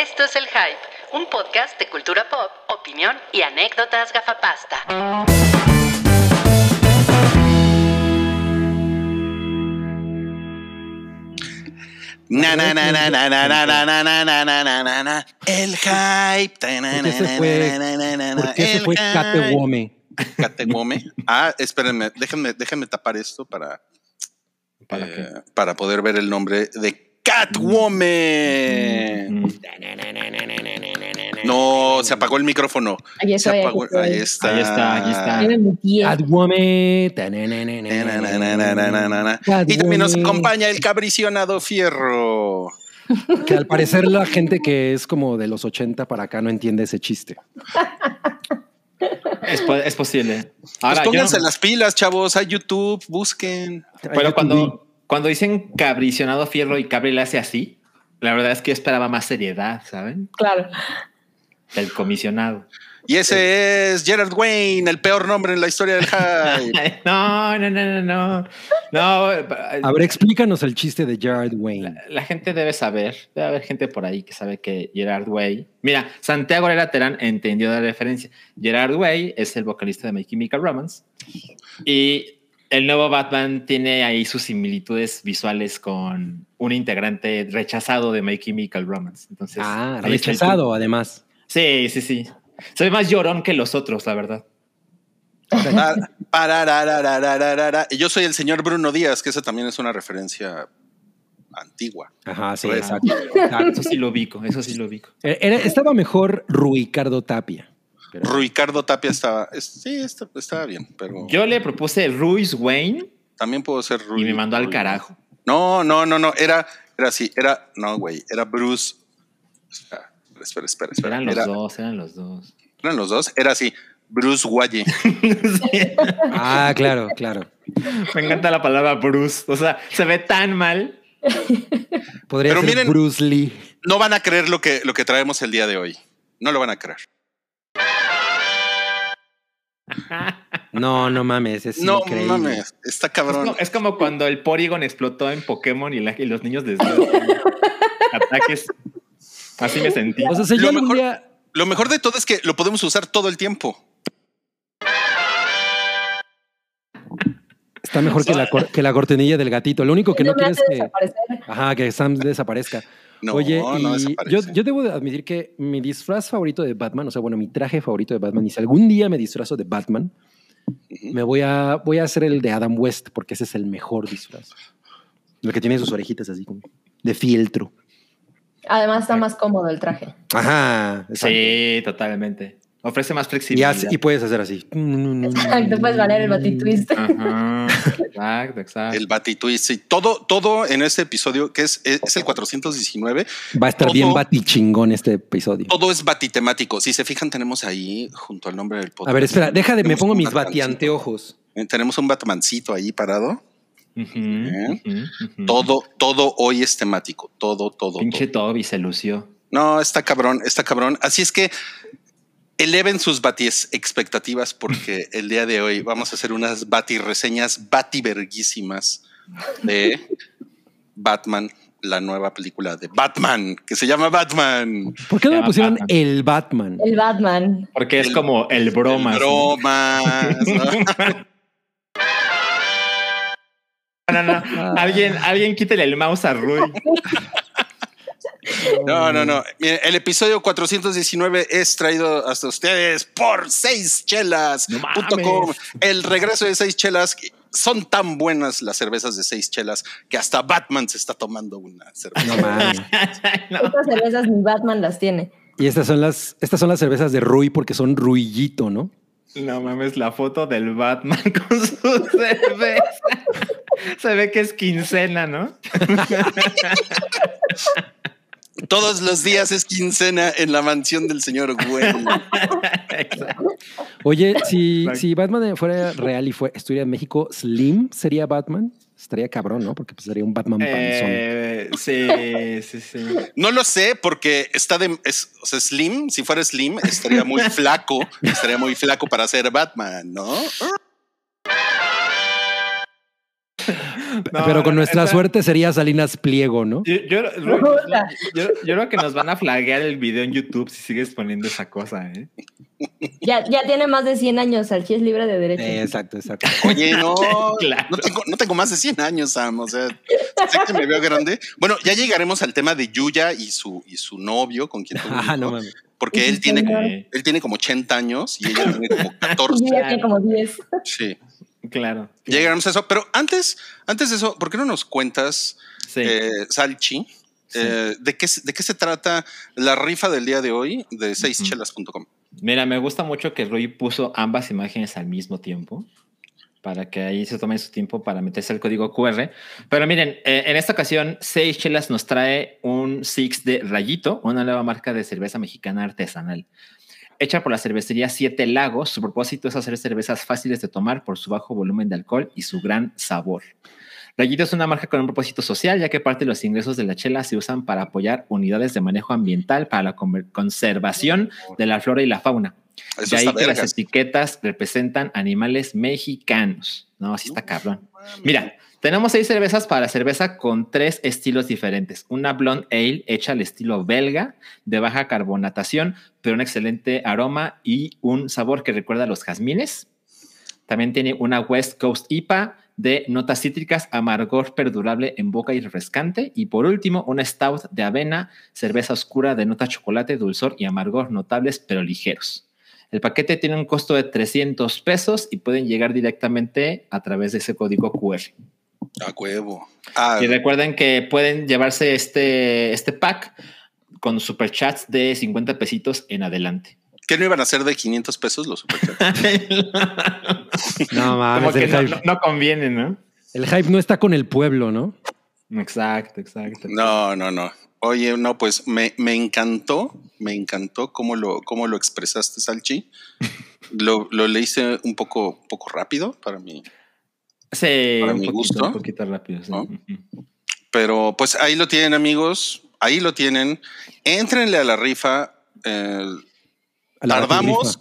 Esto es El Hype, un podcast de cultura pop, opinión y anécdotas gafapasta. Na, na, na, na, na, na, na, na, na, na, na, na, na, na, na. El hype. ¿Por qué se fue- ¿Por qué se fue. Catewome? Catewome. Ah, espérenme, déjenme, déjenme tapar esto para, ¿Para eh, para poder ver el nombre de Catwoman. Mm. No, se apagó el micrófono. Ahí está. Ahí está, ahí está. Catwoman. Y también nos acompaña el cabricionado Fierro. Que al parecer la gente que es como de los 80 para acá no entiende ese chiste. Es, po- es posible. Pues Ahora, yo pónganse las pilas, chavos. A YouTube, busquen. pero cuando, cuando dicen cabricionado fierro y Cabri le hace así, la verdad es que yo esperaba más seriedad, ¿saben? Claro. Del comisionado. Y ese es Gerard Wayne, el peor nombre en la historia del hype. No, no, no, no, no. No, A ver, explícanos el chiste de Jared Wayne. la gente debe saber, debe haber gente por ahí que sabe que Gerard Way. Mira, Santiago Herrera Terán entendió la referencia. Gerard Way es el vocalista de My Chemical Romance. Y el nuevo Batman tiene ahí sus similitudes visuales con un integrante rechazado de My Chemical Romance. Entonces, Ah, rechazado además. Sí, sí, sí. Soy más llorón que los otros, la verdad. Yo soy el señor Bruno Díaz, que esa también es una referencia antigua. Ajá, sí, exacto. Eso sí lo ubico, eso sí lo ubico. Era- estaba mejor Ruicardo Tapia. Pero- Ricardo Tapia estaba. es- sí, está- estaba bien, pero Yo le propuse Ruiz Wayne también puedo ser y me mandó al carajo. No, no, no, no. Era, era así. Era, no, güey. Era Bruce. Espera, espera, espera. espera. Eran los Era- dos, eran los dos. Eran los dos. Era así. Bruce Walle. Ah, claro, claro. Me encanta la palabra Bruce. O sea, se ve tan mal. Podría Pero ser miren- Bruce Lee. No van a creer lo que, lo que traemos el día de hoy. No lo van a creer. No, no mames, es no increíble. mames. Está Es cabrón. como, es como cuando el Porygon explotó en Pokémon y, la- y los niños desnudos. Ataques. Así me sentí. O sea, si Lo mejor- día- Lo mejor de todo es que lo podemos usar todo el tiempo. Está mejor que la, que la cortinilla del gatito. Lo único que no quiero hace es que, ajá, que Sam desaparezca. No, Oye, no y yo, yo debo de admitir que mi disfraz favorito de Batman, o sea, bueno, mi traje favorito de Batman, y si algún día me disfrazo de Batman, me voy a, voy a hacer el de Adam West, porque ese es el mejor disfraz. El que tiene sus orejitas así como de fieltro. Además está más cómodo el traje. Ajá. exacto. Sí, totalmente. Ofrece más Y, flexibilidad. hace- y puedes hacer así. Exacto, puedes valer el batitwist. Ajá. Exacto, exacto. El batitwist. Sí, todo, todo en este episodio, que es, es el 419, Va a estar Todo- bien batichingón este episodio. todo es batitemático. Si se fijan, tenemos ahí junto al nombre del podcast. A ver, espera, deja de, me pongo mis batianteojos. Eh, Tenemos un Batmancito ahí parado. Todo, todo hoy es temático. Todo, todo. Pinche todo. Toby se lució. No, está cabrón, está cabrón. Así es que eleven sus batis expectativas porque el día de hoy vamos a hacer unas bati reseñas bativerguísimas de Batman, la nueva película de Batman, que se llama Batman. ¿Por qué no le pusieron Batman. el Batman? El Batman. Porque es El- como el bromas. El ¿no? bromas. ¿no? No, no, no. Alguien, alguien quítele el mouse a Rui. No, no, no. Miren, el episodio 419 es traído hasta ustedes por seis chelas. No. El regreso de seis chelas. Son tan buenas las cervezas de seis chelas que hasta Batman se está tomando una cerveza. No mames. No. Estas cervezas ni Batman las tiene. Y estas son las, estas son las cervezas de Rui porque son Ruillito, ¿no? No mames, la foto del Batman con su cerveza. Se ve que es quincena, ¿no? Todos los días es quincena en la mansión del señor. Exacto. Oye, si, Batman fuera real y fue, estuviera en México, Slim sería Batman. Estaría cabrón, ¿no? Porque pues, sería un Batman panzón. Eh, sí, sí, sí. No lo sé porque está de es, o sea, Slim. Si fuera Slim, estaría muy flaco. Estaría muy flaco para ser Batman, ¿no? No, Pero con nuestra esa- suerte sería Salinas Pliego, ¿no? Yo, yo, yo- yo- yo creo que nos van a flaguear el video en YouTube si sigues poniendo esa cosa, ¿eh? Ya, ya tiene más de 100 años, Salchi es libre de derecho. Eh, exacto, exacto. Oye, no, Claro. no, tengo, no tengo más de 100 años, Sam. O sea, sé que me veo grande. Bueno, ya llegaremos al tema de Yuya y su, y su novio, con quien tuvo Ah, no porque él tiene, señor. él tiene como 80 años y ella tiene como Y 14. yo ya tiene como 10. Sí, Claro. ya llegaremos a eso. Pero antes, antes de eso, ¿por qué no nos cuentas, Sí. eh, Salchi, Sí. eh, de, qué, se- de qué se trata la rifa del día de hoy de seischelas.com? Mira, me gusta mucho que Rui puso ambas imágenes al mismo tiempo para que ahí se tomen su tiempo para meterse el código QR. Pero miren, eh, en esta ocasión, Seis Chelas nos trae un Six de Rayito, una nueva marca de cerveza mexicana artesanal. Hecha por la cervecería Siete Lagos, su propósito es hacer cervezas fáciles de tomar por su bajo volumen de alcohol y su gran sabor. Rayito es una marca con un propósito social, ya que parte de los ingresos de la chela se usan para apoyar unidades de manejo ambiental para la conservación de la flora y la fauna. Eso De ahí que las etiquetas representan animales mexicanos. No, así está cabrón. Mira, tenemos seis cervezas para cerveza con tres estilos diferentes. Una blonde ale hecha al estilo belga, de baja carbonatación, pero un excelente aroma y un sabor que recuerda a los jazmines. También tiene una West Coast IPA de notas cítricas, amargor perdurable en boca y refrescante. Y por último, una stout de avena, cerveza oscura de nota chocolate, dulzor y amargor notables pero ligeros. El paquete tiene un costo de 300 pesos y pueden llegar directamente a través de ese código QR. A huevo. Ah, Y recuerden que pueden llevarse este, este pack con superchats de 50 pesitos en adelante. ¿Qué no iban a ser de 500 pesos los superchats? No Como mames, que el no, hype, no- no conviene, ¿no? el hype no está con el pueblo, ¿no? Exacto, exacto. No, no, no. Oye, no, pues me, me encantó, me encantó cómo lo, cómo lo expresaste, Salchi. Lo, lo leíste un poco, poco rápido para mí, Sí, Para un mi poquito, gusto. un poquito rápido. sí. ¿No? Pero pues ahí lo tienen, amigos. Ahí lo tienen. Éntrenle a la rifa. eh, A la tardamos,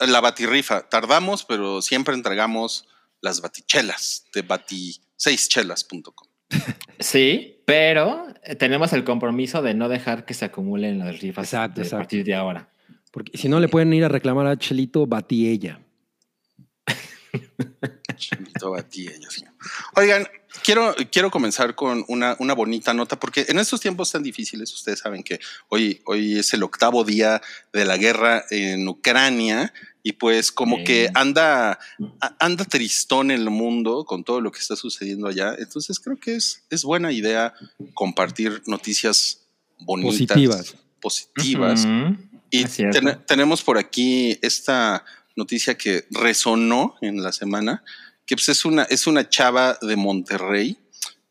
la batirrifa. Tardamos, pero siempre entregamos las batichelas de bati6chelas.com. Sí, pero tenemos el compromiso de no dejar que se acumulen las rifas Exacto, de- a partir de ahora. Porque si no le pueden ir a reclamar a Chelito, batí ella. Chelito Batí, ellos, sí. Oigan, quiero, quiero comenzar con una, una bonita nota, porque en estos tiempos tan difíciles, ustedes saben que hoy, hoy es el octavo día de la guerra en Ucrania y pues como que anda, anda tristón el mundo con todo lo que está sucediendo allá. Entonces creo que es, es buena idea compartir noticias bonitas, Positivas. positivas. Y ten- tenemos por aquí esta noticia que resonó en la semana, que pues es una, es una chava de Monterrey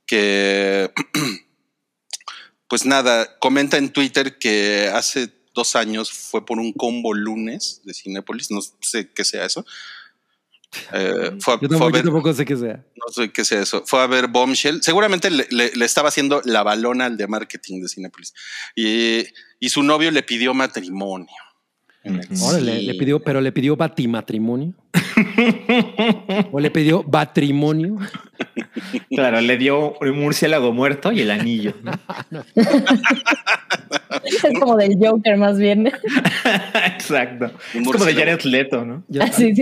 que, pues nada, comenta en Twitter que hace dos años fue por un combo lunes de Cinépolis, no sé qué sea eso. Eh, fue, a- Yo fue a tampoco, yo ver, tampoco sé qué sea. no sé qué sea eso. Fue a ver Bombshell. Seguramente le, le- le estaba haciendo la balona al de marketing de Cinepolis. Y, y su novio le pidió matrimonio. Le pidió, pero le pidió batimatrimonio. o le pidió batrimonio. Claro, le dio un murciélago muerto y el anillo. ¿no? Es como del Joker, más bien. Exacto. Es como de. Jared Leto, ¿no? Yo, Ah, sí.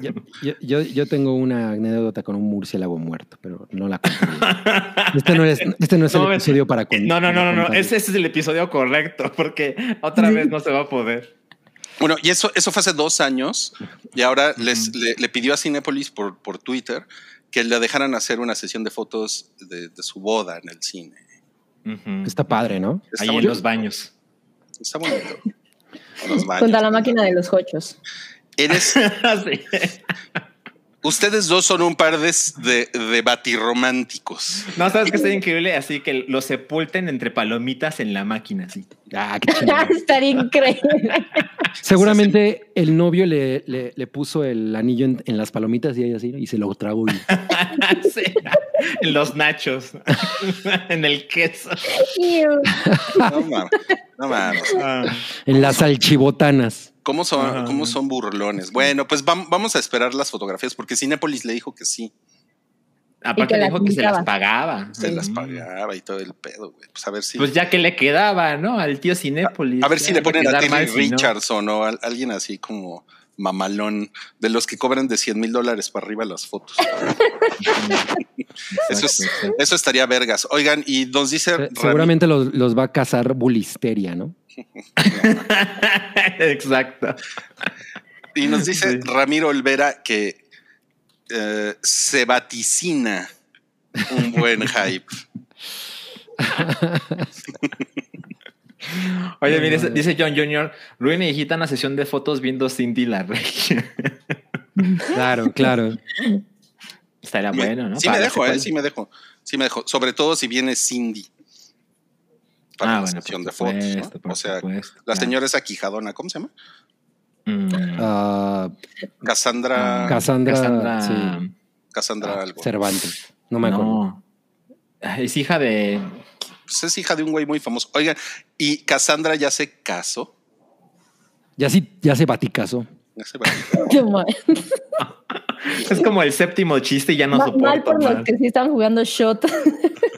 yo, yo- yo- yo tengo una anécdota con un murciélago muerto, pero no la conté. Este no es, este no es el episodio para No, no, no, no, no. Ese, ese es el episodio correcto, porque otra Sí. vez no se va a poder. Bueno, y eso, eso fue hace dos años. Y ahora les, le, le pidió a Cinepolis por, por Twitter que le dejaran hacer una sesión de fotos de, de su boda en el cine. Está padre, ¿no? Está Ahí en los baños. Está bonito. Baños. Junto a la máquina de los hochos. Eres, Sí. Ustedes dos son un par de, de, de batirrománticos. No, sabes que está increíble, así que lo sepulten entre palomitas en la máquina, así. Ah, qué. Estaría increíble. Seguramente el novio le, le- le puso el anillo en, en las palomitas y ella así, ¿no? y se lo tragó. y- Sí. En los nachos, en el queso. No mames. No mames. Ah. en las salchibotanas. ¿Cómo son, Ajá. cómo son burlones? Bueno, pues vam- vamos a esperar las fotografías porque Cinepolis le dijo que sí. Aparte que dijo que se las pagaba. Se las pagaba y todo el pedo, güey. Pues a ver si. Pues ya que le quedaba, ¿no? Al tío Cinépolis. a ver si le ponen a no. Richardson o a alguien así como mamalón, de los que cobran de 100 mil dólares para arriba las fotos. Eso, es- eso estaría vergas. Oigan, y nos dice Rami- Seguramente los, los va a cazar bulisteria, ¿no? Exacto. y nos dice Sí. Ramiro Olvera que eh, se vaticina un buen hype. Oye, mire, dice- John Jr., Rui necesita una sesión de fotos viendo Cindy la Regia. Claro, claro. Estaría Me- bueno, ¿no? Sí Para me dejo, eh, sí me dejo. Sí me dejo. Sobre todo si viene Cindy. Para Ah, la bueno, sesión de fotos. O sea, supuesto, la claro. señora esa quijadona, ¿cómo se llama? Mm. Ah, Cassandra. Cassandra, Cassandra- sí. Cassandra algo. Cervantes. No me acuerdo. No. Es hija de. Pues es hija de un güey muy famoso. Oigan, y Cassandra ya se casó. Ya sí, ya se baticazó. Ya se mal. Es como el séptimo chiste y ya no Ma- soporto. mal por los que sí están jugando shot.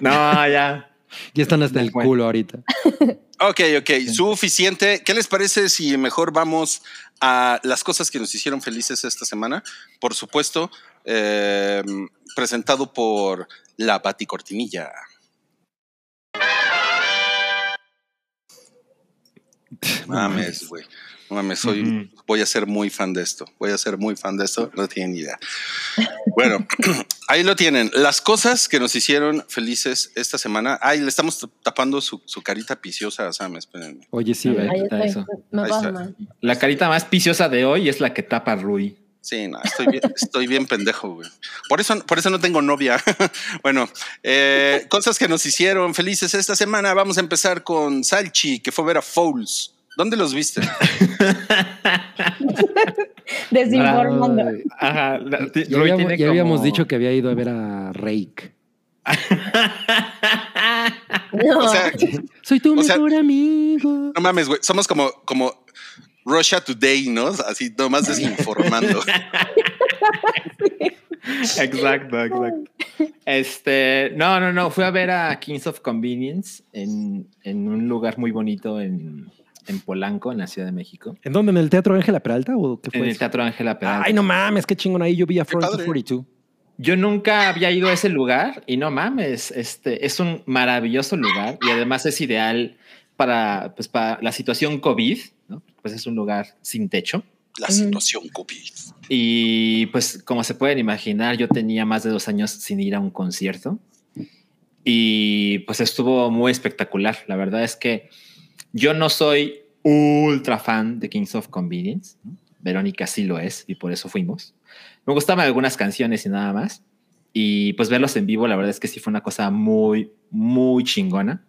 No, ya. Ya están hasta el Bueno. culo ahorita. Ok, ok, suficiente. ¿Qué les parece si mejor vamos a las cosas que nos hicieron felices esta semana? Por supuesto, eh, presentado por la Baticortinilla. Mames, güey. No mames, soy, voy a ser muy fan de esto. Voy a ser muy fan de esto. No tienen ni idea. Bueno, ahí lo tienen. Las cosas que nos hicieron felices esta semana. Ay, le estamos tapando su, su carita viciosa a Sam. Espérenme. Oye, sí. Ahí estoy. eso. Ahí pasa está. La carita más viciosa de hoy es la que tapa a Rui. Sí, no, estoy bien, estoy bien pendejo, güey. Por eso, por eso no tengo novia. bueno, eh, cosas que nos hicieron felices esta semana. Vamos a empezar con Salchi, que fue a ver a Fouls. ¿Dónde los viste? Desinformando. Ajá. la- ya habíamos, tiene ya habíamos como- dicho que había ido a ver a Rake. No. O sea, Soy tu O sea- mejor amigo. no mames, güey. Somos como, como Russia Today, ¿no? Así nomás desinformando. Exacto, exacto. Este, no, no, no, fui a ver a Kings of Convenience en, en un lugar muy bonito en, en Polanco, en la Ciudad de México. ¿En dónde? ¿En el Teatro Ángela Peralta o qué En fue? el eso? Teatro Ángela Peralta. Ay, no mames, qué chingón ahí. Yo vi a padre. 42. Yo nunca había ido a ese lugar y no mames, este es un maravilloso lugar y además es ideal para, pues, para la situación COVID, ¿no? Pues es un lugar sin techo. La situación COVID. Y pues como se pueden imaginar, yo tenía más de dos años sin ir a un concierto y pues estuvo muy espectacular. La verdad es que yo no soy ultra fan de Kings of Convenience. ¿no? Verónica sí lo es y por eso fuimos. Me gustaban algunas canciones y nada más. Y pues verlos en vivo, la verdad es que sí fue una cosa muy, muy chingona.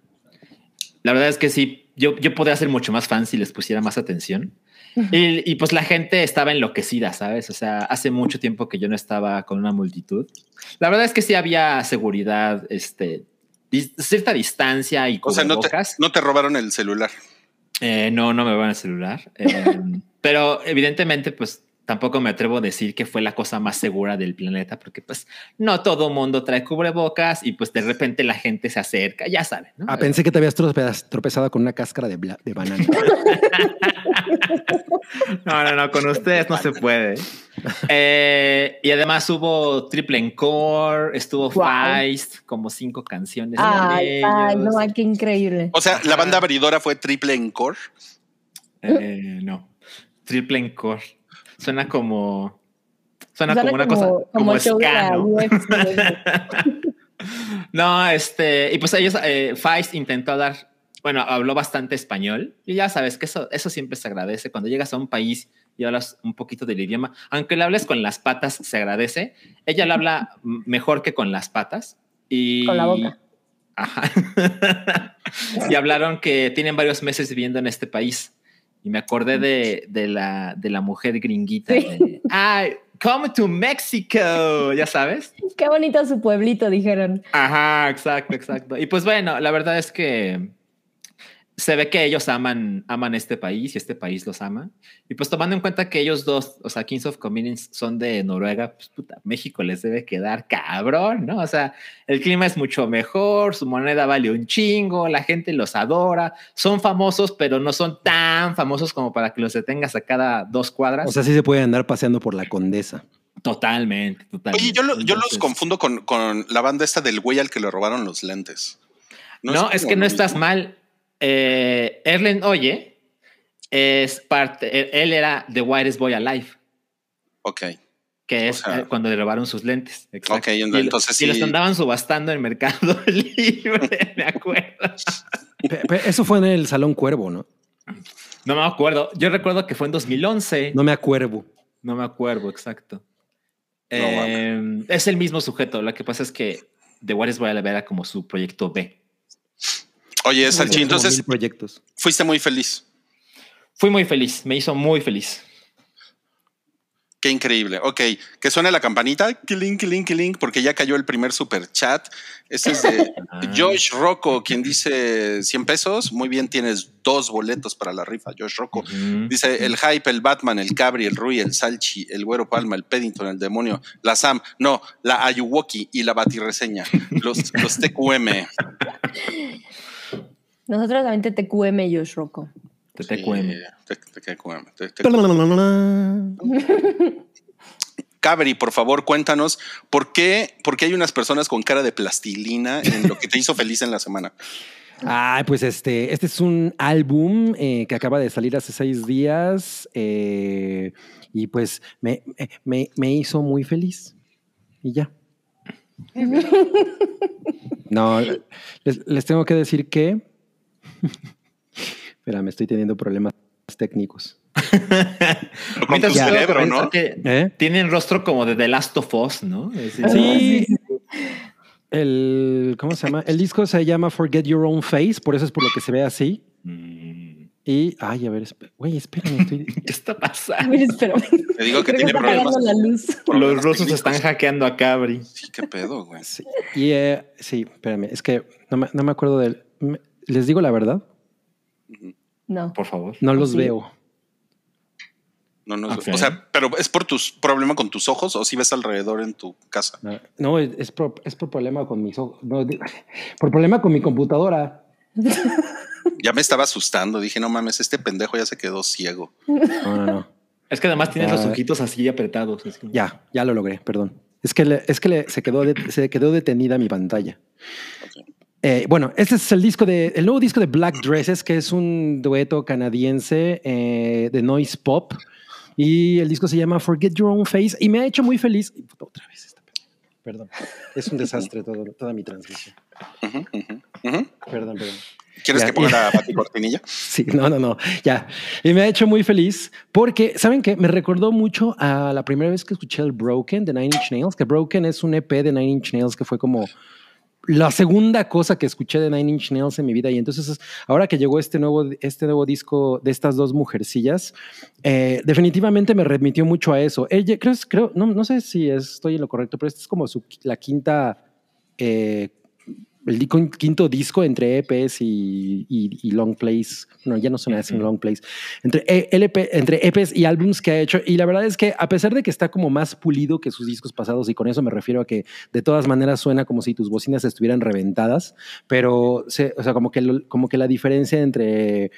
La verdad es que sí, yo, yo podría ser mucho más fan si les pusiera más atención. Y, y, pues la gente estaba enloquecida, ¿sabes? O sea, hace mucho tiempo que yo no estaba con una multitud. La verdad es que sí había seguridad, este, cierta distancia y O sea, no te, no te robaron el celular. Eh, no, no me van el celular. Eh, pero evidentemente, pues tampoco me atrevo a decir que fue la cosa más segura del planeta, porque pues no todo mundo trae cubrebocas y pues de repente la gente se acerca, ya saben, ¿no? Ah, pensé que te habías trope- tropezado con una cáscara de, banana. No, no, no, con ustedes no se puede. Eh, y además hubo triple encore, estuvo Wow. Feist, como cinco canciones. Ay, ay, no, qué increíble. O sea, la banda abridora fue Triple Encore. Eh, no, triple encore. Suena como. Suena, Suena como una cosa. como Como de la ska, ¿no? Este, y pues ellos, eh, Feist intentó dar, bueno, habló bastante español y ya sabes que eso, eso siempre se agradece cuando llegas a un país y hablas un poquito del idioma, aunque le hables con las patas, se agradece. Ella le habla mejor que con las patas y Con la boca. Ajá. y hablaron que tienen varios meses viviendo en este país. Y me acordé de, de la, de la mujer gringuita. Sí. de, Ay, come to Mexico, ya sabes. Qué bonito su pueblito, dijeron. Ajá, exacto, exacto. Y pues bueno, la verdad es que se ve que ellos aman, aman este país y este país los ama. Y pues tomando en cuenta que ellos dos, o sea, Kings of Convenience son de Noruega, pues puta, México les debe quedar cabrón, ¿no? O sea, el clima es mucho mejor, su moneda vale un chingo, la gente los adora, son famosos, pero no son tan famosos como para que los detengas a cada dos cuadras. O sea, sí se puede andar paseando por la condesa. totalmente, totalmente. Oye, yo, lo- yo los confundo con, con la banda esta del güey al que le robaron los lentes. No, es, que no estás mismo. mal. Eh, Erlen Oye es parte, él- era The Whitest Boy Alive, Ok. que O es sea- eh, cuando le robaron sus lentes. exacto. Ok, Y entonces y los sí. andaban subastando en Mercado Libre, me acuerdo. Eso fue en el Salón Cuervo, ¿no? No me acuerdo. Yo recuerdo que fue en 2011. No me acuerdo. No me acuerdo, exacto. No Eh, es el mismo sujeto. Lo que pasa es que The Whitest Boy Alive era como su proyecto B. Oye, Salchi, entonces proyectos. fuiste muy feliz. Fui muy feliz, me hizo muy feliz. Qué increíble. Ok, que suene la campanita, killing, killing, killing, porque ya cayó el primer super chat. Este es de. Josh Rocco, quien dice 100 pesos. Muy bien, tienes dos boletos para la rifa, Josh Rocco. Dice el Hype, el Batman, el Cabri, el Rui, el Salchi, el Güero Palma, el Peddington, el Demonio, la Sam, no, la Ayuwoki y la Batirreseña. Los, los TQM. Nosotros también te TQM, Josh Rocco. TTQM. Sí, TQM, Cabri, por favor, cuéntanos por qué, por qué hay unas personas con cara de plastilina en lo que te hizo feliz en la semana. Ay, pues este, este es un álbum eh, que acaba de salir hace seis días eh, y pues me, me- me hizo muy feliz y ya. No, les, les tengo que decir que... Espera, me estoy teniendo problemas técnicos. Con tu cerebro, ¿no? ¿Eh? Tienen rostro como de The Last of Us, ¿no? Decir, Sí. El, ¿cómo se llama? El disco se llama Forget Your Own Face, por eso es por lo que se ve así. Mm, Y, ay, a ver, güey, espérame, estoy... ¿Qué está pasando? A ver, espérame. Te digo que Creo tiene problemas. la luz. problemas Los rusos están hackeando a Cabri. Sí, qué pedo, güey. Sí, y, eh, sí, espérame, es que no me, no me acuerdo del... me- ¿Les digo la verdad? No. Por favor. No los ¿Sí? veo. No, no, Ok. O sea, pero ¿es por tus problema con tus ojos o si ves alrededor en tu casa? No, es, por, es por problema con mis ojos. No, por problema con mi computadora. Ya me estaba asustando. Dije, no mames, este pendejo ya se quedó ciego. No, no, no. Es que además tienes Ah. los ojitos así apretados. así. Ya, ya lo logré, perdón. Es que, le- es que le- se, quedó de- se quedó detenida mi pantalla. Ok. Eh, bueno, este es el disco de el nuevo disco de Black Dresses, que es un dueto canadiense eh, de noise pop. Y el disco se llama Forget Your Own Face y me ha hecho muy feliz. Otra vez esta pe- Perdón. Es un desastre todo, toda mi transmisión. Ujú, ujú, ujú. Perdón, perdón. ¿Quieres Ya, que ponga la baticortinilla? Sí, no, no, no, ya. Y me ha hecho muy feliz porque, ¿saben qué? Me recordó mucho a la primera vez que escuché el Broken de Nine Inch Nails, que Broken es un EP de Nine Inch Nails que fue como la segunda cosa que escuché de Nine Inch Nails en mi vida. Y entonces, ahora que llegó este nuevo, este nuevo disco de estas dos mujercillas, eh, definitivamente me remitió mucho a eso. Ella, creo, creo no, no sé si estoy en lo correcto, pero esta es como su, la quinta eh, el quinto disco entre EPs y, y- y long plays. No, ya no son así long plays. Entre, E- LP, entre EPs y álbums que ha hecho. Y la verdad es que a pesar de que está como más pulido que sus discos pasados, y con eso me refiero a que de todas maneras suena como si tus bocinas estuvieran reventadas, pero se- o sea, como que, lo- como que la diferencia entre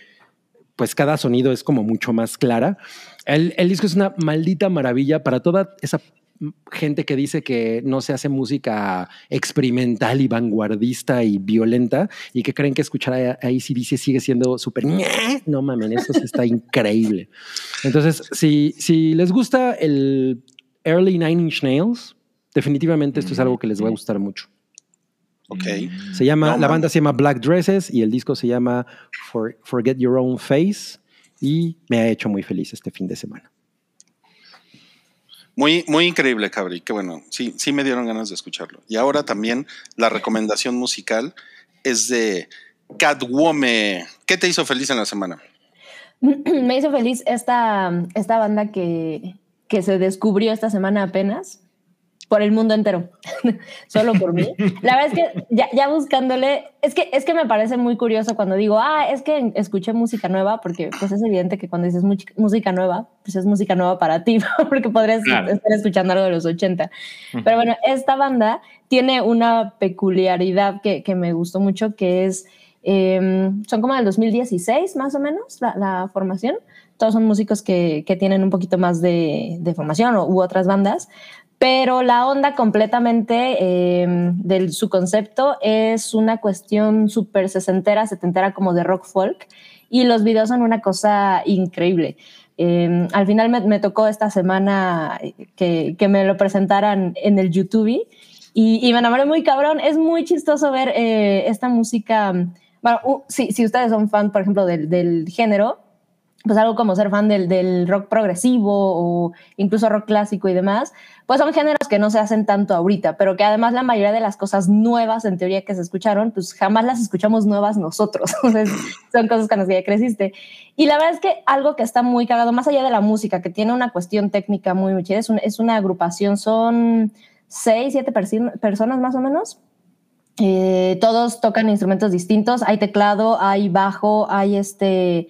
pues cada sonido es como mucho más clara. El, el disco es una maldita maravilla para toda esa gente que dice que no se hace música experimental y vanguardista y violenta y que creen que escuchar a, a AC/DC sigue siendo súper no mamen, eso sí está increíble. Entonces, si, si les gusta el early Nine Inch Nails, definitivamente esto es algo que les va a gustar mucho. Ok. Se llama, No la banda se llama Black Dresses y el disco se llama For- Forget Your Own Face y me ha hecho muy feliz este fin de semana. Muy, muy increíble, Cabri. Qué bueno. Sí, sí me dieron ganas de escucharlo. Y ahora también la recomendación musical es de Catwoman. ¿Qué te hizo feliz en la semana? Me hizo feliz esta, esta banda que, que se descubrió esta semana apenas. Por el mundo entero, solo por mí. La verdad es que ya, ya, buscándole, es que, es que me parece muy curioso cuando digo, ah, es que escuché música nueva, porque pues es evidente que cuando dices música nueva, pues es música nueva para ti, porque podrías estar escuchando algo de los 80. Pero bueno, esta banda tiene una peculiaridad que, que me gustó mucho, que es, em, son como del 2016 más o menos la, la formación. Todos son músicos que, que, tienen un poquito más de, de formación u otras bandas, pero la onda completamente eh, de su concepto es una cuestión súper sesentera, setentera como de rock folk y los videos son una cosa increíble. Eh, al final me, tocó esta semana que, que, me lo presentaran en el YouTube y, y, me enamoré muy cabrón. Es muy chistoso ver eh, esta música. Bueno, uh, si, si, ustedes son fan, por ejemplo, del, del género, pues algo como ser fan del, del, rock progresivo o incluso rock clásico y demás, pues son géneros que no se hacen tanto ahorita, pero que además la mayoría de las cosas nuevas en teoría que se escucharon, pues jamás las escuchamos nuevas nosotros. son cosas con las que ya creciste. Y la verdad es que algo que está muy cagado, más allá de la música, que tiene una cuestión técnica muy, muy chida, es, es una agrupación, son seis, siete personas más o menos. Eh, todos tocan instrumentos distintos, hay teclado, hay bajo, hay este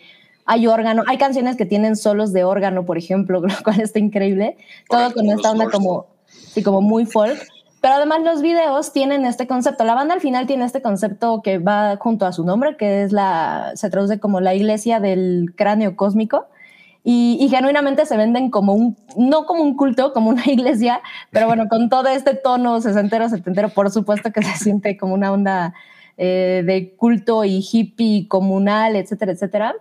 hay órgano, hay canciones que tienen solos de órgano, por ejemplo, lo cual está increíble. Todo con esta onda como, sí, como muy folk. Pero además los videos tienen este concepto. La banda al final tiene este concepto que va junto a su nombre, que es la, se traduce como la iglesia del cráneo cósmico. Y, y, genuinamente se venden como un, no como un culto, como una iglesia, pero bueno, con todo este tono sesentero, setentero, por supuesto que se siente como una onda eh, de culto y hippie comunal, etcétera, etcétera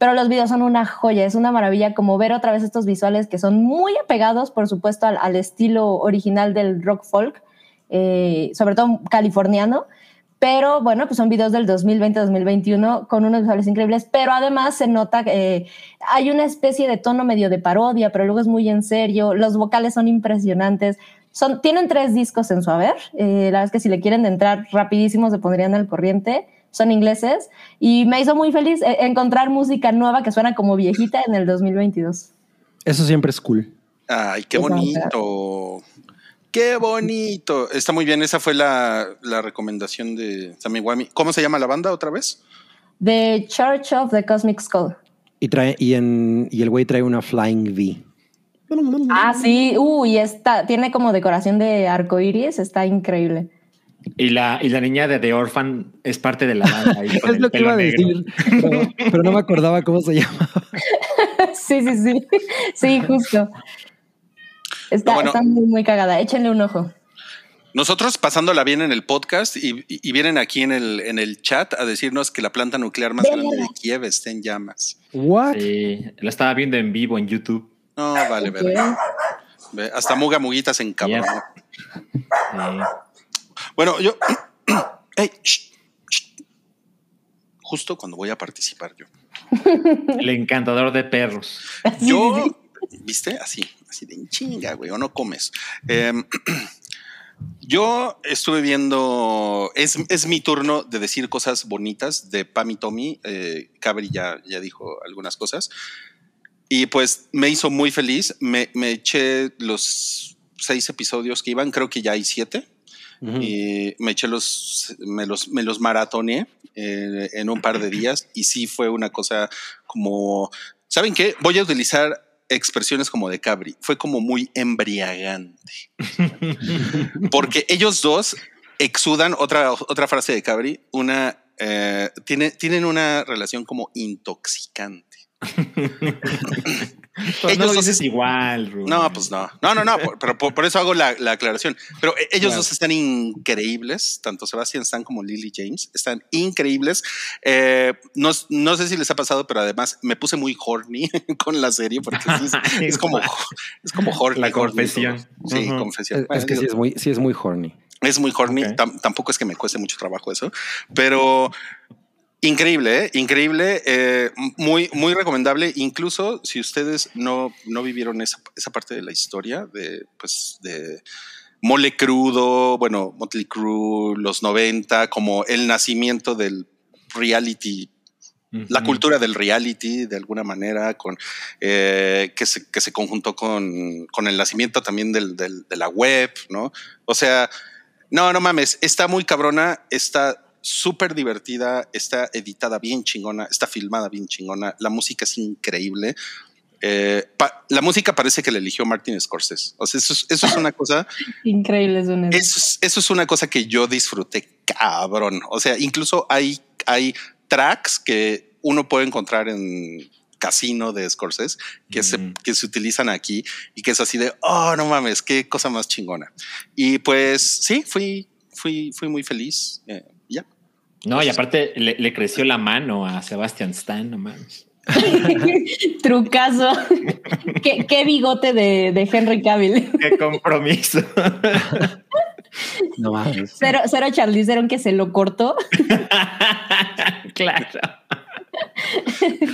pero los videos son una joya, es una maravilla como ver otra vez estos visuales que son muy apegados, por supuesto, al, estilo original del rock folk, eh, sobre todo californiano, pero bueno, pues son videos del 2020-2021 con unos visuales increíbles, pero además se nota que eh, hay una especie de tono medio de parodia, pero luego es muy en serio, los vocales son impresionantes, son, tienen tres discos en su haber, eh, la verdad es que si le quieren entrar rapidísimo se pondrían al corriente, son ingleses y me hizo muy feliz eh, encontrar música nueva que suena como viejita en el 2022. Eso siempre es cool. Ay, qué bonito. Qué bonito. Está muy bien. Esa fue la, la recomendación de Sammy Wami. ¿Cómo se llama la banda otra vez? The Church of the Cosmic Skull. Y, trae, y, en, y el güey trae una Flying V. Ah, sí. Uy, está, tiene como decoración de arco iris. Está increíble. Y la, y la niña de The Orphan es parte de la banda. es lo que iba a decir, pero, no me acordaba cómo se llama. sí, sí, sí. Sí, justo. Está, está muy, muy cagada. Échenle un ojo. Nosotros pasándola bien en el podcast y, y, vienen aquí en el, en el chat a decirnos que la planta nuclear más grande de Kiev está en llamas. What? Sí, la estaba viendo en vivo en YouTube. No, vale, okay. ver. Hasta Muga Muguitas en cabrón. Yeah. Sí. Bueno, yo. hey, shh, shh. Justo cuando voy a participar yo. El encantador de perros. Yo, ¿viste? Así, así de chinga, güey, o no comes. Eh, yo estuve viendo, es, es, mi turno de decir cosas bonitas de Pam y Tommy. Eh, Cabri ya, ya dijo algunas cosas. Y pues me hizo muy feliz. Me, me eché los seis episodios que iban, creo que ya hay siete. Uh -huh. y me eché los, me los, me los maratoneé eh, en un par de días y sí fue una cosa como, ¿saben qué? Voy a utilizar expresiones como de Cabri, fue como muy embriagante. Porque ellos dos exudan otra, otra frase de Cabri, una, eh, tiene, tienen una relación como intoxicante. Pues ellos no lo dices igual, Rubén. No, pues no. No, no, no, por, pero por, por, eso hago la, la, aclaración. Pero ellos claro. dos están increíbles, tanto Sebastian Stan como Lily James, están increíbles. Eh, no, no, sé si les ha pasado, pero además me puse muy horny con la serie porque es, es como, es como horny. La confesión. Horny, sí, uh -huh. confesión. Es, bueno, es que sí es muy, sí es muy horny. Es muy horny, okay. tampoco es que me cueste mucho trabajo eso, pero Increíble, ¿eh? increíble, eh, muy, muy recomendable. Incluso si ustedes no, no vivieron esa, esa parte de la historia de, pues, de Mole Crudo, bueno, Motley Crue, los 90, como el nacimiento del reality la cultura del reality de alguna manera, con eh, que, se, que se conjuntó con, con el nacimiento también del, del- de la web, ¿no? O sea, no, no mames, está muy cabrona, está súper divertida, está editada bien chingona, está filmada bien chingona, la música es increíble. Eh, pa- la música parece que la eligió Martin Scorsese. O sea, eso es, eso es una cosa Increíble eso. eso es, eso es una cosa que yo disfruté cabrón. O sea, incluso hay, hay tracks que uno puede encontrar en Casino de Scorsese que, se, Mm. que se utilizan aquí y que es así de, oh, no mames, qué cosa más chingona. Y pues sí, fui, fui, fui muy feliz. eh. No, y aparte le, le creció la mano a Sebastian Stan, no mames. Trucazo. ¿Qué, qué bigote de, de Henry Cavill. Qué compromiso. No mames. Cero, cero Charlize Theron que se lo cortó. claro.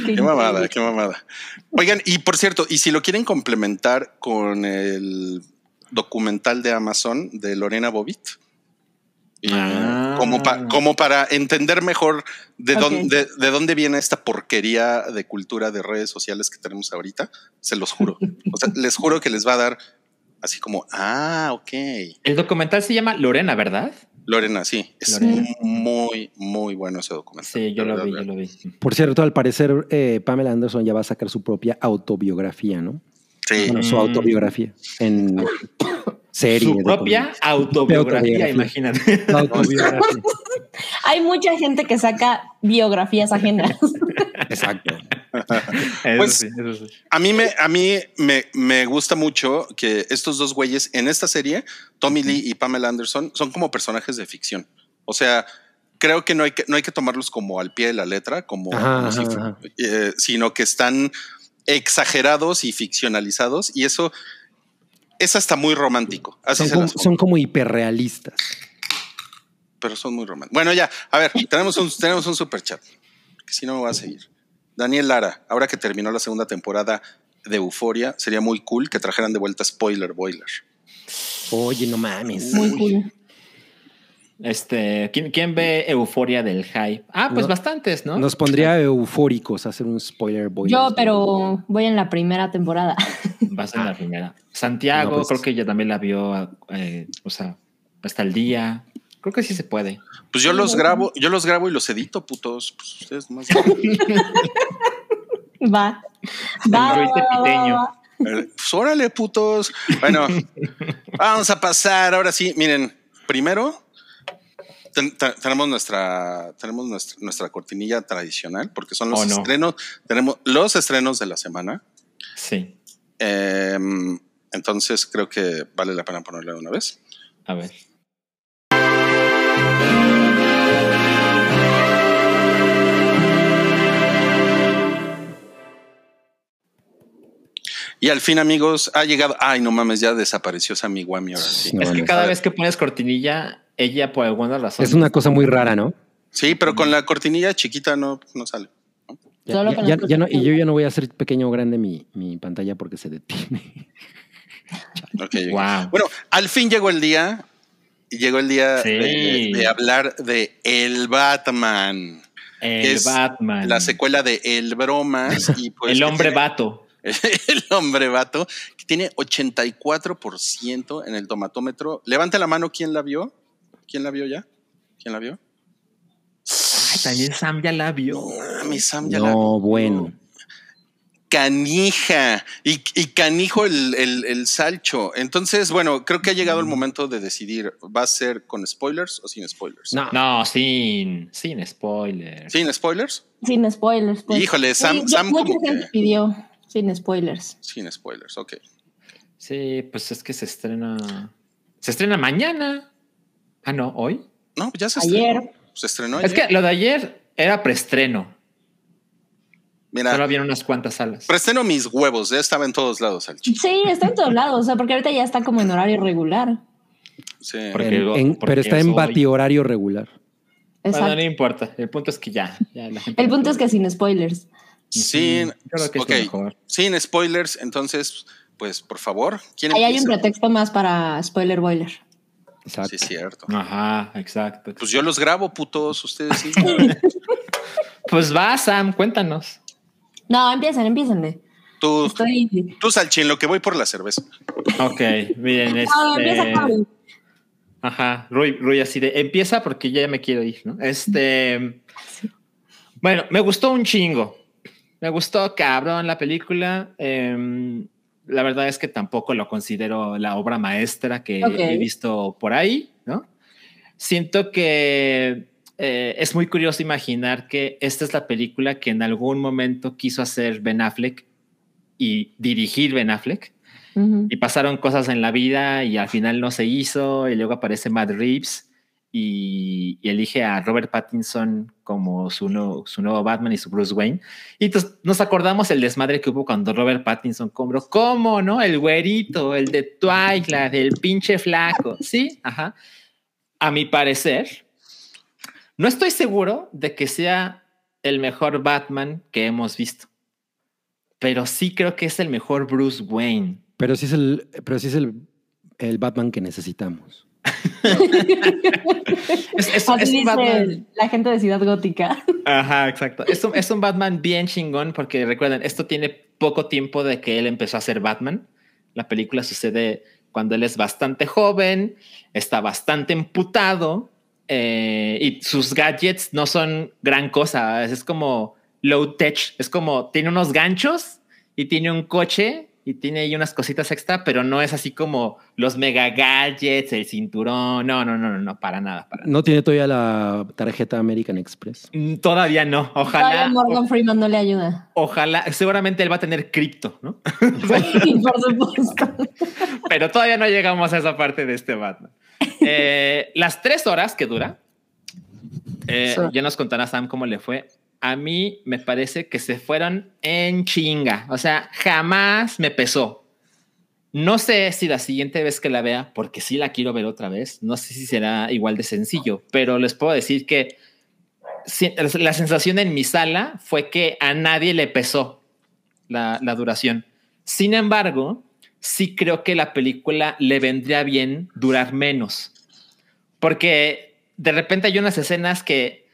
Qué mamada, qué mamada. Oigan, y por cierto, y si lo quieren complementar con el documental de Amazon de Lorena Bobbitt, eh, Ah. como, pa- como para entender mejor de, dónde, de dónde viene esta porquería de cultura de redes sociales que tenemos ahorita, se los juro. O sea, les juro que les va a dar así como, ah, ok. El documental se llama Lorena, ¿verdad? Lorena, sí, es Lorena. muy, muy bueno ese documental. Sí, yo lo verdad, vi, yo lo vi. Por cierto, al parecer, eh, Pamela Anderson ya va a sacar su propia autobiografía, ¿no? Sí. Bueno, su autobiografía en serie. Su propia autobiografía, autobiografía. imagínate. autobiografía. Hay mucha gente que saca biografías ajenas. Exacto. Eso Pues- sí, eso sí. A mí, me, a mí me, me gusta mucho que estos dos güeyes en esta serie, Tommy Lee y Pamela Anderson, son como personajes de ficción. O sea, creo que no hay que, no hay que tomarlos como al pie de la letra, como, Ajá, como si ajá, fu- ajá. eh, sino que están exagerados y ficcionalizados. Y eso es hasta muy romántico. Así Son como, son hiperrealistas. pero son muy románticos. Bueno, ya, a ver, tenemos un, tenemos un super chat. Que si no me voy a seguir. Daniel Lara, ahora que terminó la segunda temporada de Euforia, sería muy cool que trajeran de vuelta Spoiler Boiler. Oye, no mames. Muy cool. Este, ¿quién, quién ve euforia del hype? Ah, pues No. bastantes, ¿no? Nos pondría eufóricos hacer un spoiler boy. Yo, pero voy en la primera temporada. Va a ser la primera. Santiago, No, pues- creo que ya también la vio, eh, o sea, hasta el día. Creo que sí se puede. Pues yo los grabo, yo los grabo y los edito, putos. Pues ustedes más. Va. Va, va, Piteño. va. Eh, Pues órale, putos. Bueno, vamos a pasar. Ahora sí, miren, primero ten- te- tenemos nuestra, tenemos nuestra, nuestra cortinilla tradicional, porque son los Oh, no. estrenos, tenemos los estrenos de la semana. Sí. Em, entonces creo que vale la pena ponerle de una vez. A ver. Y al fin, amigos, ha llegado. Ay, no mames, ya desapareció Sammy Wami ahora sí. No es que cada vez que pones cortinilla, ella por alguna razón. Es una cosa muy rara, ¿no? Sí, pero con la cortinilla chiquita no, no sale. Ya, Solo ya- con ya- las ya no- cosas y yo ya no voy a hacer pequeño o grande mi, mi pantalla porque se detiene. Wow. Bueno, al fin llegó el día. y Llegó el día Sí. de, de hablar de El Batman, El es Batman. la secuela de El Bromas. Y pues el hombre tiene- vato. el hombre vato, que tiene 84% en el tomatómetro. Levante la mano, ¿quién la vio? ¿Quién la vio ya? ¿Quién la vio? Ay, también Sam ya la vio. Mi Sam ya la vio. No, bueno. Canija y, y canijo el, el, el salcho. Entonces, bueno, creo que ha llegado el momento de decidir, ¿va a ser con spoilers o sin spoilers? No. No, sin, sin spoiler. ¿Sin spoilers? Sin spoilers. pues. Híjole, Sam- Sí, Sam Mucha como gente que- pidió sin spoilers. Sin spoilers, ok. Sí, pues es que se estrena. Se estrena mañana. Ah, no, hoy. No, ya se Ayer. estrenó. Se estrenó Es ayer. que lo de ayer era preestreno. Mira, Solo había unas cuantas salas. preestreno mis huevos, ya estaba en todos lados, salchi. Sí, está en todos lados. O sea, porque ahorita ya está como en horario regular. Sí. Porque- En- en- porque pero está es en batihorario regular. Bueno, Exacto. no importa. El punto es que ya. ya la gente El punto es que sin spoilers. Sin, Creo que es ok, lo mejor. sin spoilers, entonces, pues por favor, ¿quién Ahí hay un pretexto más para spoiler boiler. Exacto. Sí, es cierto. Ajá, exacto. Pues yo los grabo, putos, ustedes sí. Pues va, Sam, cuéntanos. No, empiecen, empiecen. Tú, Estoy. tú Salchín, lo que voy por la cerveza. Ok, miren, No, empieza este. Javi. Ajá, Rui, Rui así de empieza porque ya me quiero ir, ¿no? Este. Bueno, me gustó un chingo. Me gustó cabrón la película. Em, la verdad es que tampoco lo considero la obra maestra que he visto por ahí, ¿no? Siento que eh, es muy curioso imaginar que esta es la película que en algún momento quiso hacer Ben Affleck y dirigir Ben Affleck y pasaron cosas en la vida y al final no se hizo y luego aparece Matt Reeves y, elige a Robert Pattinson como su, su nuevo Batman y su Bruce Wayne. Y nos acordamos el desmadre que hubo cuando Robert Pattinson compró, ¿cómo no? El güerito, el de Twilight, el pinche flaco. Sí, ajá. A mi parecer, no estoy seguro de que sea el mejor Batman que hemos visto, pero sí creo que es el mejor Bruce Wayne. Pero sí es el, pero sí es el, el Batman que necesitamos. Es, es- es un Batman. la gente de Ciudad Gótica. Ajá, exacto. Es un, es un Batman bien chingón porque recuerden, esto tiene poco tiempo de que él empezó a ser Batman. La película sucede cuando él es bastante joven, está bastante emputado eh, y sus gadgets no son gran cosa. Es como low tech. Es como tiene unos ganchos y tiene un coche y tiene ahí unas cositas extra, pero no es así como los mega gadgets, el cinturón. No, no, no, no, no, para nada, para nada. No tiene todavía la tarjeta American Express. Mm, Todavía no. Ojalá. Todavía Morgan Freeman no le ayuda. Ojalá, seguramente él va a tener cripto, ¿no? Sí, por supuesto. Pero todavía no llegamos a esa parte de este Batman. Eh, las tres horas que dura, eh, Sí. ya nos contará Sam cómo le fue. A mí me parece que se fueron en chinga. O sea, jamás me pesó. No sé si la siguiente vez que la vea, porque sí la quiero ver otra vez, no sé si será igual de sencillo, pero les puedo decir que la sensación en mi sala fue que a nadie le pesó la, duración. Sin embargo, sí creo que la película le vendría bien durar menos. Porque de repente hay unas escenas que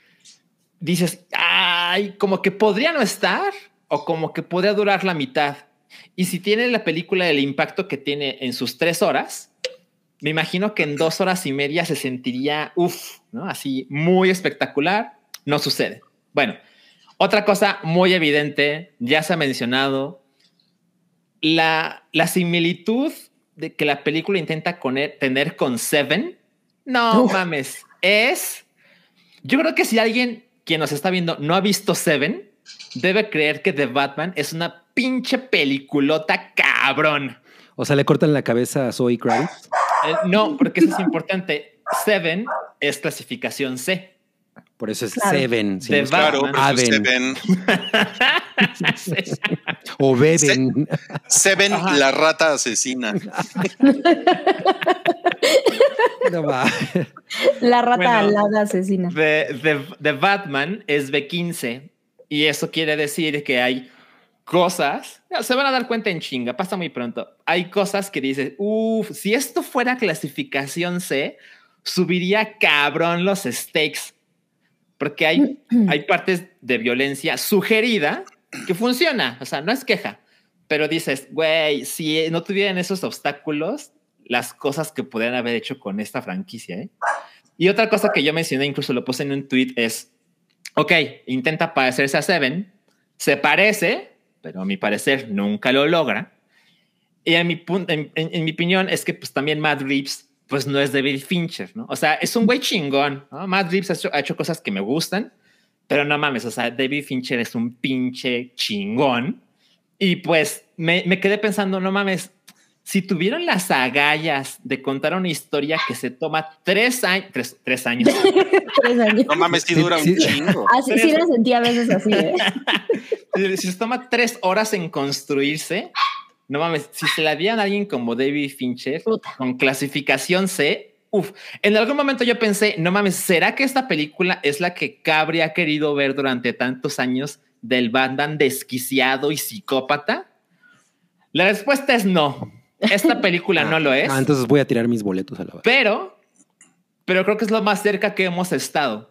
dices, ay, como que podría no estar o como que podría durar la mitad. Y si tiene la película el impacto que tiene en sus tres horas, me imagino que en dos horas y media se sentiría, uff, ¿no? Así muy espectacular. No sucede. Bueno, otra cosa muy evidente, ya se ha mencionado, la, la similitud de que la película intenta con- tener con Seven, no Uf. mames, es... Yo creo que si alguien quien nos está viendo no ha visto Seven, debe creer que The Batman es una pinche peliculota cabrón. O sea, le cortan la cabeza a Zoe Kravitz. Eh, no, porque eso es importante. Seven es clasificación C. Por eso es Claro. Seven. es- Claro. Seven, O Beben. Seven Ajá. la rata asesina. No va. La rata Bueno. alada asesina. de, de- de Batman es B15 y eso quiere decir que hay cosas, se van a dar cuenta en chinga, pasa muy pronto. Hay cosas que dices, uff, si esto fuera clasificación C, subiría cabrón los stakes. Porque hay, hay partes de violencia sugerida que funciona, o sea, no es queja, pero dices, güey, si no tuvieran esos obstáculos, las cosas que podrían haber hecho con esta franquicia, ¿eh? Y otra cosa que yo mencioné, incluso lo puse en un tweet, es, ok, intenta parecerse a Seven, se parece, pero a mi parecer nunca lo logra. Y en mi, en, en- en mi opinión es que pues también Matt Reeves pues no es David Fincher, ¿no? O sea, es un güey chingón, ¿no? Matt Reeves ha hecho, ha hecho cosas que me gustan, pero no mames, o sea, David Fincher es un pinche chingón. Y pues me, me quedé pensando, no mames, si tuvieron las agallas de contar una historia que se toma tres años, tres, tres años, Tres años. No mames, Sí, dura sí. un chingo. Así sí la sentí a veces así, ¿eh? si se toma tres horas en construirse, no mames, si se la dieran a alguien como David Fincher Puta. con clasificación C, uff, en algún momento yo pensé, no mames, ¿será que esta película es la que Cabri ha querido ver durante tantos años del Batman desquiciado y psicópata? La respuesta es no. Esta película no lo es. Ah, entonces voy a tirar mis boletos a la basura. Pero pero creo que es lo más cerca que hemos estado.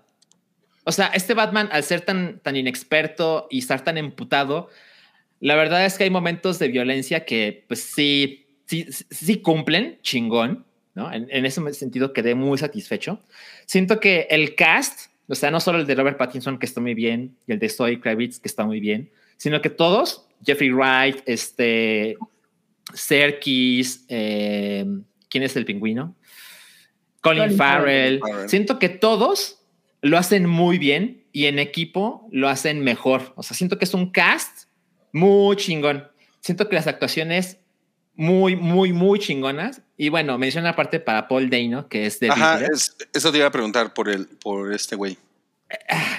O sea, este Batman, al ser tan, tan inexperto y estar tan emputado, la verdad es que hay momentos de violencia que, pues sí, sí, sí cumplen, chingón, ¿no? En, en ese sentido quedé muy satisfecho. Siento que el cast, o sea, no solo el de Robert Pattinson, que está muy bien, y el de Zoe Kravitz, que está muy bien, sino que todos, Jeffrey Wright, este, Serkis, eh, ¿quién es el pingüino? Colin, Colin Farrell. Farrell. Siento que todos lo hacen muy bien y en equipo lo hacen mejor. O sea, siento que es un cast muy chingón. Siento que las actuaciones muy, muy, muy chingonas. Y bueno, menciona aparte para Paul Dano, que es de Ajá, es- eso te iba a preguntar por el, por este güey.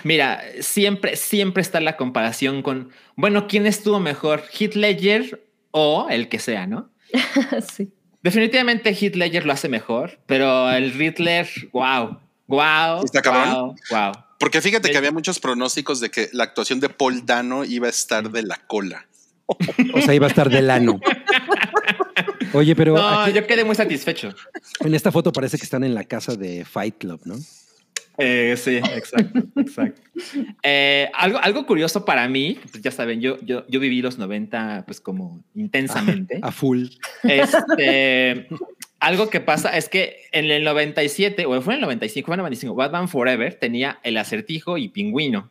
Mira, siempre, siempre está la comparación con, bueno, ¿quién estuvo mejor? ¿Heath Ledger o el que sea, no? sí. Definitivamente Heath Ledger lo hace mejor, pero el Riddler, wow, wow, ¿Está cabrón? wow, wow. Porque fíjate que había muchos pronósticos de que la actuación de Paul Dano iba a estar de la cola. O sea, iba a estar del ano. Oye, pero No, aquí- yo quedé muy satisfecho. en esta foto parece que están en la casa de Fight Club, ¿no? Eh, sí, exacto, exacto. Eh, algo, algo curioso para mí, pues ya saben, yo, yo, yo viví los 90 pues como intensamente. A full. Este, algo que pasa es que en el 97, o fue en el 95, fue en el 95, Batman Forever tenía el acertijo y pingüino,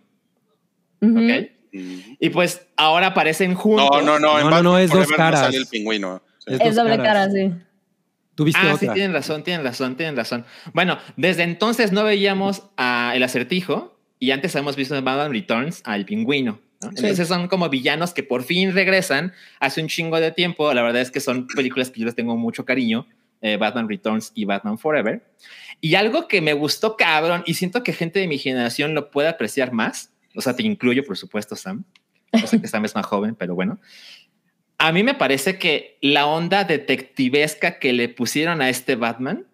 Ujú. ¿ok? Y pues ahora aparecen juntos. No, no, no. No, en no, Batman no, es dos caras. sale el pingüino. Sí. Es Es doble caras. cara, sí. Tuviste Ah, sí, otra. tienen razón, tienen razón, tienen razón. Bueno, desde entonces no veíamos a el acertijo y antes hemos visto en Batman Returns al pingüino. ¿no? Entonces son como villanos que por fin regresan hace un chingo de tiempo. La verdad es que son películas que yo les tengo mucho cariño, eh, Batman Returns y Batman Forever. Y algo que me gustó cabrón y siento que gente de mi generación lo puede apreciar más, o sea, te incluyo por supuesto, Sam. O sea que Sam es más joven, pero bueno. A mí me parece que la onda detectivesca que le pusieron a este Batman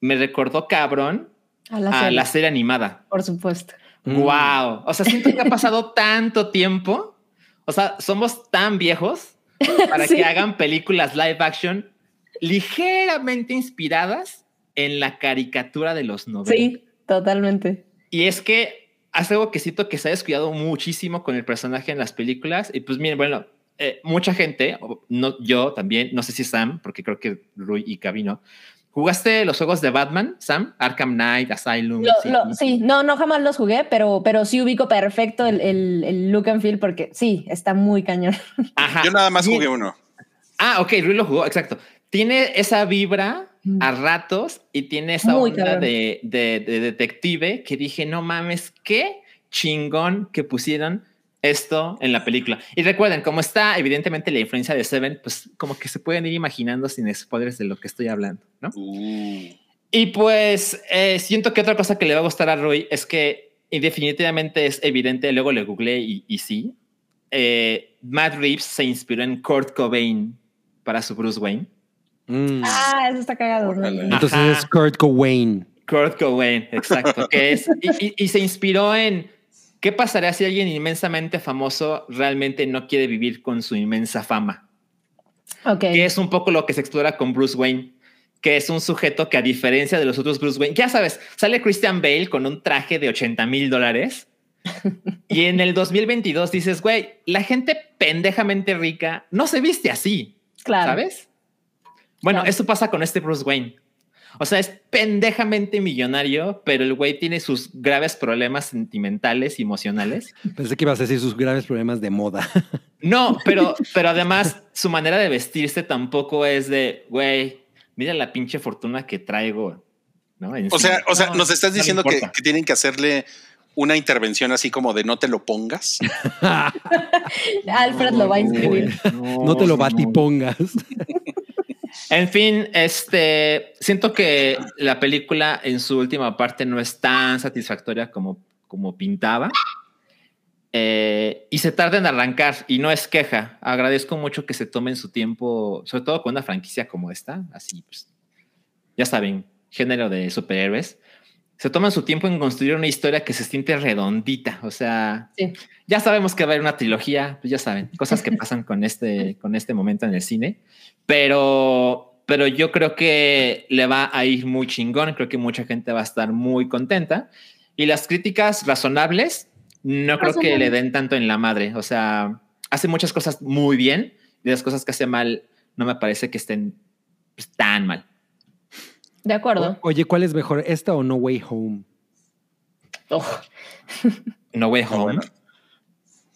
me recordó cabrón A la a serie, la serie animada. por supuesto. Mm. Wow. O sea, siento que ha pasado tanto tiempo. O sea, somos tan viejos para Sí. que hagan películas live action ligeramente inspiradas en la caricatura de los 90. Sí, totalmente. Y es que hace algo que siento que se ha descuidado muchísimo con el personaje en las películas. Y pues miren, bueno, eh, mucha gente, no, yo también, no sé si Sam, porque creo que Rui y Gaby no. ¿Jugaste los juegos de Batman, Sam? Arkham Knight, Asylum. Lo- sí. lo- sí, no, no jamás los jugué, pero, pero sí ubico perfecto el, el- el look and feel porque sí, está muy cañón. Ajá. Yo nada más jugué uno. Ah, ok, Rui lo jugó, exacto. Tiene esa vibra a ratos y tiene esa Muy onda de, de- de detective que dije, no mames, qué chingón que pusieron esto en la película. Y recuerden, como está evidentemente la influencia de Seven, pues como que se pueden ir imaginando sin spoilers de lo que estoy hablando, ¿no? Uh, Y pues eh, siento que otra cosa que le va a gustar a Rui es que y definitivamente es evidente, luego le googleé y, y sí, eh, Matt Reeves se inspiró en Kurt Cobain para su Bruce Wayne. Mm. Ah, eso está cagado. Entonces Ajá. es Kurt Cobain. Kurt Cobain, exacto. que es, y, y- y se inspiró en qué pasaría si alguien inmensamente famoso realmente no quiere vivir con su inmensa fama. Ok. Que es un poco lo que se explora con Bruce Wayne, que es un sujeto que a diferencia de los otros Bruce Wayne, ya sabes, sale Christian Bale con un traje de 80 mil dólares. y en el 2022 dices, güey, la gente pendejamente rica no se viste así. Claro. ¿Sabes? Bueno, Claro. eso pasa con este Bruce Wayne. O sea, es pendejamente millonario, pero el güey tiene sus graves problemas sentimentales y emocionales. Pensé que ibas a decir sus graves problemas de moda. No, pero, pero además su manera de vestirse tampoco es de, güey, mira la pinche fortuna que traigo. ¿no? o sea, o sea, No, nos estás no diciendo que tienen que hacerle una intervención así como de no te lo pongas. Alfred lo va a inscribir. No te lo batipongas. En fin, este siento que la película en su última parte no es tan satisfactoria como, como pintaba. Eh, y se tarda en arrancar y no es queja. Agradezco mucho que se tomen su tiempo, sobre todo con una franquicia como esta, así pues, ya saben, género de superhéroes. Se toman su tiempo en construir una historia que se siente redondita. O sea, Sí. ya sabemos que va a haber una trilogía, pues ya saben, cosas que pasan con este, con este momento en el cine. Pero, pero yo creo que le va a ir muy chingón, creo que mucha gente va a estar muy contenta. Y las críticas razonables, no creo que le den tanto en la madre, o sea, hace muchas cosas muy bien y las cosas que hace mal no me parece que estén pues, tan mal. De acuerdo. O- oye, ¿cuál es mejor, esta o No Way Home? Oh, No Way Home. bueno.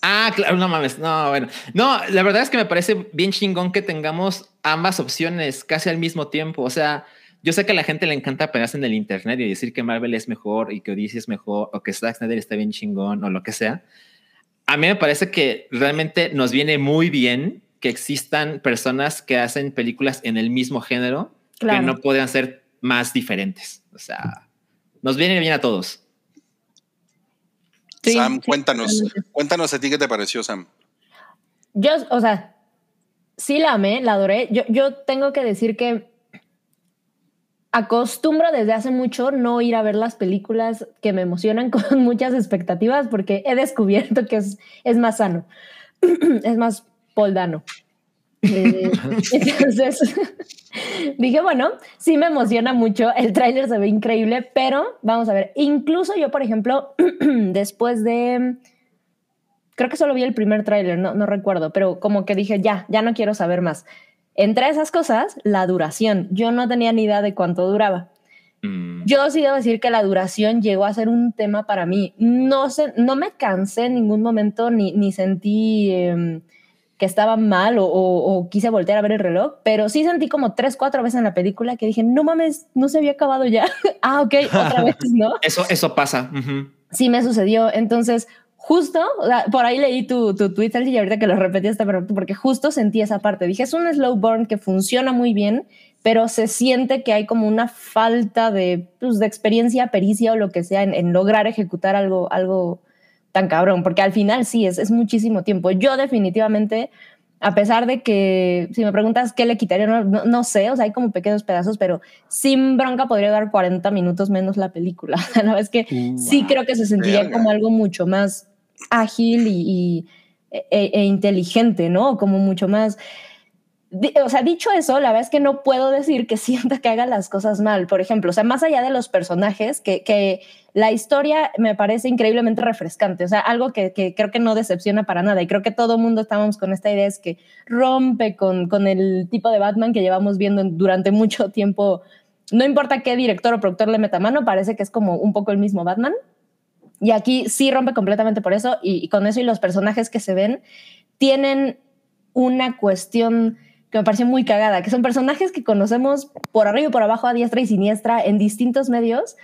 Ah, claro, no mames, no, bueno. No, la verdad es que me parece bien chingón que tengamos ambas opciones casi al mismo tiempo. O sea, yo sé que a la gente le encanta pegarse en el internet y decir que Marvel es mejor y que Odyssey es mejor o que Zack Snyder está bien chingón o lo que sea. A mí me parece que realmente nos viene muy bien que existan personas que hacen películas en el mismo género Claro. que no puedan ser más diferentes. O sea, nos viene bien a todos. Sí, Sam, cuéntanos, cuéntanos a ti qué te pareció, Sam. Yo, o sea, sí la amé, la adoré. Yo, yo tengo que decir que acostumbro desde hace mucho no ir a ver las películas que me emocionan con muchas expectativas porque he descubierto que es, es más sano, es más poldano. Eh, entonces dije, bueno, sí me emociona mucho, el tráiler se ve increíble, pero vamos a ver, incluso yo, por ejemplo, después de creo que solo vi el primer tráiler, no, no recuerdo, pero como que dije, ya, ya no quiero saber más. Entre esas cosas, la duración. Yo no tenía ni idea de cuánto duraba. Mm. Yo sí debo decir que la duración llegó a ser un tema para mí. No, sé, no me cansé en ningún momento ni, ni sentí eh, que estaba mal o, o, o, quise voltear a ver el reloj, pero sí sentí como tres, cuatro veces en la película que dije, no mames, no se había acabado ya. ah, ok, otra vez, ¿no? Eso, eso pasa. Uh -huh. Sí me sucedió. Entonces, justo, por ahí leí tu, tu tweet y ahorita que lo repetí hasta porque justo sentí esa parte. Dije, es un slow burn que funciona muy bien, pero se siente que hay como una falta de, pues, de experiencia, pericia o lo que sea en, en, lograr ejecutar algo, algo tan cabrón, porque al final sí, es, es muchísimo tiempo. Yo definitivamente, a pesar de que, si me preguntas qué le quitaría, no, no, no sé, o sea, hay como pequeños pedazos, pero sin bronca podría dar 40 minutos menos la película. la verdad es que uh, sí creo que se sentiría Verga. como algo mucho más ágil y, y e, e, inteligente, ¿no? Como mucho más... O sea, dicho eso, la verdad es que no puedo decir que sienta que haga las cosas mal. Por ejemplo, o sea, más allá de los personajes, que, que la historia me parece increíblemente refrescante. O sea, algo que, que, creo que no decepciona para nada. Y creo que todo mundo estábamos con esta idea, es que rompe con, con el tipo de Batman que llevamos viendo durante mucho tiempo. No importa qué director o productor le meta mano, parece que es como un poco el mismo Batman. Y aquí sí rompe completamente por eso. Y, y con eso y los personajes que se ven tienen una cuestión que me pareció muy cagada, que son personajes que conocemos por arriba y por abajo, a diestra y siniestra, en distintos medios,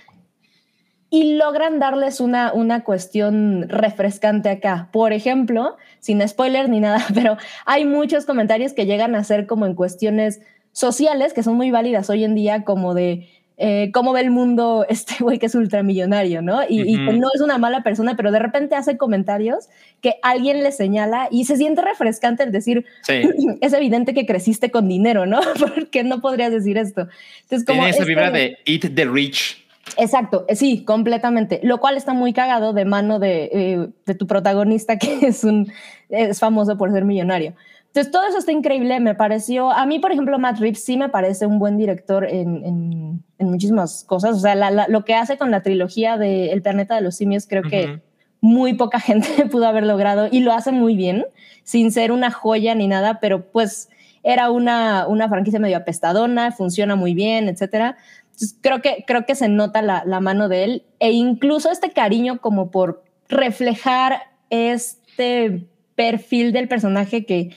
y logran darles una, una cuestión refrescante acá. Por ejemplo, sin spoiler ni nada, pero hay muchos comentarios que llegan a ser como en cuestiones sociales, que son muy válidas hoy en día, como de eh, cómo ve el mundo este güey que es ultramillonario, ¿no? Y, uh -huh. y, que no es una mala persona, pero de repente hace comentarios que alguien le señala y se siente refrescante el decir, sí. es evidente que creciste con dinero, ¿no? Porque no podrías decir esto. Entonces, como Tiene esa este, vibra de eat the rich. Exacto, eh, sí, completamente. Lo cual está muy cagado de mano de, eh, de tu protagonista, que es, un, es famoso por ser millonario. Entonces, todo eso está increíble. Me pareció, a mí, por ejemplo, Matt Reeves sí me parece un buen director en, en, en muchísimas cosas. O sea, la, la, lo que hace con la trilogía de El planeta de los simios, creo uh -huh. que muy poca gente pudo haber logrado y lo hace muy bien, sin ser una joya ni nada, pero pues era una, una franquicia medio apestadona, funciona muy bien, etcétera. Entonces, creo que, creo que se nota la, la mano de él e incluso este cariño como por reflejar este perfil del personaje que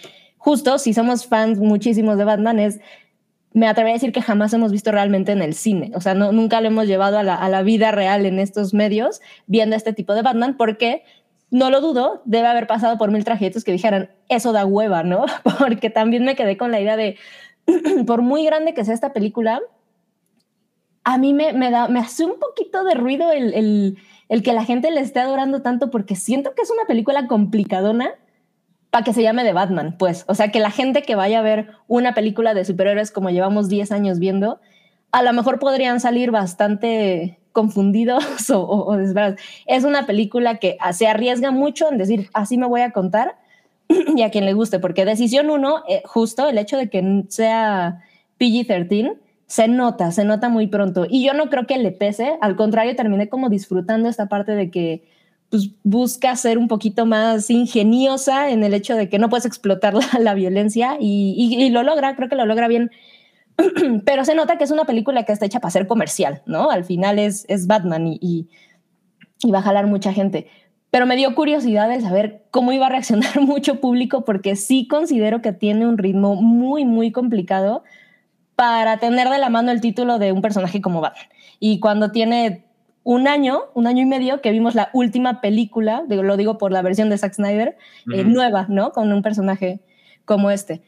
justo si somos fans muchísimos de Batman es me atrevería a decir que jamás hemos visto realmente en el cine. O sea, no, nunca lo hemos llevado a la, vida real en estos medios viendo este tipo de Batman porque, no lo dudo, debe haber pasado por mil tragedias que dijeran, eso da hueva, ¿no? Porque también me quedé con la idea de, por muy grande que sea esta película, a mí me, me hace un poquito de ruido el, el, el que la gente le esté adorando tanto porque siento que es una película complicadona para que se llame de Batman, pues. O sea, que la gente que vaya a ver una película de superhéroes como llevamos 10 años viendo, a lo mejor podrían salir bastante confundidos o, o. Es una película que se arriesga mucho en decir, así me voy a contar, y a quien le guste, porque Decisión 1, eh, justo el hecho de que sea PG-13, se nota, se nota muy pronto. Y yo no creo que le pese, al contrario, terminé como disfrutando esta parte de que pues, busca ser un poquito más ingeniosa en el hecho de que no puedes explotar la, la violencia y, y- y lo logra, creo que lo logra bien. Pero se nota que es una película que está hecha para ser comercial, ¿no? Al final es, es Batman y, y, y va a jalar mucha gente. Pero me dio curiosidad el saber cómo iba a reaccionar mucho público porque sí considero que tiene un ritmo muy, muy complicado para tener de la mano el título de un personaje como Batman. Y cuando tiene un año, un año y medio, que vimos la última película, digo, lo digo por la versión de Zack Snyder, eh, nueva, ¿no? Con un personaje como este.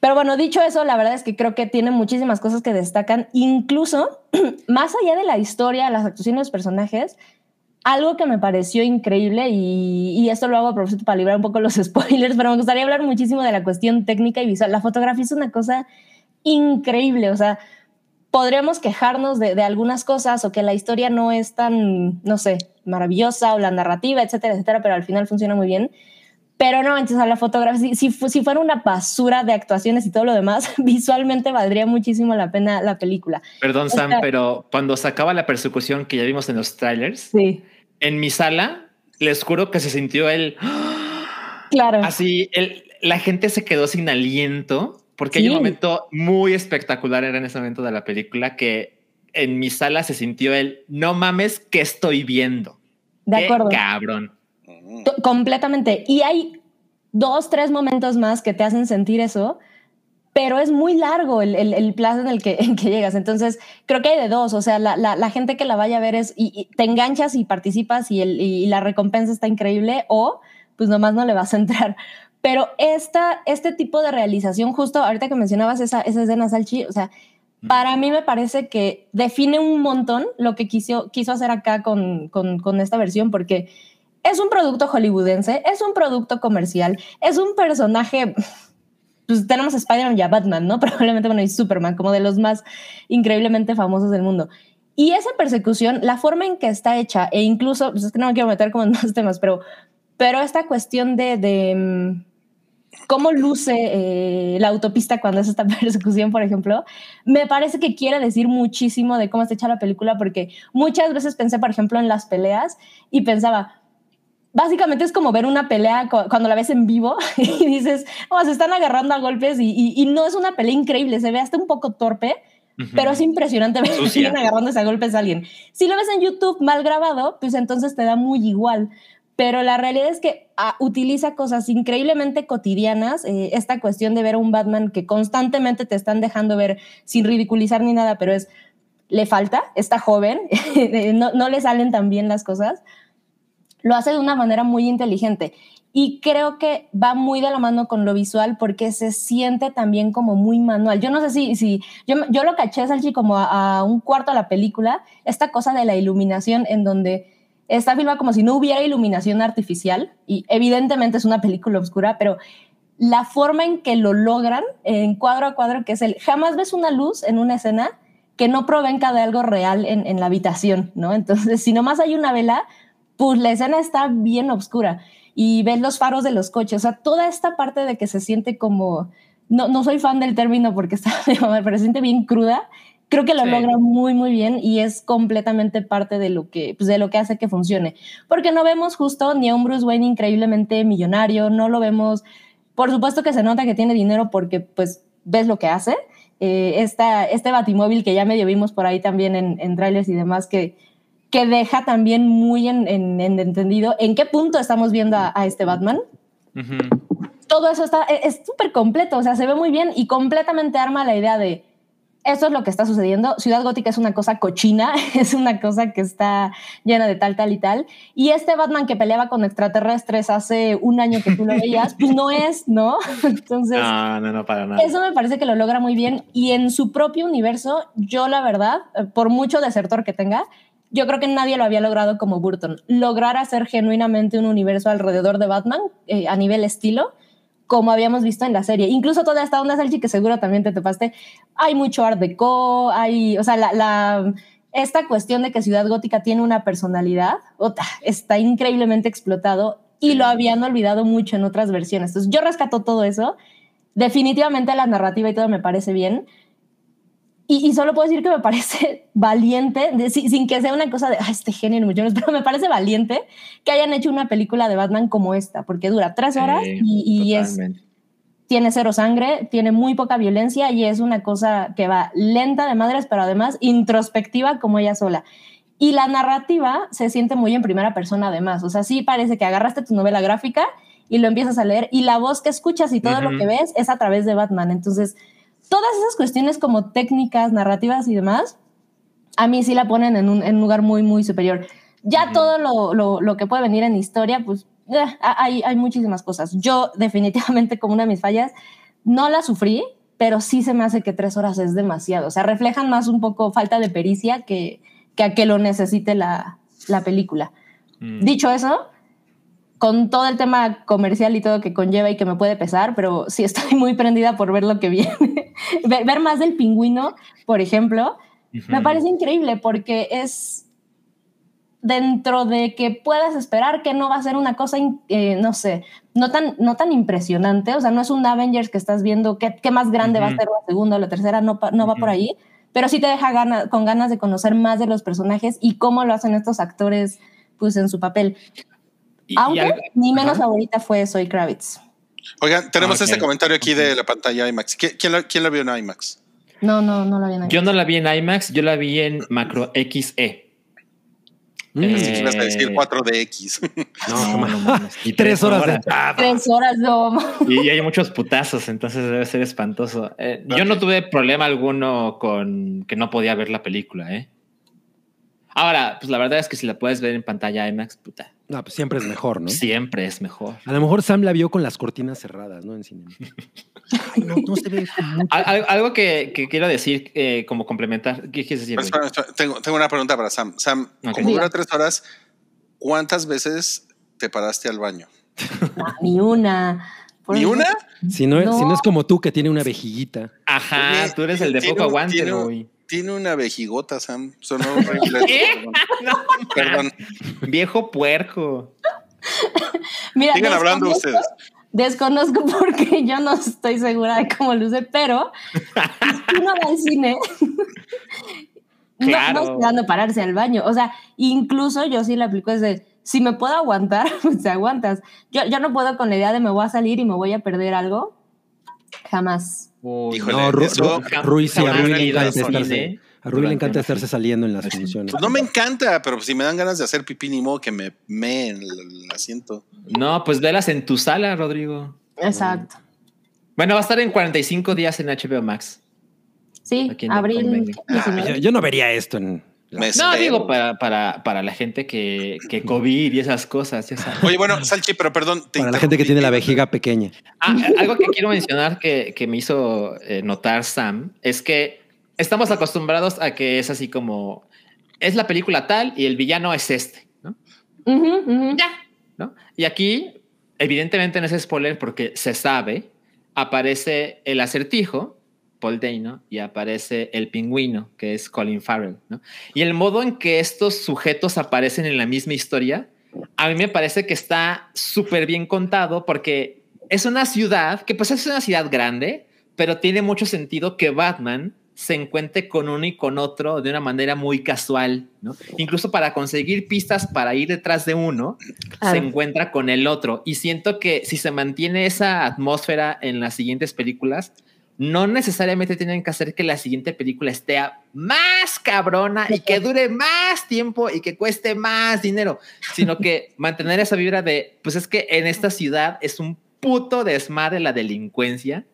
Pero bueno, dicho eso, la verdad es que creo que tiene muchísimas cosas que destacan, incluso más allá de la historia, las actuaciones de los personajes, algo que me pareció increíble y, y esto lo hago a propósito para librar un poco los spoilers, pero me gustaría hablar muchísimo de la cuestión técnica y visual. La fotografía es una cosa increíble, o sea, podríamos quejarnos de, de algunas cosas o que la historia no es tan, no sé, maravillosa o la narrativa, etcétera, etcétera, pero al final funciona muy bien. Pero no, entonces a la fotografía, si, si, si fuera una basura de actuaciones y todo lo demás, visualmente valdría muchísimo la pena la película. Perdón, Sam, Esta- pero cuando se acaba la persecución que ya vimos en los trailers, Sí, en mi sala, les juro que se sintió el claro. así, el, la gente se quedó sin aliento porque hay un momento muy espectacular era en ese momento de la película que en mi sala se sintió el no mames que estoy viendo. de Qué acuerdo. Cabrón. Completamente. Y hay dos, tres momentos más que te hacen sentir eso, pero es muy largo el, el, el plazo en el, que, en que llegas. Entonces, creo que hay de dos. O sea, la, la, la gente que la vaya a ver es, y, y te enganchas y participas y, el, y la recompensa está increíble, o pues nomás no le vas a entrar. Pero esta, este tipo de realización, justo ahorita que mencionabas esa, esa escena, Salchi, o sea, para mí me parece que define un montón lo que quiso, quiso hacer acá con, con, con esta versión, porque es un producto hollywoodense, es un producto comercial, es un personaje. Pues tenemos a Spider-Man y a Batman, ¿no? Probablemente, bueno, y Superman, como de los más increíblemente famosos del mundo. Y esa persecución, la forma en que está hecha, e incluso, pues es que no me quiero meter como en más temas, pero, pero esta cuestión de, de mm, cómo luce eh, la autopista cuando es esta persecución, por ejemplo, me parece que quiere decir muchísimo de cómo está hecha la película, porque muchas veces pensé, por ejemplo, en las peleas y pensaba, básicamente es como ver una pelea cu- cuando la ves en vivo y dices, oh, se están agarrando a golpes y, y- y no es una pelea increíble, se ve hasta un poco torpe, pero es impresionante ver que agarrándose a golpes a alguien. Si lo ves en YouTube mal grabado, pues entonces te da muy igual. Pero la realidad es que ah, utiliza cosas increíblemente cotidianas. eh, esta cuestión de ver a un Batman que constantemente te están dejando ver sin ridiculizar ni nada, pero es, le falta, está joven, no, no le salen tan bien las cosas. Lo hace de una manera muy inteligente. Y creo que va muy de la mano con lo visual porque se siente también como muy manual. Yo no sé si, si yo, yo lo caché, Salchi, como a, a un cuarto de la película, esta cosa de la iluminación en donde está filmada como si no hubiera iluminación artificial y evidentemente es una película oscura, pero la forma en que lo logran en cuadro a cuadro, que es el, jamás ves una luz en una escena que no provenga de algo real en, en la habitación, ¿no? Entonces, si nomás hay una vela, pues la escena está bien oscura y ves los faros de los coches, o sea, toda esta parte de que se siente como, no, no soy fan del término porque está, pero se siente bien cruda, creo que lo Sí. logra muy, muy bien y es completamente parte de lo que, pues, de lo que hace que funcione. Porque no vemos justo ni a un Bruce Wayne increíblemente millonario, no lo vemos, por supuesto que se nota que tiene dinero porque pues ves lo que hace. Eh, esta, este batimóvil que ya medio vimos por ahí también en, en trailers y demás que, que deja también muy en, en- en entendido en qué punto estamos viendo a, a este Batman Ujú. todo eso está, e, es súper completo, o sea, se ve muy bien y completamente arma la idea de esto es lo que está sucediendo. Ciudad Gótica es una cosa cochina, es una cosa que está llena de tal, tal y tal. Y este Batman que peleaba con extraterrestres hace un año que tú lo veías, pues no es, ¿no? Entonces, No, no, no, para nada. eso me parece que lo logra muy bien. Y en su propio universo, yo la verdad, por mucho desertor que tenga, yo creo que nadie lo había logrado como Burton. Lograr hacer genuinamente un universo alrededor de Batman eh, a nivel estilo, como habíamos visto en la serie. Incluso toda esta onda, Salchi, que seguro también te topaste, hay mucho art deco, hay, o sea, la, la- esta cuestión de que Ciudad Gótica tiene una personalidad, está increíblemente explotado y lo habían olvidado mucho en otras versiones. Entonces yo rescato todo eso. Definitivamente la narrativa y todo me parece bien, Y, y, solo puedo decir que me parece valiente, de, sin, sin, que sea una cosa de este genio millones, pero me parece valiente que hayan hecho una película de Batman como esta, porque dura tres horas Sí, y, y es, tiene cero sangre, tiene muy poca violencia y es una cosa que va lenta de madres, pero además introspectiva como ella sola. Y la narrativa se siente muy en primera persona además, o sea, sí parece que agarraste tu novela gráfica y lo empiezas a leer y la voz que escuchas y todo lo que ves es a través de Batman. Entonces, todas esas cuestiones como técnicas, narrativas y demás, a mí sí la ponen en un, en un lugar muy, muy superior. Ya Ujú. todo lo, lo, lo que puede venir en historia, pues eh, hay, hay muchísimas cosas. Yo definitivamente como una de mis fallas, no la sufrí, pero sí se me hace que tres horas es demasiado. O sea, reflejan más un poco falta de pericia que, que a que lo necesite la, la película. Mm. Dicho eso, con todo el tema comercial y todo que conlleva y que me puede pesar, pero sí estoy muy prendida por ver lo que viene. ver, ver más del pingüino, por ejemplo, me parece increíble porque es dentro de que puedas esperar que no va a ser una cosa, eh, no sé, no tan, no tan impresionante, o sea, no es un Avengers que estás viendo qué, qué más grande va a ser la segunda o la tercera, no, no va por ahí, pero sí te deja gana- con ganas de conocer más de los personajes y cómo lo hacen estos actores pues en su papel. Y- y Aunque mi menos favorita fue Soy Kravitz. Oigan, tenemos Ah, ok. este comentario aquí de la pantalla IMAX. ¿Qui- ¿Quién, lo vio en IMAX? No, no, no la vi en Yo no la vi en IMAX, yo la vi en Macro XE. Mm. Eh, Así que ibas a decir 4DX. No, No, no. Y Tres horas de Tres horas, no. Y hay muchos putazos, entonces debe ser espantoso. Eh, yo no tuve problema alguno con que no podía ver la película, ¿eh? Ahora, pues la verdad es que si la puedes ver en pantalla IMAX, puta, No, pues siempre es mejor, ¿no? siempre es mejor. A lo mejor Sam la vio con las cortinas cerradas, ¿no? En cine. Ay, no, no se ve. Al- algo que, que quiero decir eh, como complementar, ¿qué quieres decir? Güey? espera, espera, tengo, tengo una pregunta para Sam. Sam, como dura tres horas, ¿cuántas veces te paraste al baño? Ah, Ni una. Por ¿Ni una? Si no, No. si no es como tú que tiene una vejiguita. Ajá, tú eres el de poco aguante, güey. Tiene una vejigota, Sam. Sonó horrible. ¿Qué? Perdón. Perdón. Viejo puerco. Mira, Sigan hablando desconozco- ustedes. Desconozco porque yo no estoy segura de cómo luce, pero si uno va al cine, no- Claro. no, esperando pararse al baño. O sea, incluso yo sí la aplico es de, si me puedo aguantar, pues te aguantas. Yo, yo no puedo con la idea de me voy a salir y me voy a perder algo. Jamás. Uy, Híjole, No, Ru- eso- Ru- Ruiz sí, a Rui le encanta estarse, a Rui le encanta estarse saliendo en las funciones. Pues no me encanta, pero si me dan ganas de hacer pipí, ni modo que me me en el, asiento. No, pues velas en tu sala, Rodrigo. Exacto. Bueno, va a estar en 45 días en HBO Max. Sí, ¿A quién le abril? Ah, 19. yo, yo no vería esto en. Me No, espero. digo para, para, para la gente que, que COVID y esas cosas. ya sabes. Oye, bueno, Salchi, pero perdón. te para la gente que tiene la vejiga pequeña. Ah, algo que quiero mencionar que, que me hizo eh, notar Sam es que estamos acostumbrados a que es así como es la película tal y el villano es este, ¿no? Ya, ¿no? Y aquí, evidentemente, en ese spoiler, porque se sabe, aparece el acertijo, Paul Dano, y aparece el pingüino, que es Colin Farrell, ¿no? Y el modo en que estos sujetos aparecen en la misma historia, a mí me parece que está súper bien contado porque es una ciudad que pues es una ciudad grande, pero tiene mucho sentido que Batman se encuentre con uno y con otro de una manera muy casual, ¿no? Incluso para conseguir pistas para ir detrás de uno, se encuentra con el otro. Y siento que si se mantiene esa atmósfera en las siguientes películas, no necesariamente tienen que hacer que la siguiente película esté más cabrona y que dure más tiempo y que cueste más dinero, sino que mantener esa vibra de, pues es que en esta ciudad es un puto desmadre la delincuencia,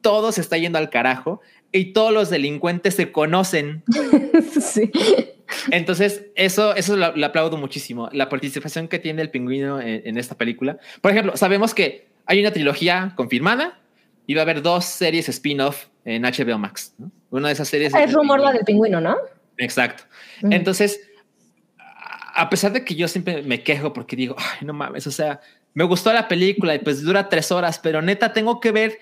todo se está yendo al carajo y todos los delincuentes se conocen. sí. Entonces, eso, eso lo, lo aplaudo muchísimo. La participación que tiene el pingüino en, en esta película. Por ejemplo, sabemos que hay una trilogía confirmada va a haber dos series spin-off en HBO Max. ¿no? Una de esas series Es el rumor la del pingüino, ¿no? Exacto. Mm. Entonces, a a pesar de que yo siempre me quejo porque digo, ay, no mames, o sea, me gustó la película y pues dura tres horas, pero neta tengo que ver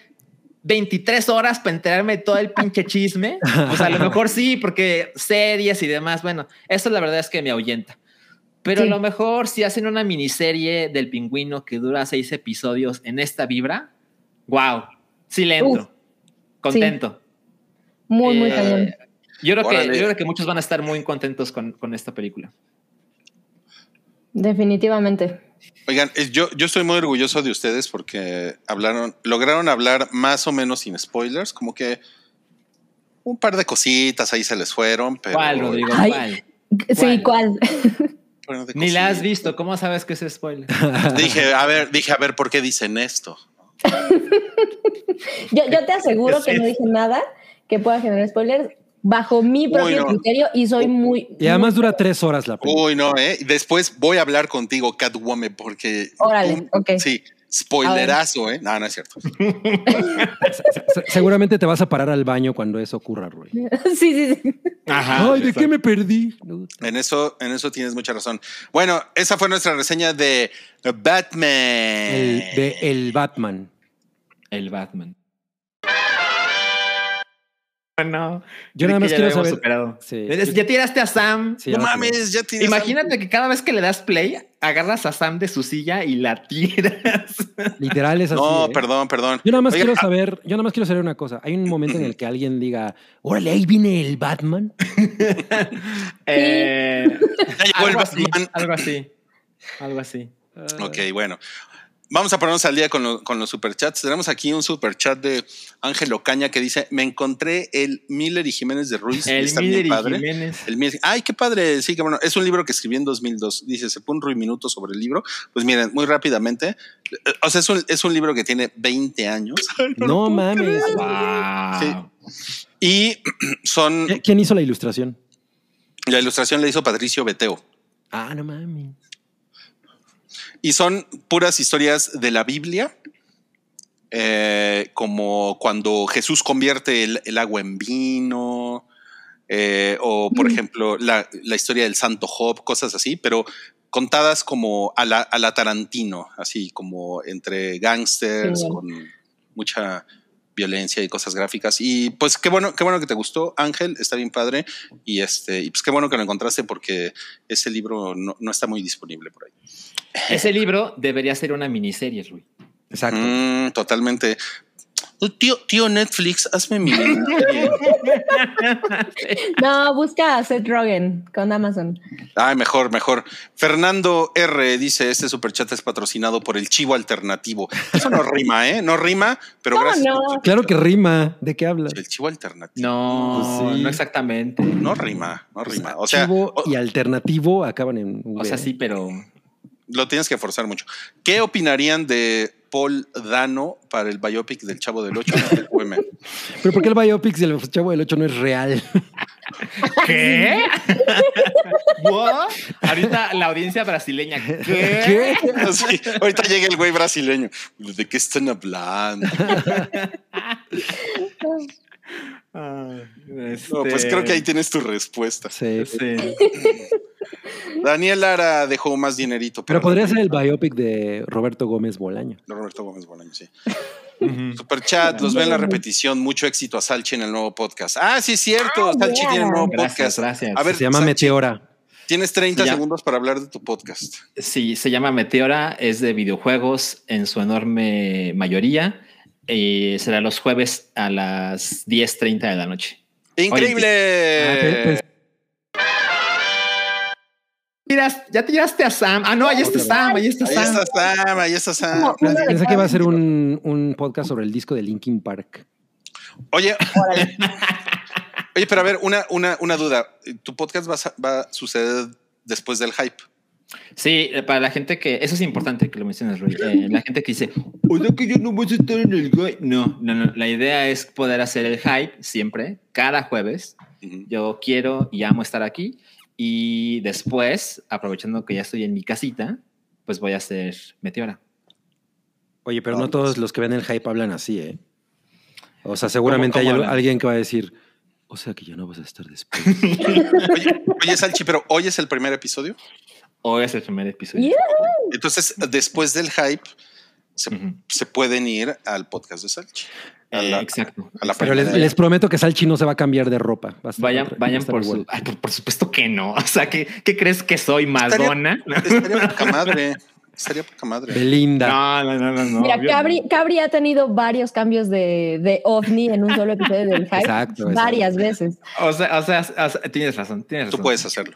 23 horas para enterarme de todo el pinche chisme. Pues a lo mejor sí, porque series y demás, bueno, eso la verdad es que me ahuyenta. Pero Sí. a lo mejor si hacen una miniserie del pingüino que dura seis episodios en esta vibra, wow, sí le entro. Uf. Contento. Muy, muy Eh, cañón. Yo creo, que, Órale. yo creo que muchos van a estar muy contentos con, con esta película. Definitivamente. Oigan, yo, yo estoy muy orgulloso de ustedes porque hablaron, lograron hablar más o menos sin spoilers, como que un par de cositas ahí se les fueron, pero. ¿Cuál, Rodrigo? Ay. ¿Cuál? Sí, ¿cuál? Bueno, Ni la has visto. ¿Cómo sabes que es spoiler? Dije, a ver, dije, a ver, ¿por qué dicen esto? Yo, yo te aseguro que no dije nada que pueda generar spoilers bajo mi propio no. criterio y soy muy. Y además muy- dura tres horas la película. Uy, no, ¿eh? Después voy a hablar contigo, Catwoman, porque. Órale, ok. Sí, spoilerazo, ¿eh? No, no es cierto. Se- Seguramente te vas a parar al baño cuando eso ocurra, Roy. sí, sí, sí. Ajá. Ay, ¿de qué me perdí? En eso, en eso tienes mucha razón. Bueno, esa fue nuestra reseña de Batman. El, de El Batman. El Batman. No. Yo nada más ya quiero lo saber- superado. Sí. Eres- Ya tiraste a Sam. Sí, no mames, ya tienes. Imagínate que cada vez que le das play, agarras a Sam de su silla y la tiras. Literal es así. No, ¿eh? perdón, perdón. Yo nada más Oiga, quiero saber, yo nada más quiero saber una cosa. Hay un momento en el que alguien diga, órale, ahí viene el Batman. Eh, Ya llegó el algo, así, Batman. algo así. Algo así. Ok, bueno. Vamos a ponernos al día con, lo- con los superchats. Tenemos aquí un superchat de Ángel Ocaña que dice: Me encontré el Miller y Jiménez de Ruiz. El está Miller bien y. Jiménez. El Miller- Ay, qué padre. Sí, que bueno. Es un libro que escribí en 2002. Dice: Se pone un ruido minuto sobre el libro. Pues miren, muy rápidamente. eh, O sea, es un, es un libro que tiene 20 años. No mames. Wow. Y son. ¿Qui- ¿Quién hizo la ilustración? La ilustración la hizo Patricio Beteo. Ah, no mames. Y son puras historias de la Biblia, eh, como cuando Jesús convierte el, el agua en vino, eh, o por ejemplo la, la historia del Santo Job, cosas así, pero contadas como a la, a la Tarantino, así como entre gángsters, con mucha violencia y cosas gráficas. Y pues qué bueno, qué bueno que te gustó, Ángel, está bien padre. Y este, y pues qué bueno que lo encontraste porque ese libro no, no está muy disponible por ahí. Ese libro debería ser una miniserie, Rui. Exacto. Mm, totalmente. Tío, tío Netflix, hazme mi. No, busca a Seth Rogen con Amazon. Ay, mejor, mejor. Fernando R dice: Este superchat es patrocinado por el chivo alternativo. Eso no rima, ¿eh? No rima, pero ¿Cómo gracias. no? Claro que rima. ¿De qué hablas? El chivo alternativo. No, Pues sí. no exactamente. No rima, no rima. O sea, Chivo o- y alternativo acaban en V. O sea, sí, pero lo tienes que forzar mucho. ¿Qué opinarían de Paul Dano para el biopic del Chavo del 8 del UM? Pero ¿por qué el biopic del Chavo del 8 no es real? ¿Qué? ¿What? Ahorita la audiencia brasileña. ¿Qué? ¿Qué? Sí, ahorita llega el güey brasileño. ¿De qué están hablando? Ah, No, pues creo que ahí tienes tu respuesta. Sí. Sí. Daniel Lara dejó más dinerito. Pero podría ser el biopic de Roberto Gómez Bolaño. De Roberto Gómez Bolaño, sí. Super chat, los ven en la repetición. Mucho éxito a Salchi en el nuevo podcast. Ah, sí, es cierto. Ah, Salchi yeah. tiene un nuevo Gracias, podcast. gracias. A ver, Se llama Salchi, Meteora. Tienes 30 Se llama- segundos para hablar de tu podcast. Sí, se llama Meteora, es de videojuegos en su enorme mayoría. Y será los jueves a las 10.30 de la noche. ¡Increíble! Ah, pe- Tiras- ya tiraste a Sam. Ah, no, ahí está Sam, ahí está ahí Sam. está Sam, ahí está Sam. Pensé que iba a ser un, un podcast sobre el disco de Linkin Park. Oye, oye, pero a ver, una, una, una duda. ¿Tu podcast va a, va a suceder después del hype? Sí, eh, para la gente que, eso es importante que lo menciones, Rui. Eh, la gente que dice, o sea que yo no voy a estar en el hype. No, no, no. La idea es poder hacer el hype siempre, cada jueves. Yo quiero y amo estar aquí. Y después, aprovechando que ya estoy en mi casita, pues voy a hacer Meteora. Oye, pero No, no todos los que ven el hype hablan así, ¿eh? O sea, ¿Cómo- seguramente cómo hay hablan? alguien que va a decir, o sea que ya no vas a estar después. Oye, oye, Salchi, pero hoy es el primer episodio. Hoy es el primer episodio. Yeah. Entonces, después del hype, se, pueden ir al podcast de Salchi. A Eh, exacto. a la Pero les, prometo que Salchi no se va a cambiar de ropa. Va a estar- Vayan, va a vayan estar por igual. su. Ay, por, por supuesto que no. O sea, ¿qué, qué crees que soy? ¿Madonna? Estaría poca madre. Estaría poca madre. Belinda. No, no, no, no. no Mira, Cabri, Cabri ha tenido varios cambios de, de ovni en un solo episodio del hype. Exacto, exacto. varias veces. O sea, o sea, o sea, tienes razón, tienes razón. Tú puedes hacerlo.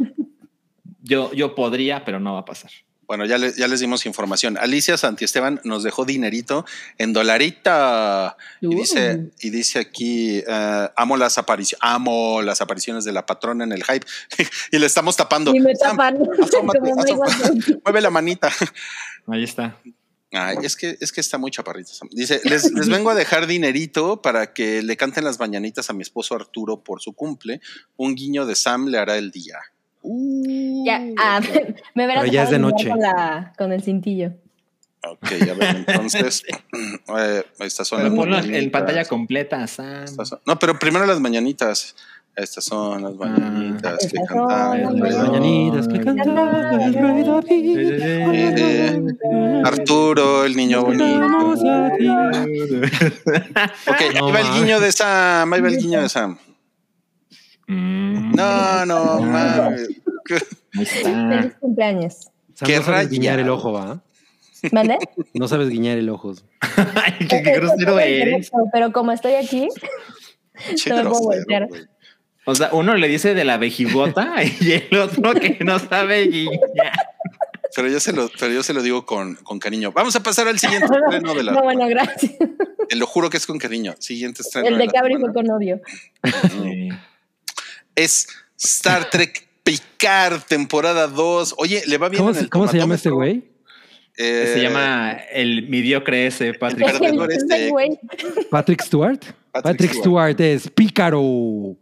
Yo, yo podría, pero no va a pasar. Bueno, ya, le- ya les dimos información. Alicia Santiesteban nos dejó dinerito en dolarita. Y Uh. dice, y dice aquí, eh, amo las apariciones, amo las apariciones de la patrona en el hype. y le estamos tapando. Y me tapan asómate, asómate. Mueve la manita. Ahí está. Ay, es que, es que está muy chaparrita. Sam. Dice, les, les vengo a dejar dinerito para que le canten las mañanitas a mi esposo Arturo por su cumple. Un guiño de Sam le hará el día. Uh, Ya, ah, me verás Pero ya es de noche. Con, la, con el cintillo. Ok, a ver, entonces, eh, estas son Pero las en mañanitas. pantalla completa, Sam. Son- No, pero primero las mañanitas. Estas son las mañanitas que Estas son cantaba las. Mañanitas que cantaba el rey David. Eh, Arturo, el niño bonito. Ok, ahí va el guiño de Sam. Ahí va el guiño de Sam. Mm, No, no, mames. Feliz cumpleaños. Qué no sabes guiñar el ojo, ¿va? ¿Vale? No sabes guiñar el ojo. Ay, qué, qué grosero eres. Pero como estoy aquí, Che, No me puedo voltear. O sea, uno le dice de la vejigota y el otro que no sabe guiñar. Pero yo se lo, pero yo se lo digo con, con cariño. Vamos a pasar al siguiente estreno de la. no, bueno, gracias. Te lo juro que es con cariño. Siguiente estreno. El de la Cabri fue con odio. Sí. Es Star Trek Picard, temporada 2. Oye, le va bien ¿Cómo, en se, el cómo se llama este güey? Eh, Se llama el mediocre ese, Patrick. Perdón, El- este- güey. Patrick Stewart. Patrick, Stewart. es pícaro.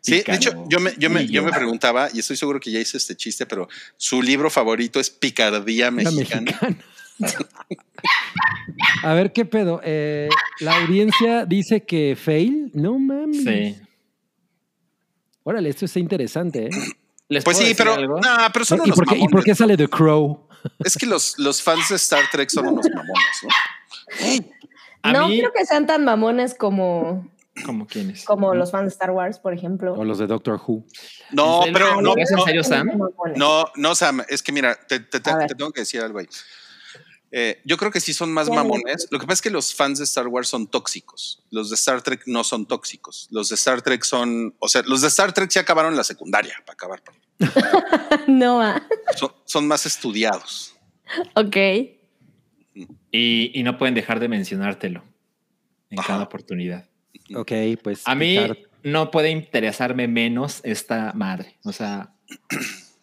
Sí, de hecho, yo me, yo, me, yo me preguntaba, y estoy seguro que ya hice este chiste, pero su libro favorito es Picardía mexicana. A ver qué pedo. Eh, la audiencia dice que fail. No mames. Sí. Órale, esto está interesante. ¿eh? ¿Les Pues puedo sí, pero, nah, pero son ¿Y unos por, qué, ¿Y por qué sale The Crow? Es que los, los fans de Star Trek son unos mamones, ¿no? A no mí, creo que sean tan mamones como, ¿Cómo quiénes? como los fans de Star Wars, por ejemplo. O los de Doctor Who. No, pero no, ¿Es en serio, Sam? No, no, Sam, es que mira, te, te tengo que decir algo ahí. Eh, yo creo que sí son más mamones. Lo que pasa es que los fans de Star Wars son tóxicos. Los de Star Trek no son tóxicos. Los de Star Trek son, o sea, los de Star Trek ya acabaron la secundaria para acabar. no. Son, son más estudiados. ok. Y, y no pueden dejar de mencionártelo en Ajá. cada oportunidad. Ok, pues. A mí Picard. no puede interesarme menos esta madre. O sea,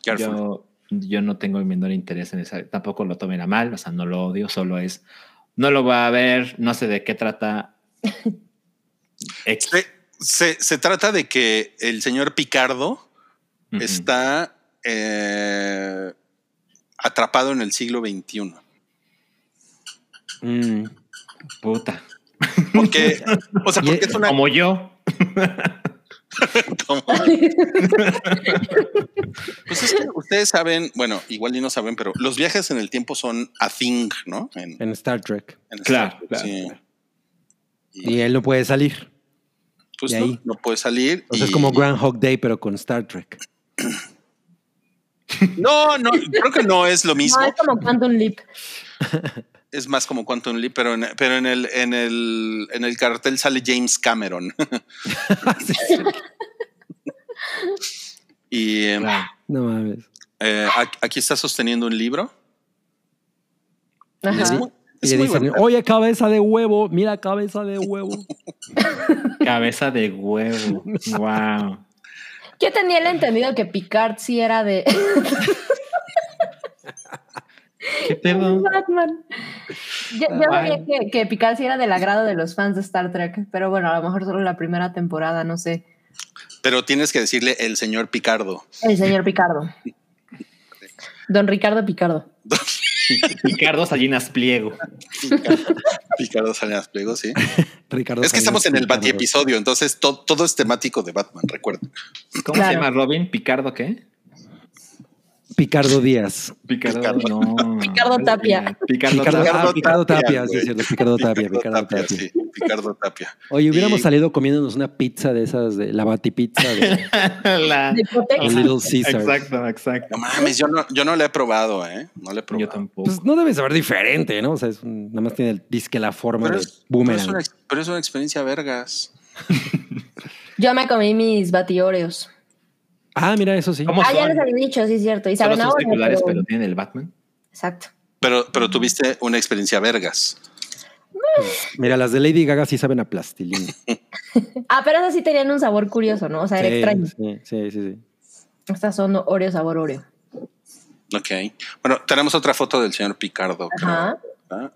Careful. yo, yo no tengo el menor interés en esa. Tampoco lo tomen a mal, o sea, no lo odio, solo es. No lo voy a ver, no sé de qué trata. Se, se- se trata de que el señor Picardo está eh, atrapado en el siglo XXI. Mm. Puta. Porque, o sea, porque es una. Como yo. pues es que ustedes saben, bueno, igual y no saben, pero los viajes en el tiempo son a thing, ¿no? En, En Star Trek. en Star Claro, Trek, claro, sí. claro. Y él no puede salir. Pues de no, ahí. no puede salir. Entonces y- es como Groundhog Day, pero con Star Trek. No, no, creo que no es lo mismo. No, es como Quantum Leap. Es más como Quantum Leap, pero en, pero en el, en el, en el cartel sale James Cameron. y eh, Claro. No mames. eh, aquí está sosteniendo un libro. Y es Ajá. muy, Y es le muy dicen, bonito. oye, cabeza de huevo, mira, cabeza de huevo. Cabeza de huevo. wow. Yo tenía el entendido que Picard sí era de ¿Qué pedo? Batman. Yo, yo sabía que, que Picard sí era del agrado de los fans de Star Trek, pero bueno, a lo mejor solo la primera temporada, no sé. Pero tienes que decirle el señor Picardo. El señor Picardo. Don Ricardo Picardo. Ricardo Salinas Pliego. Picardo Salinas Pliego, sí. Ricardo es que estamos en el Bati episodio, entonces to- todo es temático de Batman, recuerda. ¿Cómo Claro. se llama Robin? ¿Picardo qué? Picardo Díaz. Picardo, Picardo. no. Picardo Tapia. Picardo, Picardo, Tapia. ah, Picardo Tapia, sí, cierto, Picardo Tapia, Picardo Tapia. sí, Picardo Tapia. Oye, hubiéramos Y- salido comiéndonos una pizza de esas, de la batipizza de La- De Little Caesar. Exacto, exacto. No mames, yo no, yo no la he probado, ¿eh? No la he Yo probado. tampoco. Pues no debe saber diferente, ¿no? O sea, es un- nada más tiene el disque la forma Pero de es, pero, es boomerang. una, ex- pero es una experiencia vergas. Yo me comí mis batioreos. Ah, mira, eso sí. ¿Cómo Ah, ya les había dicho, sí es cierto. Y saben son ahora, pero- pero tienen el Batman. Exacto. Pero, pero tuviste una experiencia vergas. Mira, las de Lady Gaga sí saben a plastilina. Ah, pero esas sí tenían un sabor curioso, ¿no? O sea, era Sí, extraño. sí, sí, sí, sí. Estas son Oreo sabor Oreo. Ok. Bueno, tenemos otra foto del señor Picardo. Ajá. Ah,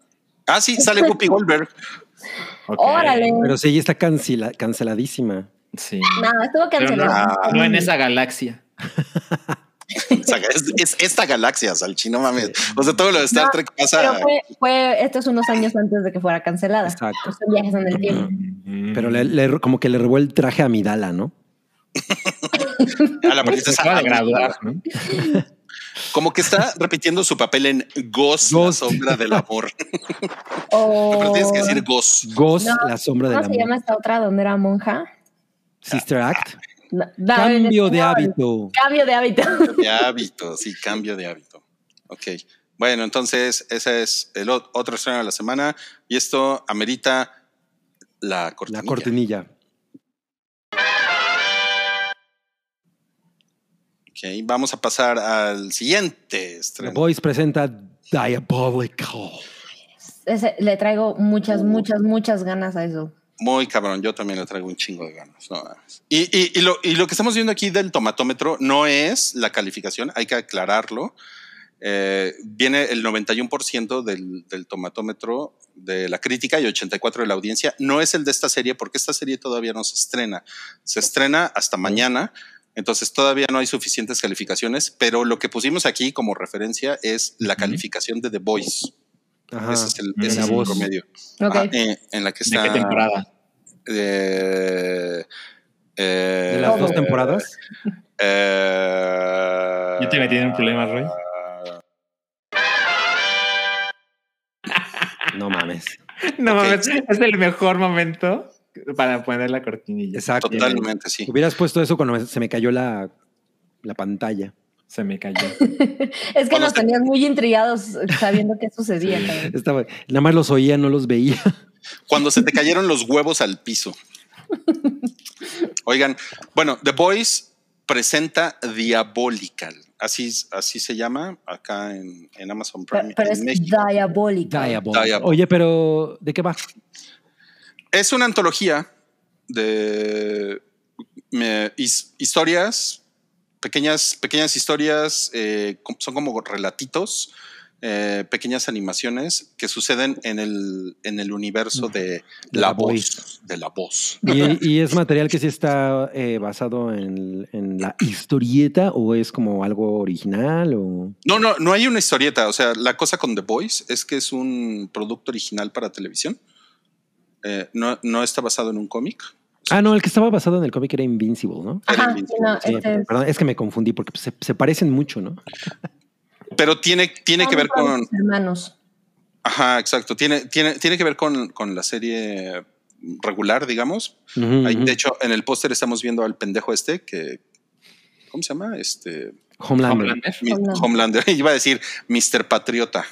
Ah, sí, sale Whoopi Goldberg. Órale. Pero sí, está cancela- canceladísima. Sí. No, estuvo no, cancelado. No en esa galaxia. O sea, es, es esta galaxia, Salchi, no mames. O sea, todo lo de Star No, Trek pasa. Pero fue, fue estos unos años antes de que fuera cancelada. Exacto. Son viajes en el tiempo. Mm. Pero le, le- como que le robó el traje a Midala, ¿no? a la se princesa de graduar, ¿no? Como que está repitiendo su papel en Ghost, Ghost. la sombra del amor. O... Pero tienes que decir Ghost. Ghost, No, la sombra ¿Cómo del se amor. llama esta otra donde era monja? Sister Act. No, no, Cambio de hábito. Cambio de hábito. De hábito, sí, cambio de hábito. Ok. Bueno, entonces ese es el otro estreno de la semana y esto amerita la cortinilla. La cortinilla. Ok, vamos a pasar al siguiente The estreno. Boys presenta Diabolical. Ese- le traigo muchas, muchas, muchas ganas a eso. Muy cabrón, yo también le traigo un chingo de ganas. no y, y- y lo, y lo que estamos viendo aquí del tomatómetro no es la calificación, hay que aclararlo. Eh, viene el 91% del, del tomatómetro de la crítica y 84% de la audiencia. No es el de esta serie porque esta serie todavía no se estrena. Se estrena hasta mañana, entonces todavía no hay suficientes calificaciones, pero lo que pusimos aquí como referencia es la calificación de The Voice. Ajá. Ese es el, de ese la es el voz. promedio. Ah, eh, en la que ¿De está. qué temporada? Eh, eh, ¿De las dos eh, temporadas? eh, Yo te metí en un problema, Roy. No mames. No mames, es el mejor momento para poner la cortinilla. Exacto. Totalmente, sí. Hubieras puesto eso cuando se me cayó la, la pantalla. Se me cayó. Es que nos tenías muy intrigados sabiendo qué sucedía. Estaba, nada más los oía, no los veía. Cuando se te cayeron los huevos al piso. Oigan, bueno, The Voice presenta Diabolical. Así, así se llama acá en, en Amazon Prime. pero en es México. diabólico. Diabolical. Diabolical. Oye, pero ¿de qué va? Es una antología de me- his- historias, pequeñas, pequeñas historias, eh, son como relatitos, eh, pequeñas animaciones que suceden en el, en el universo de la, la voz, voice. de la voz. ¿Y, y es material que sí está eh, basado en, en la historieta o es como algo original? O... No, no, no hay una historieta. O sea, la cosa con The Voice es que es un producto original para televisión. Eh, no, no está basado en un cómic. Ah, no, el que estaba basado en el cómic era Invincible, ¿no? Ajá, Era no, Sí, este es- perdón, es que me confundí porque se, se parecen mucho, ¿no? Pero tiene, tiene que ver con, hermanos. Ajá, exacto. Tiene, tiene, tiene que ver con, con la serie regular, digamos. Ahí, de hecho, en el póster estamos viendo al pendejo este que. ¿Cómo se llama? Este. Homelander. Homelander. Homelander. Homelander. Iba a decir Mr. Patriota.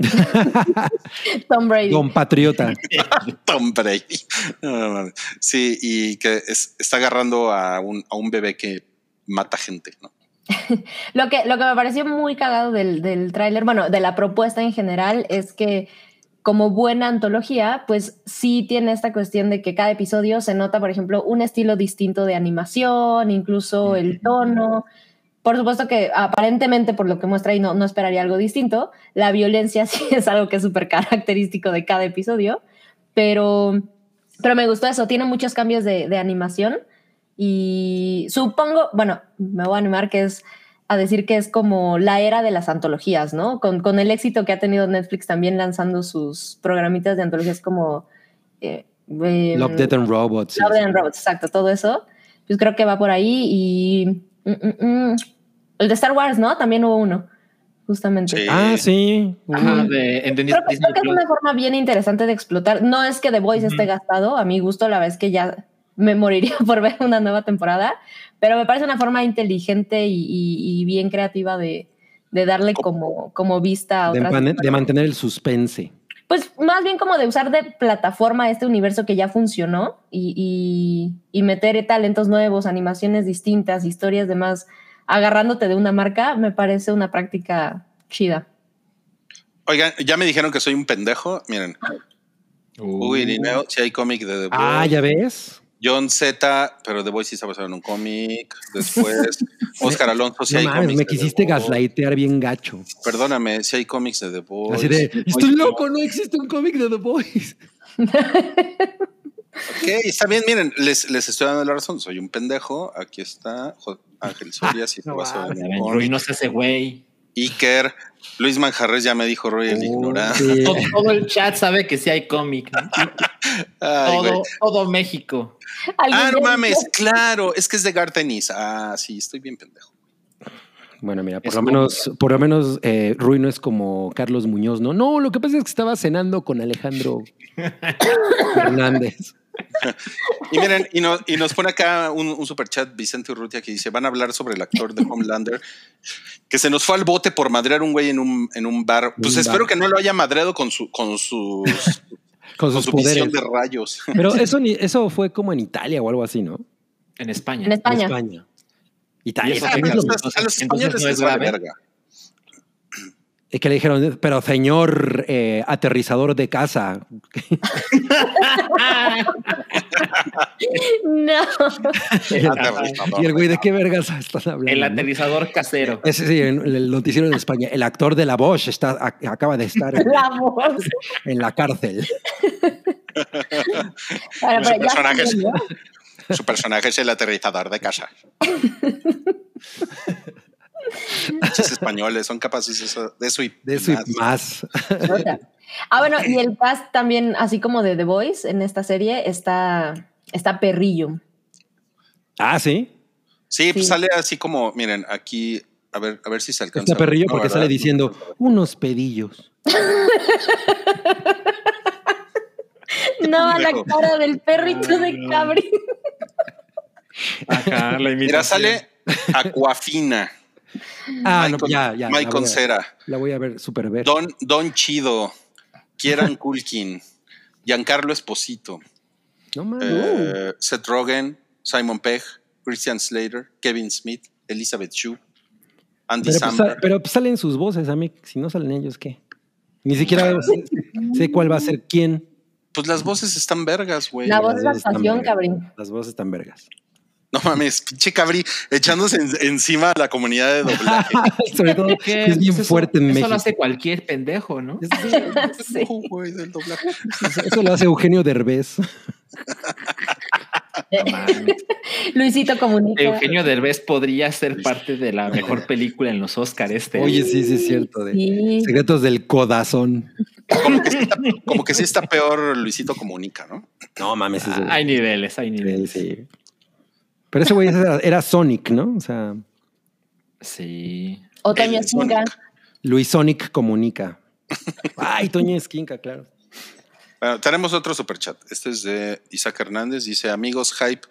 Tom Brady. Don Patriota. Tom Brady. Sí, y que es- está agarrando a un, a un bebé que mata gente, ¿no? Lo que, lo que me pareció muy cagado del, del tráiler, bueno, de la propuesta en general, es que como buena antología, pues sí tiene esta cuestión de que cada episodio se nota, por ejemplo, un estilo distinto de animación, incluso el tono. Por supuesto que aparentemente por lo que muestra ahí no, no esperaría algo distinto. La violencia sí es algo que es súper característico de cada episodio, pero, pero me gustó eso. Tiene muchos cambios de, de animación y supongo, bueno, me voy a animar que es a decir que es como la era de las antologías, ¿no? Con, con el éxito que ha tenido Netflix también lanzando sus programitas de antologías como... eh, eh, Love, Death and Robots. Love. Death and Robots, exacto, todo eso. Pues creo que va por ahí y... mm, mm, mm, El de Star Wars, ¿no? También hubo uno, justamente. Sí. Ah, sí. De, en Disney Creo que, creo que es una forma bien interesante de explotar. No es que The Voice esté gastado, a mi gusto, la vez que ya me moriría por ver una nueva temporada, pero me parece una forma inteligente y, y- y bien creativa de, de darle como, como vista a De, otras. man- de mantener el suspense. Pues más bien como de usar de plataforma este universo que ya funcionó y, y- y meter talentos nuevos, animaciones distintas, historias demás, agarrándote de una marca, me parece una práctica chida. Oigan, ya me dijeron que soy un pendejo. Miren, Uy, Irineo, si hay cómic de The. Ah, ya ves. John Z, pero The Voice sí está basado en un cómic. Después, Oscar Alonso, si No hay mames, cómics. me quisiste Voice. gaslightear bien gacho. Perdóname, si hay cómics de The Voice. Así de, estoy loco, no existe un cómic de The Boys. Ok, está bien, miren, les, les estoy dando la razón. Soy un pendejo. Aquí está Ángel Soria, si está no basado mames. en Ya un ven, cómic. Rui no se hace güey. Iker, Luis Manjarres ya me dijo Roy el Oh, ignorante. sí. Todo, todo el chat sabe que sí hay cómic. Todo, todo México. ¿Alguien Ah, no mames, dijo? claro, es que es de Gartenis. Ah, sí, estoy bien pendejo. Bueno, mira, por Es lo menos, por lo menos eh, Rui no es como Carlos Muñoz, ¿no? No, lo que pasa es que estaba cenando con Alejandro Hernández. Y miren, y, no- y nos pone acá un, un super chat Vicente Urrutia que dice: van a hablar sobre el actor de Homelander que se nos fue al bote por madrear un güey en un, en un bar. Pues Un espero bar. que no lo haya madreado con, su, con sus Con con sus su poderes. visión de rayos. Pero eso, ni- eso fue como en Italia o algo así, ¿no? En España. En España. En España. Italia. Ah, a los- españoles no es grave. verga. Es que le dijeron, pero señor eh, aterrizador de casa. No. y el güey, ¿de qué vergas están hablando? El aterrizador casero. Ese sí, en el noticiero en España. El actor de la Bosch está, ac- acaba de estar en, La voz. en la cárcel. Bueno, ya personaje es-. Su personaje es el aterrizador de casa. Muchos españoles son capaces de eso, de eso y De eso y más. Ah, bueno, y el cast también, así como de The Voice en esta serie, está, está perrillo. Ah, sí. Sí, pues sale así como, miren, aquí, a ver, a ver si se alcanza. Está perrillo No, porque ¿verdad? sale diciendo unos pedillos. No, la Pendejo. cara del perrito de Cabri. Ajá, la Mira, sale Aquafina, Ah, no, ya, ya. la Michael voy a- Cera, La voy a ver, super ver. Don, Don Chido, Kieran Culkin, Giancarlo Esposito, No mames. eh, Seth Rogen, Simon Pegg, Christian Slater, Kevin Smith, Elizabeth Shue, Andy pero, pues, pero pues, salen sus voces, a mí, si no salen ellos, ¿qué? Ni siquiera sé, sé cuál va a ser quién. Pues las voces están vergas, güey. La voz es la vergas. Cabri. Las voces están vergas. No mames, pinche cabri, echándose en- encima a la comunidad de doblaje. Sobre todo ¿Qué? es bien eso- fuerte en Eso México. lo hace cualquier pendejo, ¿no? Sí. No, güey, del doblaje. Eso, eso lo hace Eugenio Derbez. No mames. Luisito comunica. Eugenio Derbez podría ser parte de la mejor película en los Oscars este. Oye, sí, sí es cierto. De Sí. Secretos del codazón. Como que, sí está, como que sí está peor Luisito Comunica, ¿no? No mames, Ah, hay niveles, hay sí, niveles. sí. Pero ese güey era, era Sonic, ¿no? O sea, Sí. O Toño Esquinca. Luis Sonic comunica. Ay, Toño Esquinca, claro. Bueno, tenemos otro superchat. Este es de Isaac Hernández. Dice, amigos, hype.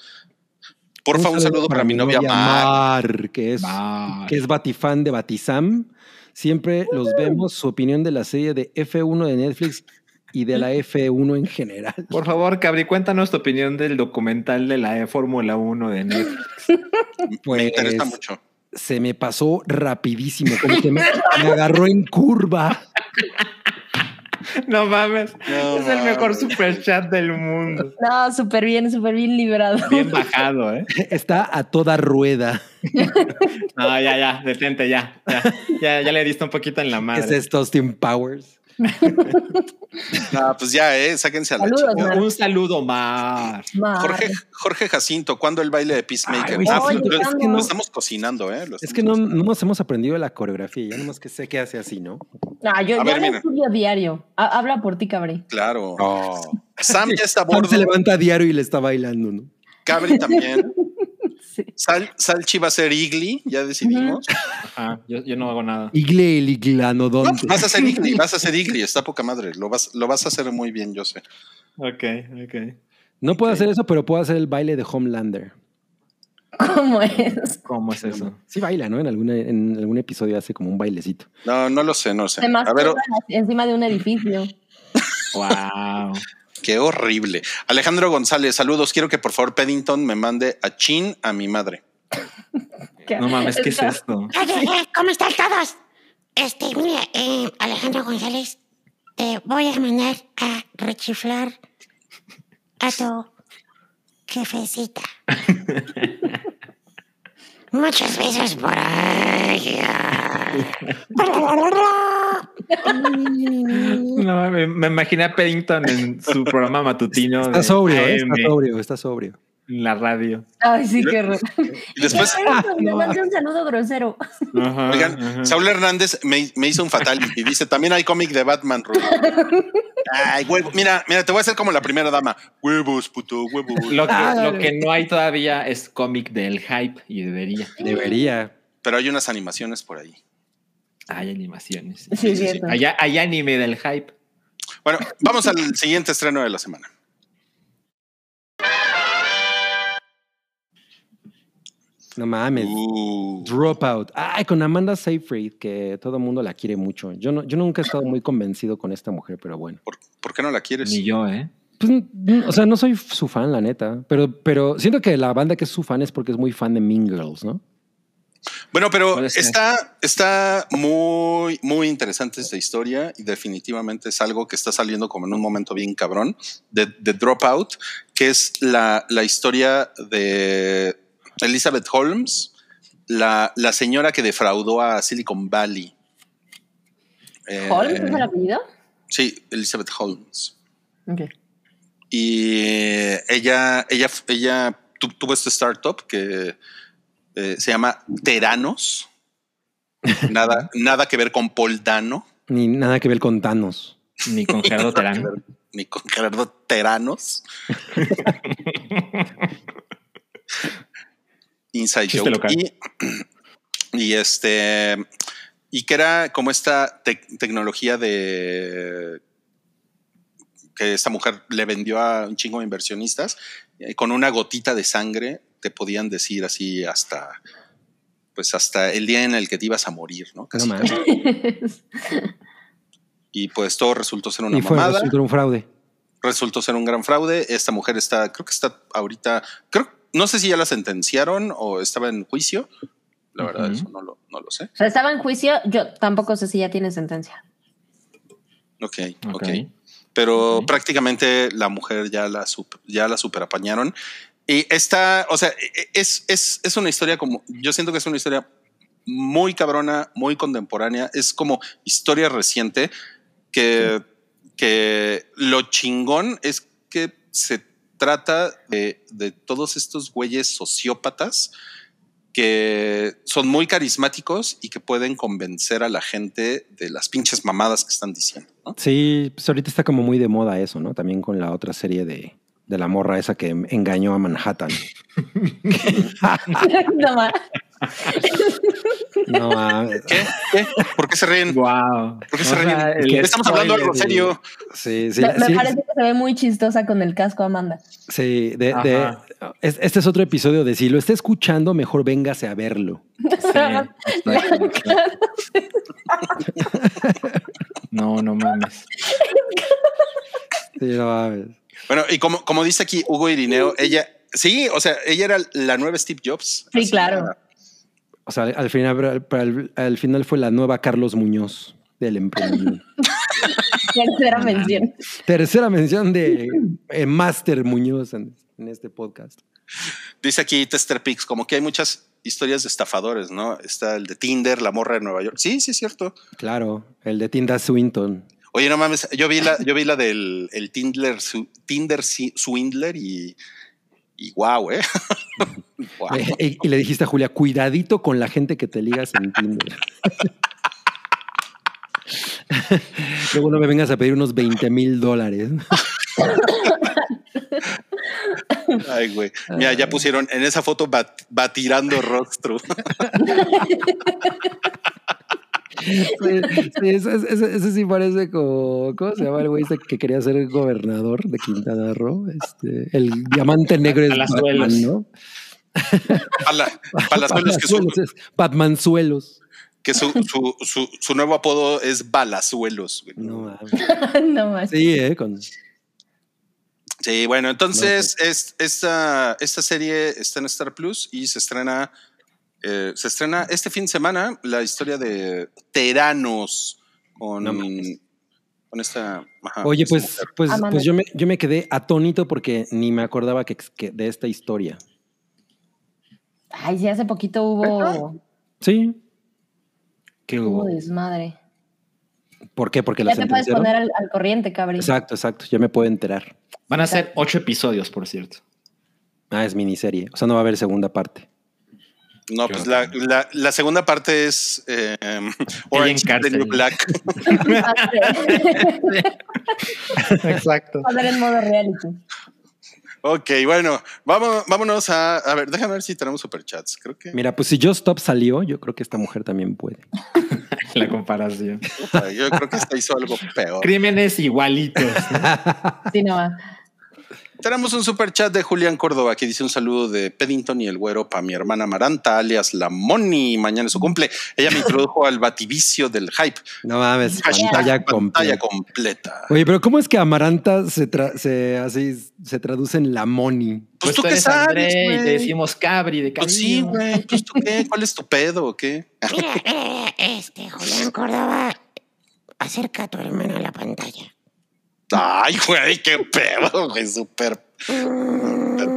Porfa, un, saludo para, mi novia Mar. Mar, que es, Mar. que es batifan de Batisam. Siempre los vemos, su opinión de la serie de F1 de Netflix y de la F1 en general. Por favor, Cabri, cuéntanos tu opinión del documental de la Fórmula 1 de Netflix. Pues, Me interesa mucho. Se me pasó rapidísimo, como que me, me agarró en curva. No mames. No es el mejor super chat del mundo. No, súper bien, súper bien librado. Bien bajado, ¿eh? Está a toda rueda. No, ya, ya, detente, ya. Ya, ya, ya le diste un poquito en la ¿Qué madre. es esto, Austin Powers? No, pues ya, eh, sáquense a la Saludos, chica. Un saludo, Mar. Mar. Jorge, Jorge Jacinto, ¿cuándo el baile de Peacemaker? Ay, güey, Ah, sí, lo, es que lo no- estamos cocinando, ¿eh? Lo Es que no, nos hemos aprendido la coreografía, ya nomás que sé que hace así, ¿no? No, yo, A yo mira. estudio diario. Ha- Habla por ti, Cabri. Claro. Oh. Sam ya está a Sam bordo. se levanta a diario y le está bailando, ¿no? Cabri también. Sal, Salchi va a ser Igli, ya decidimos. Ajá, yo, yo no hago nada. Igle el No, iglanodonte. vas a ser Igli, vas a ser Igli, está poca madre. Lo vas, lo vas a hacer muy bien, yo sé. Ok, ok. No puedo hacer eso, pero puedo hacer el baile de Homelander. ¿Cómo es? ¿Cómo es eso? Sí baila, ¿no? En, alguna, en algún episodio hace como un bailecito. No, no lo sé, no sé. Se A ver, encima de un edificio. Wow. Qué horrible. Alejandro González, saludos. Quiero que por favor Paddington me mande a Chin a mi madre. No mames, ¿qué es esto? Eh, ¿cómo están todos? Este, mira, eh, Alejandro González, te voy a mandar a rechiflar a tu jefecita. Muchos besos por allá. No, me, me imaginé a Paddington en su programa matutino. Está de sobrio. AM, está sobrio, está sobrio. En la radio. Ay, sí, qué horror. Y después, Me mandé un saludo grosero. Ajá, oigan, ajá. Saúl Hernández me, me hizo un fatality. Dice, también hay cómic de Batman, Rubén. Ay, huevo. Mira, mira, te voy a hacer como la primera dama. Huevos, puto, huevos. Lo que, Ah, lo que no hay todavía es cómic del hype y debería. Debería. Pero hay unas animaciones por ahí. Hay animaciones. Sí, sí, sí. Hay, hay anime del hype. Bueno, vamos al siguiente estreno de la semana. No mames. Uh, Dropout. Ay, con Amanda Seyfried, que todo el mundo la quiere mucho. Yo, no, yo nunca he estado muy convencido con esta mujer, pero bueno. ¿por, por qué no la quieres? Ni yo, ¿eh? Pues, o sea, no soy su fan, la neta. Pero, pero siento que la banda que es su fan es porque es muy fan de Mean Girls, ¿no? Bueno, pero está, está muy, muy interesante esta historia y definitivamente es algo que está saliendo como en un momento bien cabrón de, de Dropout, que es la, la historia de Elizabeth Holmes, la, la señora que defraudó a Silicon Valley. Eh, ¿Holmes es el apellido? Sí, Elizabeth Holmes. Ok. Y ella, ella, ella tu- tuvo este startup que eh, se llama Teranos. Nada, nada que ver con Paul Dano, Ni nada que ver con Thanos. Ni con Gerardo Terán. ni con Gerardo Teranos. Inside Chiste joke. Y, y este, y que era como esta tec- tecnología de que esta mujer le vendió a un chingo de inversionistas, eh, con una gotita de sangre te podían decir así hasta, pues hasta el día en el que te ibas a morir, ¿no? No Casi. mames. y pues todo resultó ser una Y fue mamada, resultó un fraude. resultó ser un gran fraude. Esta mujer está, creo que está ahorita, creo, no sé si ya la sentenciaron o estaba en juicio. La verdad, Ujú. eso no lo, no lo sé. O sea, estaba en juicio. Yo tampoco sé si ya tiene sentencia. Ok, ok. Ok. pero prácticamente la mujer ya la, sup- ya la superapañaron. Y esta, o sea, e- es, es, es una historia como, yo siento que es una historia muy cabrona, muy contemporánea, es como historia reciente que, que lo chingón es que se trata de, de todos estos güeyes sociópatas que son muy carismáticos y que pueden convencer a la gente de las pinches mamadas que están diciendo. ¿no? Sí, pues ahorita está como muy de moda eso, ¿no? También con la otra serie de, de la morra esa que engañó a Manhattan. no mames. ¿Qué? ¿Qué? ¿Por qué se ríen? Wow. ¿Por qué se ríen? Estamos hablando de algo serio. Sí, sí, me me sí, parece que se ve muy chistosa con el casco, Amanda. sí, de, de- este es otro episodio de si lo está escuchando, mejor véngase a verlo. No, no mames. Sí, no mames. Bueno, y como, como dice aquí Hugo Irineo, ella, sí, o sea, ella era la nueva Steve Jobs. Sí, claro. era. O sea, al final, al, al final fue la nueva Carlos Muñoz del emprendimiento. Tercera mención. Tercera mención de eh, Master Muñoz en, en este podcast. Dice aquí Tester Pix, como que hay muchas historias de estafadores, ¿no? Está el de Tinder, la morra de Nueva York. Sí, sí, es cierto. Claro, el de Tinda Swinton. Oye, no mames, yo vi la, yo vi la del el Tinder, su- Tinder Swindler y, y wow, eh. Eh, y, y le dijiste a Julia, cuidadito con la gente que te ligas en Tinder. Luego no me vengas a pedir unos 20 mil dólares. Ay, güey. Mira, ya pusieron en esa foto va, va tirando rostro. Sí, sí, ese, ese- ese sí parece como. ¿Cómo se llama el güey este que quería ser gobernador de Quintana Roo? Este, el diamante negro es. Batman, ¿no? Pala- Palazuelos, que, su, Palazuelos es Batmanzuelos. que su, su, su, su nuevo apodo es Balazuelos. güey. No mames. no más. Sí, ¿eh? Con, Sí, bueno, entonces es, esta, esta serie está en Star Plus y se estrena, eh, se estrena este fin de semana la historia de Teranos con, No con esta. ajá, Oye, esta pues, mujer. pues, Amanda. pues yo, me, yo me quedé atónito porque ni me acordaba que, que de esta historia. Ay, sí, hace poquito hubo, Sí. ¿Qué hubo hubo? desmadre. ¿Por qué? Porque la Ya te puedes poner al, al corriente, cabrón. Exacto, exacto. Ya me puedo enterar. Van a ser ocho episodios, por cierto. Ah, es miniserie. O sea, no va a haber segunda parte. No, pues la, la, la segunda parte es eh, Orange is the. New Black. Exacto. A en modo reality. Ok, bueno, vamos, vámonos a. A ver, déjame ver si tenemos superchats. Creo que. Mira, pues si Just Stop salió, yo creo que esta mujer también puede. La comparación. Yo creo que esta hizo algo peor. Crímenes igualitos. Sí, no va. Tenemos un super chat de Julián Córdoba que dice un saludo de Peddington y el güero para mi hermana Maranta, alias la Moni. Mañana es su cumple. Ella me introdujo al bativicio del hype. No mames, Hashtag pantalla pantalla completa. completa. Oye, pero ¿cómo es que Amaranta se, tra- se, así, se traduce en la Moni? Pues, Pues tú tú qué sabes, André y te decimos cabri de Pues sí, güey. Pues tú qué, ¿cuál es tu pedo o qué? Mira, este, Julián Córdoba, acerca a tu hermano a la pantalla. Ay, güey, qué pedo, güey, súper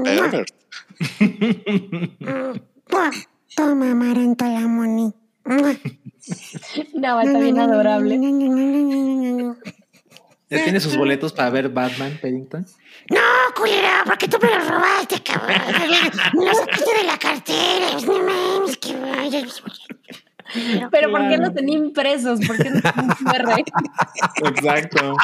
pervert. Toma, Amaranta la Moni. No, está bien adorable. ¿Ya tiene sus boletos para ver Batman, Paddington? No, culera, porque tú me los robaste, cabrón. Me los sacaste de la cartera. No mames, que vaya. Pero ¿por qué no tenía impresos? ¿Por qué no tenía QR? Exacto.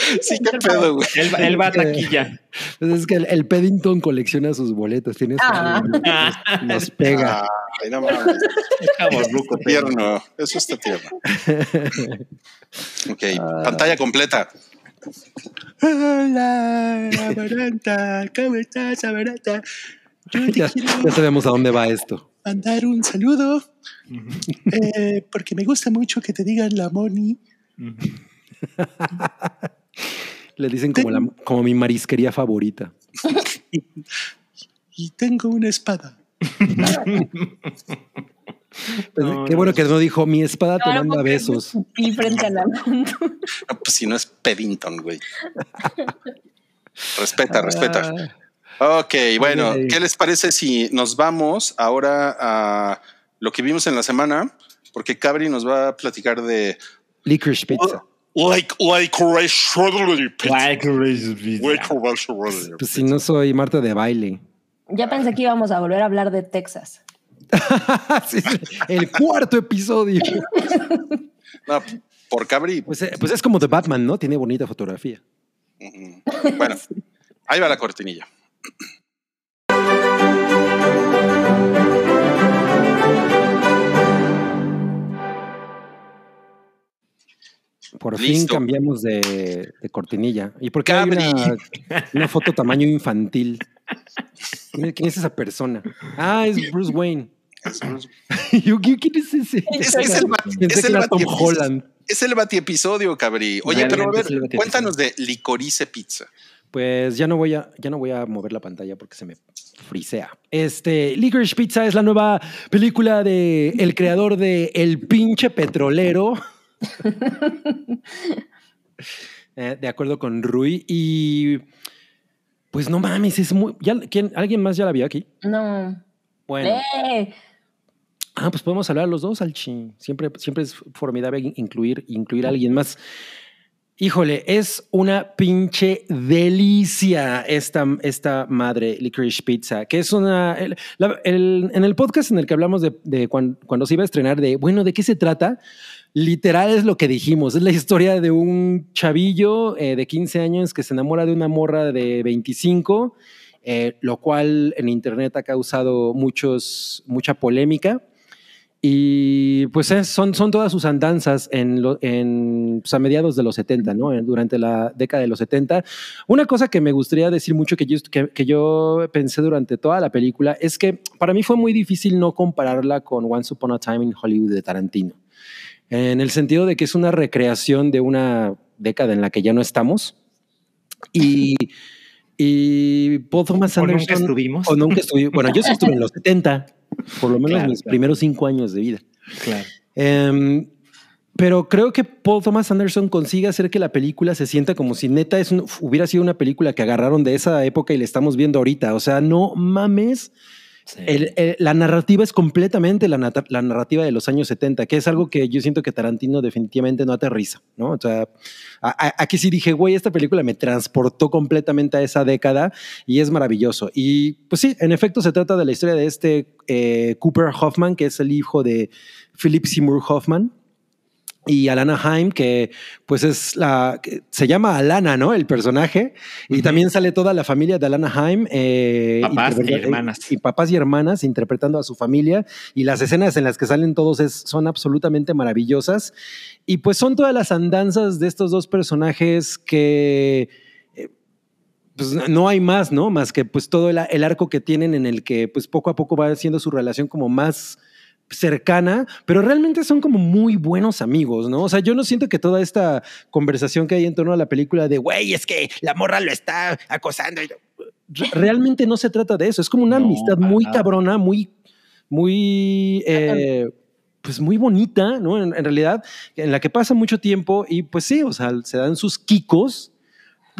Sí, qué pedo, güey. Él, va- él va a taquilla. Pues es que el, el Paddington colecciona sus boletos. Tiene Ah. boletos, nos pega. Ay, no mames. Está tierno. Eso está tierno. Ok, pantalla completa. Hola, Amaranta. ¿Cómo estás, Amaranta? Yo te ya, quiero ya sabemos a dónde va esto. mandar un saludo eh, porque me gusta mucho que te digan la Moni. Le dicen como, la, como mi marisquería favorita. y tengo una espada. Pues, No, qué no, bueno que no dijo, mi espada te Ahora manda besos. escupí frente a la No, pues si no es Peddington, güey. Respeta, respeta. Ah, Ok, bueno. ¿qué les parece si nos vamos ahora a lo que vimos en la semana? Porque Cabri nos va a platicar de licorice pizza. Like like pizza. Like Race Like strawberry Pues si no soy Marta de baile. Ya pensé que íbamos a volver a hablar de Texas. Sí, el cuarto episodio. No, por Cabri. Pues, eh, pues es como The Batman, ¿no? Tiene bonita fotografía. Bueno, ahí va la cortinilla. Por fin cambiamos de, de cortinilla. ¿Y por qué hay una, una foto tamaño infantil? ¿Quién es, quién es esa persona? Ah, es Bruce Wayne. Yo, ¿Quién quién es ese? Es, es el, es el Tom. Holland. Es el batiepisodio, Cabri. Oye, pero a ver, es cuéntanos de Licorice Pizza. Pues ya no voy a, ya no voy a mover la pantalla porque se me frisea. Este, Licorice Pizza es la nueva película de el creador de El pinche petrolero. Eh, de acuerdo con Rui. Y pues no mames, es muy. ¿ya- quién- ¿Alguien más ya la vio aquí? No. Bueno. ¡Eh! Ah, pues podemos hablar los dos, Alchi. Siempre, siempre es formidable in- incluir, incluir a alguien más. Híjole, es una pinche delicia esta, esta madre Licorice Pizza, que es una... el- la- el- en el podcast en el que hablamos de, de cuan- cuando, se iba a estrenar, de, bueno, ¿de qué se trata? Literal es lo que dijimos, es la historia de un chavillo eh, de 15 años que se enamora de una morra de 25 eh, lo cual en Internet ha causado mucha polémica. Y pues es- son, todas sus andanzas pues, a mediados de los 70, ¿no? En- Durante la década de los 70. Una cosa que me gustaría decir mucho que yo, que yo pensé durante toda la película es que para mí fue muy difícil no compararla con Once Upon a Time in Hollywood de Tarantino. En el sentido de que es una recreación de una década en la que ya no estamos. Y, y Paul Thomas O nunca Anderson. estuvimos. O nunca. Bueno, yo sí estuve en los 70, por lo menos Claro, mis claro. primeros cinco años de vida. Claro. Em, pero creo que Paul Thomas Anderson consigue hacer que la película se sienta como si neta es un- hubiera sido una película que agarraron de esa época y la estamos viendo ahorita. O sea, no mames. La narrativa es completamente la, narrativa de los años 70, que es algo que yo siento que Tarantino definitivamente no aterriza, ¿no? O sea, a- aquí sí dije, güey, esta película me transportó completamente a esa década y es maravilloso. Y pues sí, en efecto se trata de la historia de este eh, Cooper Hoffman, que es el hijo de Philip Seymour Hoffman. Y Alana Haim, que pues es la, se llama Alana, ¿no? El personaje. Y también sale toda la familia de Alana Haim. eh, Papás y interpreta- hermanas. Y papás y hermanas interpretando a su familia. Y las escenas en las que salen todos es- son absolutamente maravillosas. Y pues son todas las andanzas de estos dos personajes que eh, pues no hay más, ¿no? Más que pues todo el, el arco que tienen en el que pues poco a poco va haciendo su relación como más cercana, pero realmente son como muy buenos amigos, ¿no? O sea, yo no siento que toda esta conversación que hay en torno a la película de, güey, es que la morra lo está acosando. Realmente no se trata de eso, es como una No, amistad muy nada. cabrona, muy, muy, eh, pues muy bonita, ¿no? En, en realidad, en la que pasa mucho tiempo y pues sí, o sea, se dan sus quicos,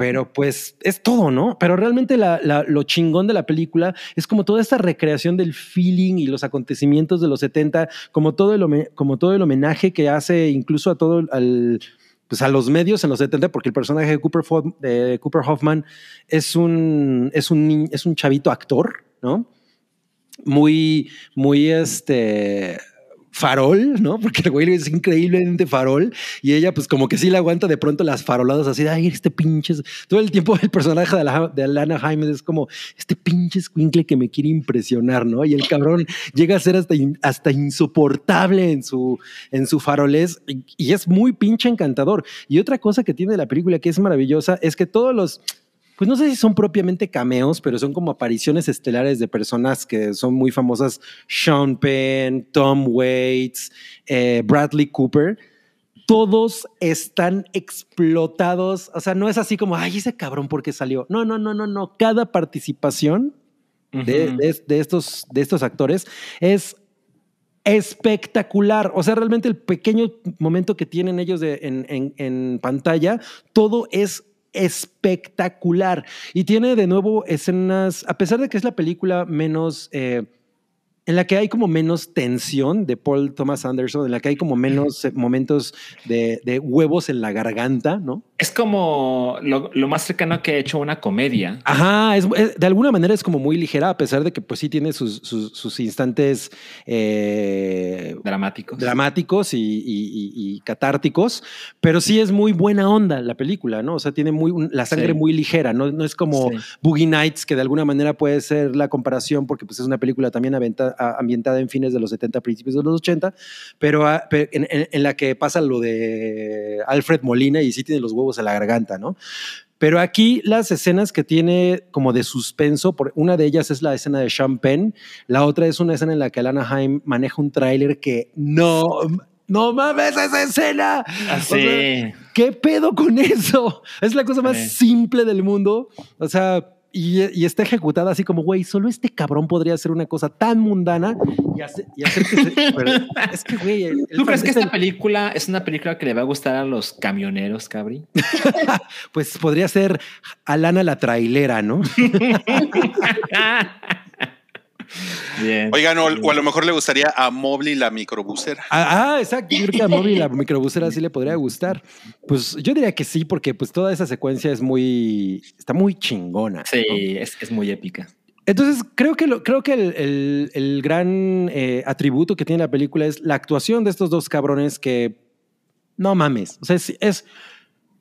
pero pues es todo, ¿no? Pero realmente la- lo chingón de la película es como toda esta recreación del feeling y los acontecimientos de los 70, como todo el, como todo el homenaje que hace incluso a todo al pues a los medios en los 70, porque el personaje de Cooper, Cooper Hoffman es un, es, un, es un chavito actor, ¿no? Muy, muy este farol, ¿no? Porque el güey es increíblemente farol y ella pues como que sí le aguanta de pronto las faroladas así de, ay, este pinche... Todo el tiempo el personaje de, la, Alana Jaime es como, este pinche squinkle que me quiere impresionar, ¿no? Y el cabrón llega a ser hasta, hasta insoportable en su, en su farolés y, y es muy pinche encantador. Y otra cosa que tiene la película que es maravillosa es que todos los pues no sé si son propiamente cameos, pero son como apariciones estelares de personas que son muy famosas, Sean Penn, Tom Waits, eh, Bradley Cooper. Todos están explotados. O sea, no es así como, ay, ese cabrón, ¿por qué salió? No, no, no, no, no. Cada participación de, de- de estos, de estos actores es espectacular. O sea, realmente el pequeño momento que tienen ellos de- en, en- en pantalla, todo es espectacular. Y tiene de nuevo escenas, a pesar de que es la película menos... eh, en la que hay como menos tensión de Paul Thomas Anderson, en la que hay como menos momentos de, de huevos en la garganta, ¿no? Es como lo, lo más cercano que he hecho a una comedia. Ajá, es, es- de alguna manera es como muy ligera, a pesar de que pues sí tiene sus, sus, sus instantes eh, Dramáticos. dramáticos y, y- y- y catárticos, pero sí es muy buena onda la película, ¿no? O sea, tiene muy, la sangre Sí. muy ligera, ¿no? No es como Sí. Boogie Nights, que de alguna manera puede ser la comparación, porque pues es una película también aventa- a- ambientada en fines de los 70, principios de los 80, pero, ah, en, en- en la que pasa lo de Alfred Molina y sí tiene los huevos en la garganta, ¿no? Pero aquí las escenas que tiene como de suspenso, por, una de ellas es la escena de Penn, la otra es una escena en la que Alana Haim maneja un tráiler que no, no mames esa escena. O Así. sea, ¿Qué pedo con eso? Es la cosa más Sí. simple del mundo. O sea, y, y está ejecutada así como, güey, solo este cabrón podría hacer una cosa tan mundana y, hace- y hacer que se- es que, güey, el- el ¿Tú crees que es esta el- película es una película que le va a gustar a los camioneros, Cabri? pues podría ser Alana la trailera, ¿no? Bien. Oigan, o, o a lo mejor le gustaría a Mobley la microbusera. Ah, ah, exacto. Yo creo que a Moby la microbusera sí le podría gustar. Pues yo diría que sí, porque pues toda esa secuencia es muy, está muy chingona. Sí, ¿no? es, es muy épica. Entonces, creo que, lo, creo que el, el- el gran eh, atributo que tiene la película es la actuación de estos dos cabrones que no mames. O sea, es, es-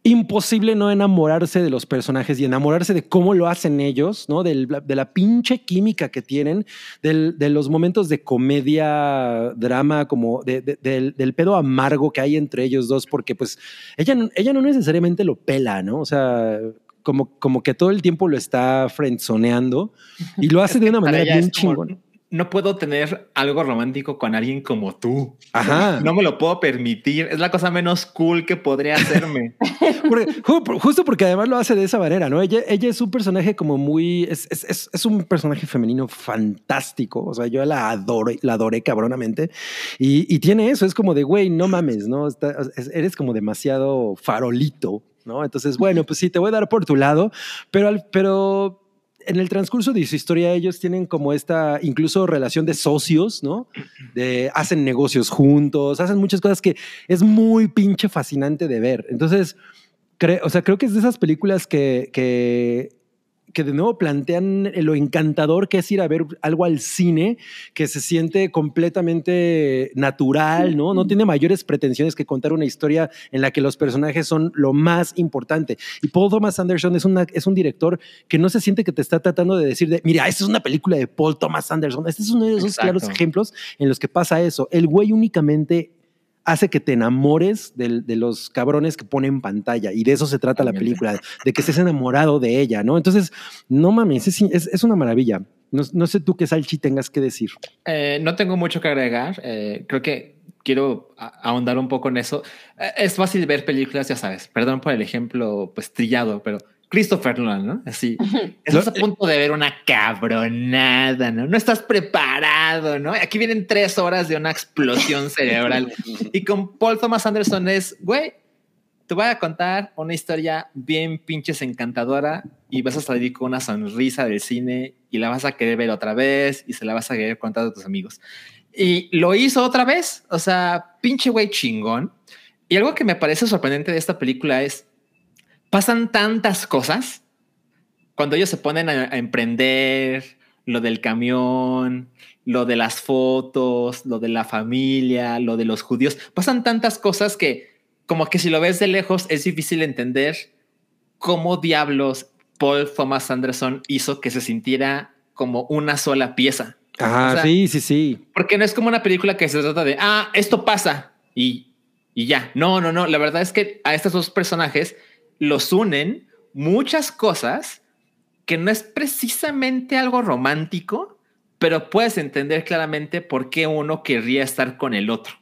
imposible no enamorarse de los personajes y enamorarse de cómo lo hacen ellos, ¿no? Del- de la pinche química que tienen, del- de los momentos de comedia, drama, como de- de- del, del pedo amargo que hay entre ellos dos, porque pues ella, no- ella no necesariamente lo pela, ¿no? O sea, como, como que todo el tiempo lo está frenzoneando y lo hace de una manera bien chingón. No puedo tener algo romántico con alguien como tú. Ajá. No me lo puedo permitir. Es la cosa menos cool que podría hacerme. Porque- ju- justo porque además lo hace de esa manera, ¿no? Ella, ella es un personaje como muy. Es, es, es- es un personaje femenino fantástico. O sea, yo la adoro, la adoré cabronamente. Y, y tiene eso, es como de, güey, no mames, ¿no? Está- es- eres como demasiado farolito, ¿no? Entonces, bueno, pues sí, te voy a dar por tu lado, pero, al- pero en el transcurso de su historia ellos tienen como esta incluso relación de socios, ¿no? De hacen negocios juntos, hacen muchas cosas que es muy pinche fascinante de ver. Entonces, cre- o sea, creo que es de esas películas que, que, que de nuevo plantean lo encantador que es ir a ver algo al cine que se siente completamente natural, ¿no? No tiene mayores pretensiones que contar una historia en la que los personajes son lo más importante. Y Paul Thomas Anderson es, una, es un director que no se siente que te está tratando de decir, de, mira, esta es una película de Paul Thomas Anderson. Este es uno de esos Exacto. claros ejemplos en los que pasa eso. El güey únicamente hace que te enamores de, los cabrones que pone en pantalla y de eso se trata la película, de que estés enamorado de ella, ¿no? Entonces, no mames, es, es- es una maravilla. No, no sé tú qué Salchi tengas que decir. Eh, no tengo mucho que agregar. Eh, creo que quiero ahondar un poco en eso. Eh, es fácil ver películas, ya sabes. Perdón por el ejemplo, pues trillado, pero Christopher Nolan, ¿no? Así. Estás a punto de ver una cabronada, ¿no? No estás preparado, ¿no? Aquí vienen tres horas de una explosión cerebral. Y con Paul Thomas Anderson es, güey, te voy a contar una historia bien pinches encantadora y vas a salir con una sonrisa del cine y la vas a querer ver otra vez y se la vas a querer contar a tus amigos. Y lo hizo otra vez, o sea, pinche güey chingón. Y algo que me parece sorprendente de esta película es, pasan tantas cosas cuando ellos se ponen a, a emprender, lo del camión, lo de las fotos, lo de la familia, lo de los judíos, pasan tantas cosas que como que si lo ves de lejos es difícil entender cómo diablos Paul Thomas Anderson hizo que se sintiera como una sola pieza. Ah, O sea, sí, sí, sí. Porque no es como una película que se trata de, ah, esto pasa y, y ya. No, no, no. La verdad es que a estos dos personajes los unen muchas cosas que no es precisamente algo romántico, pero puedes entender claramente por qué uno querría estar con el otro.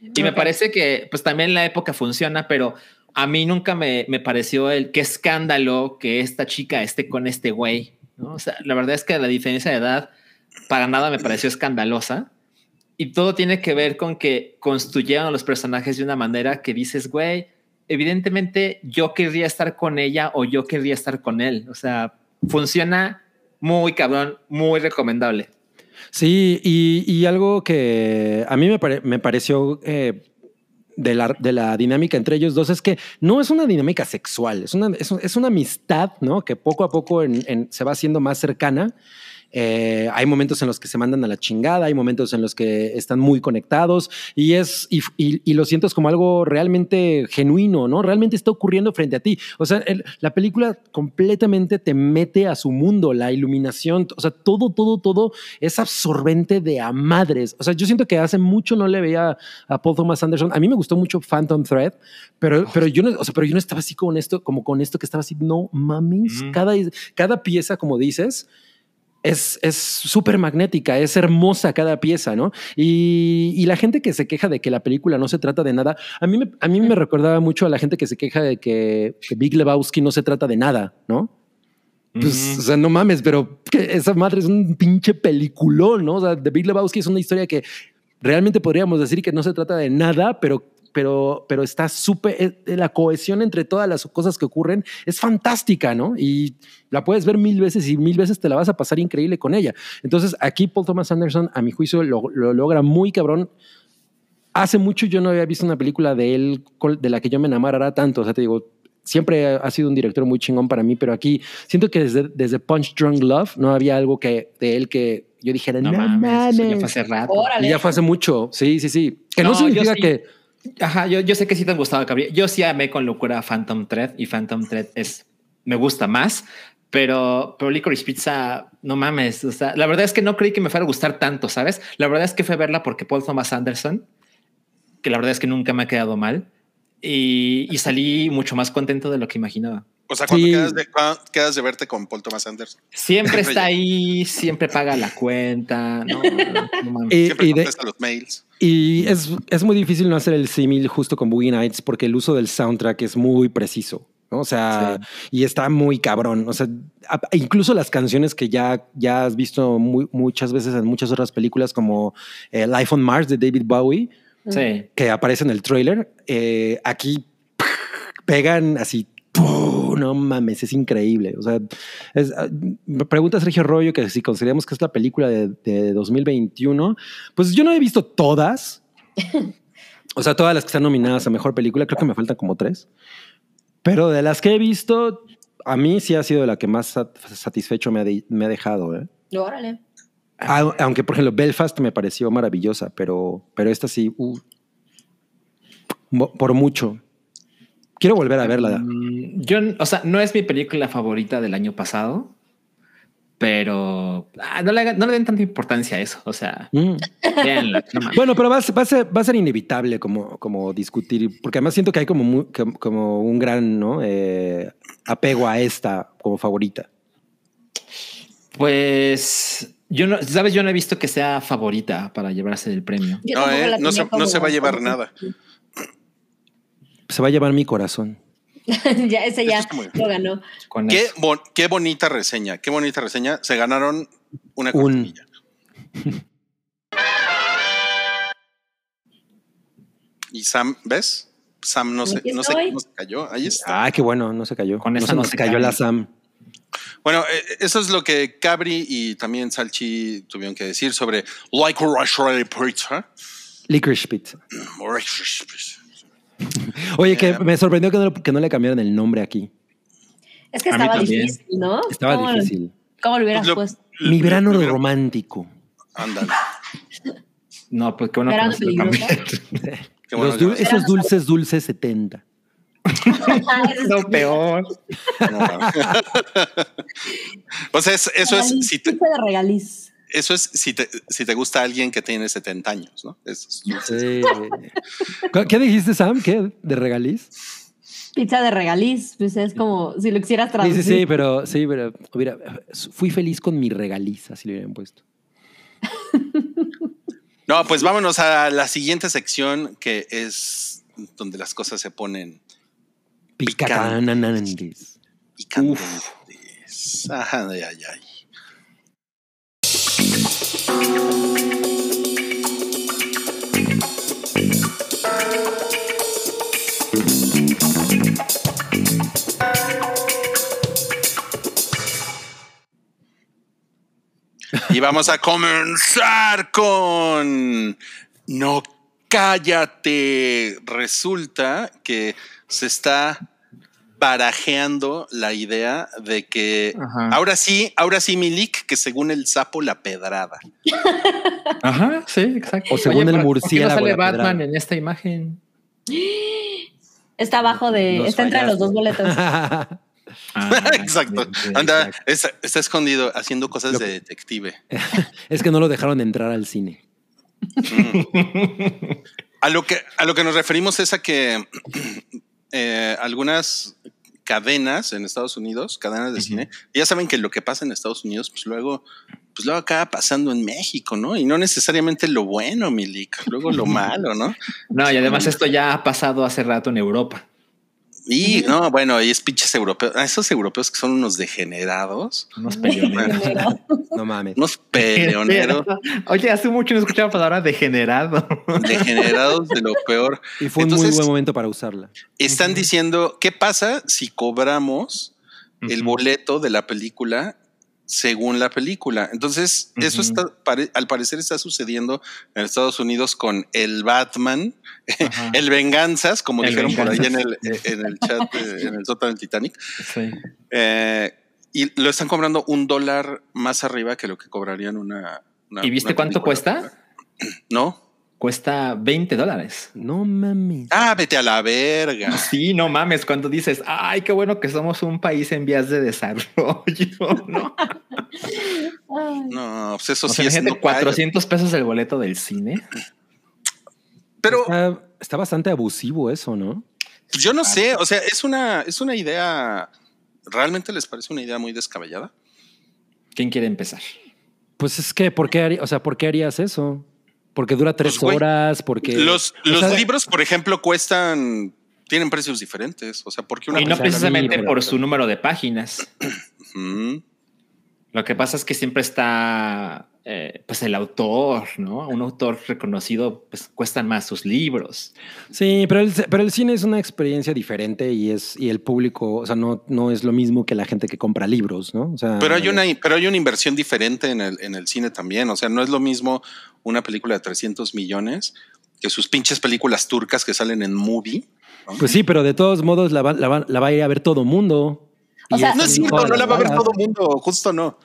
Y me parece que pues también la época funciona, pero a mí nunca me, me pareció el qué escándalo que esta chica esté con este güey. ¿no? O sea, la verdad es que la diferencia de edad para nada me pareció escandalosa. Y todo tiene que ver con que construyeron a los personajes de una manera que dices, güey, evidentemente yo querría estar con ella o yo querría estar con él. O sea, funciona muy cabrón, muy recomendable. Sí, y, y algo que a mí me, pare- me pareció eh, de, la, de la dinámica entre ellos dos es que no es una dinámica sexual, es una, es, es una amistad, ¿no? Que poco a poco en- en- se va haciendo más cercana. Eh, hay momentos en los que se mandan a la chingada, hay momentos en los que están muy conectados y es y, y- y lo sientes como algo realmente genuino, ¿no? Realmente está ocurriendo frente a ti. O sea, el- la película completamente te mete a su mundo, la iluminación, o sea, todo, todo, todo es absorbente de a madres. O sea, yo siento que hace mucho no le veía a Paul Thomas Anderson. A mí me gustó mucho Phantom Thread, pero, pero yo no, o sea, pero yo no estaba así con esto, como con esto que estaba así, no mames, Ujú. cada, cada pieza, como dices, es es súper magnética, es hermosa cada pieza, ¿no? Y, y la gente que se queja de que la película no se trata de nada, a mí me, a mí me recordaba mucho a la gente que se queja de que, que Big Lebowski no se trata de nada, ¿no? Pues, o sea, no mames, pero esa madre es un pinche peliculón, ¿no? O sea, The Big Lebowski es una historia que realmente podríamos decir que no se trata de nada, pero, pero, pero está súper, eh, la cohesión entre todas las cosas que ocurren es fantástica, ¿no? Y la puedes ver mil veces y mil veces te la vas a pasar increíble con ella. Entonces, aquí Paul Thomas Anderson, a mi juicio, lo, lo logra muy cabrón. Hace mucho yo no había visto una película de él de la que yo me enamorara tanto. O sea, te digo, siempre ha sido un director muy chingón para mí, pero aquí siento que desde, desde Punch Drunk Love no había algo que de él que yo dijera, No no, mames, eso ya mames". fue hace rato. Y Órale. ya fue hace mucho. Sí, sí, sí. Que no, No, significa sí. que, Ajá, yo, yo sé que sí te han gustado, Cabri. Yo sí amé con locura Phantom Thread y Phantom Thread es, me gusta más, pero, pero Licorice Pizza, no mames. O sea, la verdad es que no creí que me fuera a gustar tanto, ¿sabes? La verdad es que fue verla porque Paul Thomas Anderson, que la verdad es que nunca me ha quedado mal, y, y salí mucho más contento de lo que imaginaba. O sea, cuando Sí. quedas, de, cuando quedas de verte con Paul Thomas Anderson. Siempre está ahí, siempre paga la cuenta. No, no, no mames. Y, Siempre y de- contesta los mails. y es, es muy difícil no hacer el símil justo con Boogie Nights porque el uso del soundtrack es muy preciso. ¿no? O sea, y está muy cabrón. O sea, incluso las canciones que ya, ya has visto muy- muchas veces en muchas otras películas, como eh, Life on Mars de David Bowie, Sí. que aparece en el trailer, eh, aquí pegan así. ¡pum! No mames, es increíble. O sea, es, ah, me pregunta Sergio Rollo que si consideramos que es la película de, de 2021, pues yo no he visto todas. O sea, todas las que están nominadas a mejor película, creo que me faltan como tres. Pero de las que he visto, a mí sí ha sido la que más sat- satisfecho me ha, de- me ha dejado. ¿eh? Órale. Au- Aunque, por ejemplo, Belfast me pareció maravillosa, pero, pero esta sí, uh, por mucho. Quiero volver a verla. Mm, Yo, o sea, no es mi película favorita del año pasado, pero ah, no, le, no le den tanta importancia a eso. O sea, Mm. véanla, no. Bueno, pero va a, ser, va a ser- va a ser inevitable como, como discutir, porque además siento que hay como, mu- que- como un gran ¿no? Eh, apego a esta como favorita. Pues yo no, sabes, yo no he visto que sea favorita para llevarse el premio. No, eh, no, se, no va a llevar nada. Se va a llevar mi corazón. ya, ese ya bien. lo ganó. Con Qué, eso. bon- qué bonita reseña, qué bonita reseña. Se ganaron una Un- cortinilla. Y Sam, ¿ves? Sam no se, no, se, estoy. no se cayó. Ahí está. Ah, qué bueno, no se cayó. Con no esa se no se cayó cae. la Sam. Bueno, eh, eso es lo que Cabri y también Salchi tuvieron que decir sobre Russian Pizza. Licorice Pizza. Oye, que Eh. me sorprendió que no, que no le cambiaron el nombre aquí. Es que estaba difícil, ¿no? Estaba ¿Cómo- difícil. ¿Cómo lo hubieras Lo- puesto? Mi verano Primero- romántico. Ándale. No, pues qué bueno que Verano no se lo. Qué bueno dul- esos dulces, dulces 70. No, peor. no. o sea, es- eso es si te, Pizza de regaliz. eso es si te, si te gusta alguien que tiene 70 años, ¿no? Eso es- Sí. ¿Qué- ¿Qué dijiste, Sam? ¿Qué? ¿De regaliz? Pizza de regaliz. Pues es como si lo quisieras traducir. sí, sí, pero sí, pero hubiera, fui feliz con mi regaliz, así le hubieran puesto. No, pues vámonos a la siguiente sección que es donde las cosas se ponen Picantes. Ajá, ay, ay, ay. Y vamos a comenzar con No cállate. Resulta que se está barajeando la idea de que Ajá. ahora sí, ahora sí, Milik, que según el sapo la pedrada. Ajá, sí, exacto. O según el ¿por- por qué murciélago, No sale la Batman pedrada. en esta imagen. Está abajo de. Nos está entre los dos boletos. Ah, Exacto. Anda, exacto. está, está escondido haciendo cosas Lo- de detective. es que no lo dejaron entrar al cine. A lo que, a lo que nos referimos es a que eh, algunas cadenas en Estados Unidos, cadenas de cine, ya saben que lo que pasa en Estados Unidos, pues luego, pues luego acaba pasando en México, ¿no? Y no necesariamente lo bueno, Milik, luego lo malo, ¿no? No, y además esto ya ha pasado hace rato en Europa. Y no, bueno, y es pinches europeos, ah, esos europeos que son unos degenerados, Unos peleoneros. No mames. unos peleoneros, Oye, hace mucho no escuchaba la palabra degenerado. degenerados de lo peor. Y fue un muy buen momento para usarla. Están diciendo, ¿qué pasa si cobramos el boleto de la película según la película? Entonces, eso está, pare- al parecer está sucediendo en Estados Unidos con el Batman, Ajá. el Venganzas, como El dijeron por ahí en el, Venganzas. en el chat, eh, en el sótano del Titanic. Sí. Eh, y lo están cobrando un dólar más arriba que lo que cobrarían una. una- ¿Y viste una cuánto cuesta? No, cuesta 20 dólares. No mames. Ah, vete a la verga. Sí, no mames, cuando dices, ay, qué bueno que somos un país en vías de desarrollo, ¿no? No, pues eso O sí sea, es no 400 pesos el boleto del cine. Pero Está, está bastante abusivo eso, ¿no? pues, yo no sé, o sea, es una, es una idea. ¿Realmente les parece una idea muy descabellada? ¿Quién quiere empezar? Pues es que, ¿por qué, haría- o sea, ¿por qué harías eso? Porque dura tres Pues, horas, porque... Los, o los sea, libros, por ejemplo, cuestan, tienen precios diferentes. O sea, porque una y no precisamente por su número de páginas. Lo que pasa es que siempre está, eh, pues, el autor, ¿no? Un autor reconocido, pues, cuestan más sus libros. Sí, pero el, pero el cine es una experiencia diferente y es y el público, o sea, no, no es lo mismo que la gente que compra libros, ¿no? O sea, Pero hay una, pero hay una inversión diferente en el, en el cine también. O sea, no es lo mismo una película de 300 millones que sus pinches películas turcas que salen en movie. ¿no? Pues sí, pero de todos modos la va, la va- la va a ir a ver todo mundo. O sea, no es cierto, no la va a ver todo el mundo, justo no.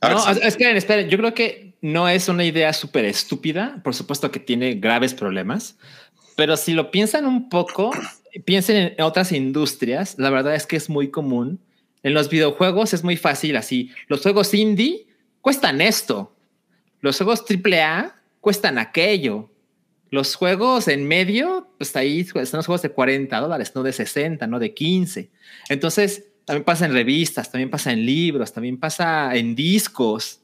A No, esperen, esperen. Yo creo que no es una idea súper estúpida. Por supuesto que tiene graves problemas, pero si lo piensan un poco, piensen en otras industrias. La verdad es que es muy común. En los videojuegos es muy fácil así. Los juegos indie cuestan esto. Los juegos AAA cuestan aquello. Los juegos en medio, pues ahí están los juegos de 40 dólares, no de 60, no de 15. Entonces, también pasa en revistas, también pasa en libros, también pasa en discos.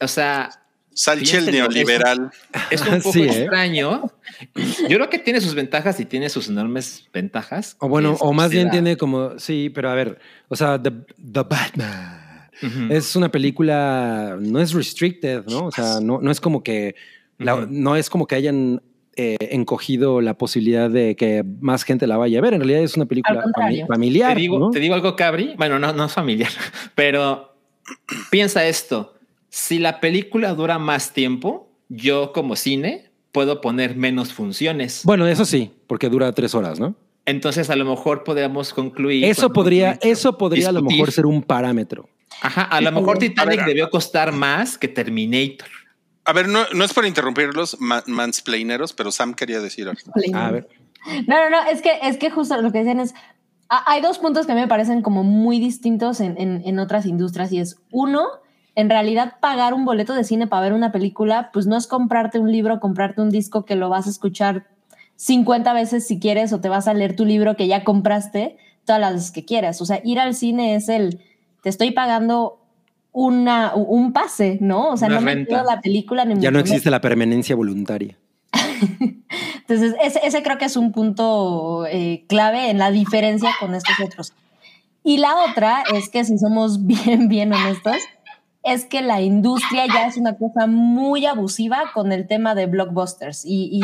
O sea, Salche el piénsenlo, neoliberal. es un poco Sí, ¿eh? extraño. Yo creo que tiene sus ventajas y tiene sus enormes ventajas. O bueno, o más bien tiene como, sí, pero a ver, o sea, The, The Batman. Es una película, no es restricted, ¿no? O sea, no, no es como que, la- no es como que hayan eh, encogido la posibilidad de que más gente la vaya a ver. En realidad es una película fami- familiar, te, digo, ¿no? te digo algo, Cabri. Bueno, no, no es familiar, pero piensa esto. Si la película dura más tiempo, yo como cine puedo poner menos funciones. Bueno, eso sí, porque dura tres horas, ¿no? Entonces a lo mejor podríamos concluir. Eso podría, eso podría a lo mejor ser un parámetro. Ajá, a lo mejor Titanic debió costar más que Terminator. A ver, no, no es por interrumpirlos, ma- mansplaineros, pero Sam quería decir algo. A ver, No, no, no, es que, es que justo lo que decían es, ha- hay dos puntos que a mí me parecen como muy distintos en, en- en otras industrias y es, uno, en realidad pagar un boleto de cine para ver una película, pues no es comprarte un libro, comprarte un disco que lo vas a escuchar 50 veces si quieres o te vas a leer tu libro que ya compraste todas las veces que quieras. O sea, ir al cine es el, te estoy pagando una, un pase, ¿no? O sea, Una no me renta. quedo la película ni ya no existe la permanencia voluntaria. Entonces, ese, ese creo que es un punto eh, clave en la diferencia con estos otros. Y la otra es que si somos bien, bien honestos, es que la industria ya es una cosa muy abusiva con el tema de blockbusters. Y, y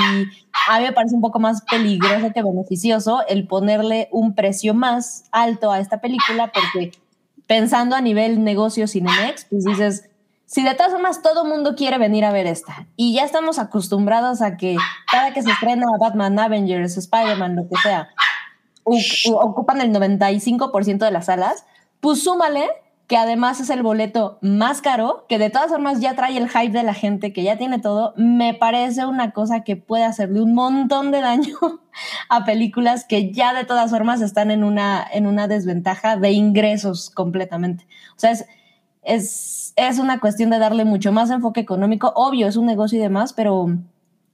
a mí me parece un poco más peligroso que beneficioso el ponerle un precio más alto a esta película porque pensando a nivel negocio Cinemex, pues dices, si de todas formas todo mundo quiere venir a ver esta y ya estamos acostumbrados a que cada que se estrena Batman, Avengers, Spider-Man, lo que sea, ocupan el 95% de las salas, pues súmale que además es el boleto más caro, que de todas formas ya trae el hype de la gente, que ya tiene todo, me parece una cosa que puede hacerle un montón de daño a películas que ya de todas formas están en una, en una desventaja de ingresos completamente. O sea, es, es, es una cuestión de darle mucho más enfoque económico. Obvio, es un negocio y demás, pero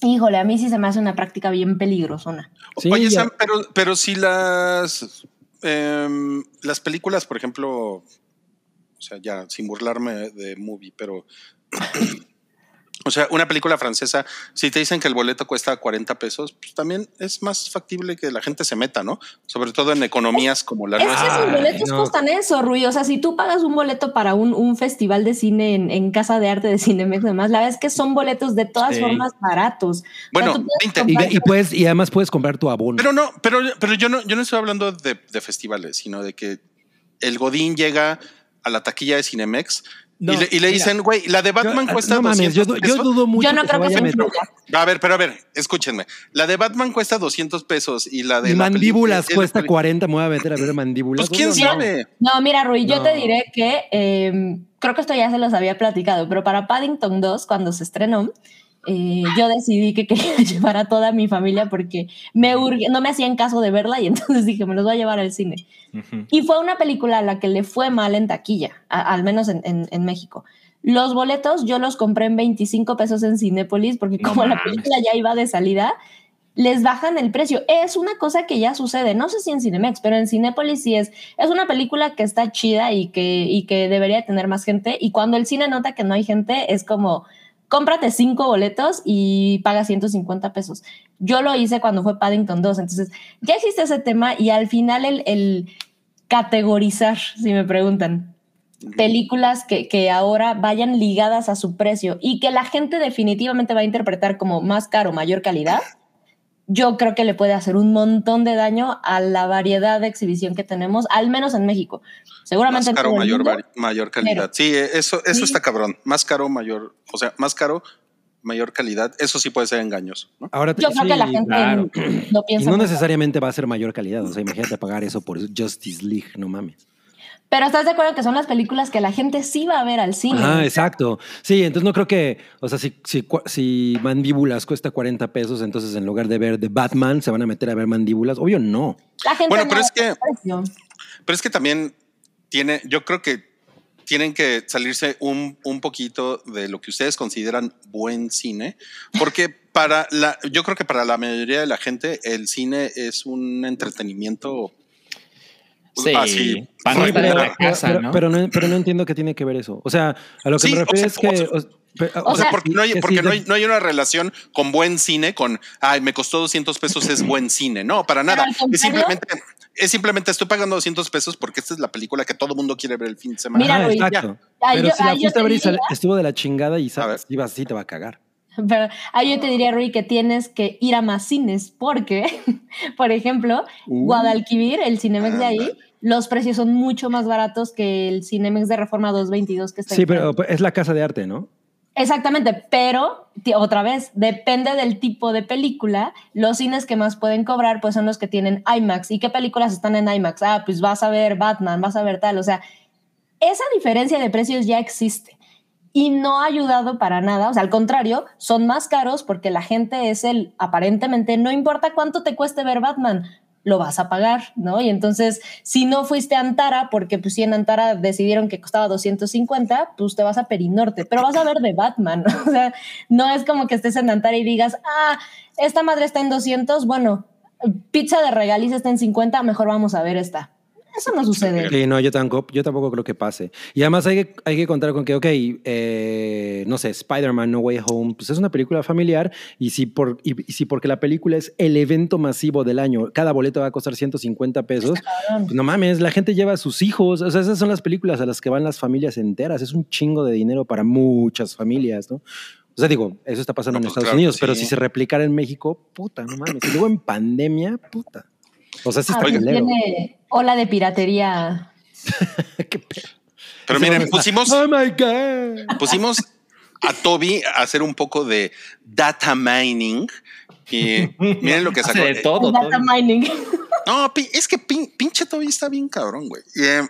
híjole, a mí sí se me hace una práctica bien peligrosona. Sí, Oye, Sam, pero, pero si las, em, las películas, por ejemplo, o sea, ya sin burlarme de movie, pero, o sea, una película francesa, si te dicen que el boleto cuesta 40 pesos, pues también es más factible que la gente se meta, ¿no? Sobre todo en economías como la Es que nuestra. esos boletos no. costan eso, Rui. O sea, si tú pagas un boleto para un, un festival de cine en, en Casa de Arte de Cinemex y demás, la verdad es que son boletos de todas Sí. formas baratos. O sea, Bueno, puedes 20. y, y puedes, y además puedes comprar tu abono. Pero no, pero, pero yo no, yo no estoy hablando de, de festivales, sino de que el Godín llega a la taquilla de Cinemex No, y, le, y le mira, dicen, güey, la de Batman Yo- cuesta no mames, 200 yo, dudo mucho Yo no que creo se que vaya a se. A ver, pero a ver, escúchenme. La de Batman cuesta 200 pesos y la de Y la mandíbulas cuesta el- 40, me voy a meter a ver mandíbulas. Pues quién no. sabe. No, mira, Rui, yo No. te diré que eh, creo que esto ya se los había platicado, pero para Paddington 2, cuando se estrenó, eh, yo decidí que quería llevar a toda mi familia porque me urge- no me hacían caso de verla y entonces dije, me los voy a llevar al cine. Y fue una película a la que le fue mal en taquilla, a- al menos en, en- en México. Los boletos yo los compré en 25 pesos en Cinépolis porque No como la película ya iba de salida, les bajan el precio. Es una cosa que ya sucede, no sé si en Cinemex, pero en Cinépolis sí es. Es una película que está chida y que, y que debería tener más gente. Y cuando el cine nota que no hay gente, es como, cómprate cinco boletos y paga 150 pesos. Yo lo hice cuando fue Paddington 2, entonces ya existe ese tema y al final el, el categorizar, si me preguntan, películas que, que ahora vayan ligadas a su precio y que la gente definitivamente va a interpretar como más caro, mayor calidad, yo creo que le puede hacer un montón de daño a la variedad de exhibición que tenemos, al menos en México. Seguramente Más en caro, todo el mayor, mundo, mayor calidad. pero- sí, eh, eso, eso Sí. está cabrón. Más caro, mayor, o sea, más caro, mayor calidad. Eso sí puede ser engañoso. ¿no? Ahora, Yo creo sí, que la gente claro. no Y piensa. no mucho. necesariamente va a ser mayor calidad. O sea, imagínate pagar eso por Justice League, no mames. Pero estás de acuerdo que son las películas que la gente sí va a ver al cine. Ah, exacto. Sí, entonces no creo que, o sea, si, si, Mandíbulas cuesta 40 pesos, entonces en lugar de ver The Batman, se van a meter a ver Mandíbulas. Obvio, no. La gente Bueno, no pero es que- precio. Pero es que también tiene, yo creo que tienen que salirse un, un poquito de lo que ustedes consideran buen cine, porque para la, yo creo que para la mayoría de la gente el cine es un entretenimiento Sí, así, para no Sí, pero, la casa, pero- ¿no? pero no, pero no entiendo qué tiene que ver eso. O sea, a lo que Sí, me o refiero sea, es que. o sea, o- pe- o O sea, sea, porque, no hay, que porque sí, no, hay, no hay una relación con buen cine, con, ay, me costó 200 pesos, es buen cine. No, para nada. Es simplemente, es simplemente estoy pagando 200 pesos porque esta es la película que todo mundo quiere ver el fin de semana. Mira, Luis, exacto. Ay, Pero yo- si la ay, fuiste a ver y sal- diría- estuvo de la chingada y sabes, ibas así, te va a cagar. Pero ahí yo te diría, Rui, que tienes que ir a más cines porque, por ejemplo, Uh. Guadalquivir, el Cinemex de ahí, los precios son mucho más baratos que el Cinemex de Reforma 222 que está Sí, pero es la casa de arte, ¿no? Exactamente, pero otra vez, depende del tipo de película. Los cines que más pueden cobrar pues son los que tienen IMAX. ¿Y qué películas están en IMAX? Ah, pues vas a ver Batman, vas a ver tal. O sea, esa diferencia de precios ya existe y no ha ayudado para nada. O sea, al contrario, son más caros porque la gente es el, aparentemente, no importa cuánto te cueste ver Batman, lo vas a pagar, ¿no? Y entonces, si no fuiste a Antara, porque pues si en Antara decidieron que costaba 250, pues te vas a Perinorte, pero vas a ver de Batman, ¿no? O sea, no es como que estés en Antara y digas, ah, esta madre está en 200, bueno, pizza de regaliz está en 50, mejor vamos a ver esta. Eso no sucede. Sí, no, yo tampoco, yo tampoco creo que pase. Y además hay que, hay que contar con que, ok, eh, no sé, Spider-Man No Way Home, pues es una película familiar y si, por, y, y si porque la película es el evento masivo del año, cada boleto va a costar 150 pesos, pues no mames, la gente lleva a sus hijos, o sea, esas son las películas a las que van las familias enteras, es un chingo de dinero para muchas familias, ¿no? O sea, digo, eso está pasando No, en pues Estados claro Unidos, pero sí. si se replicara en México, puta, no mames. Y luego en pandemia, puta. O sea, sí está Ah, pues culero. tiene ola de piratería. Qué. Pero miren, pusimos, Oh my God. pusimos a Toby a hacer un poco de data mining. Y miren lo que Hace sacó. de todo. Data mining. No, es que pin- pinche Toby está bien cabrón, güey. Y, eh,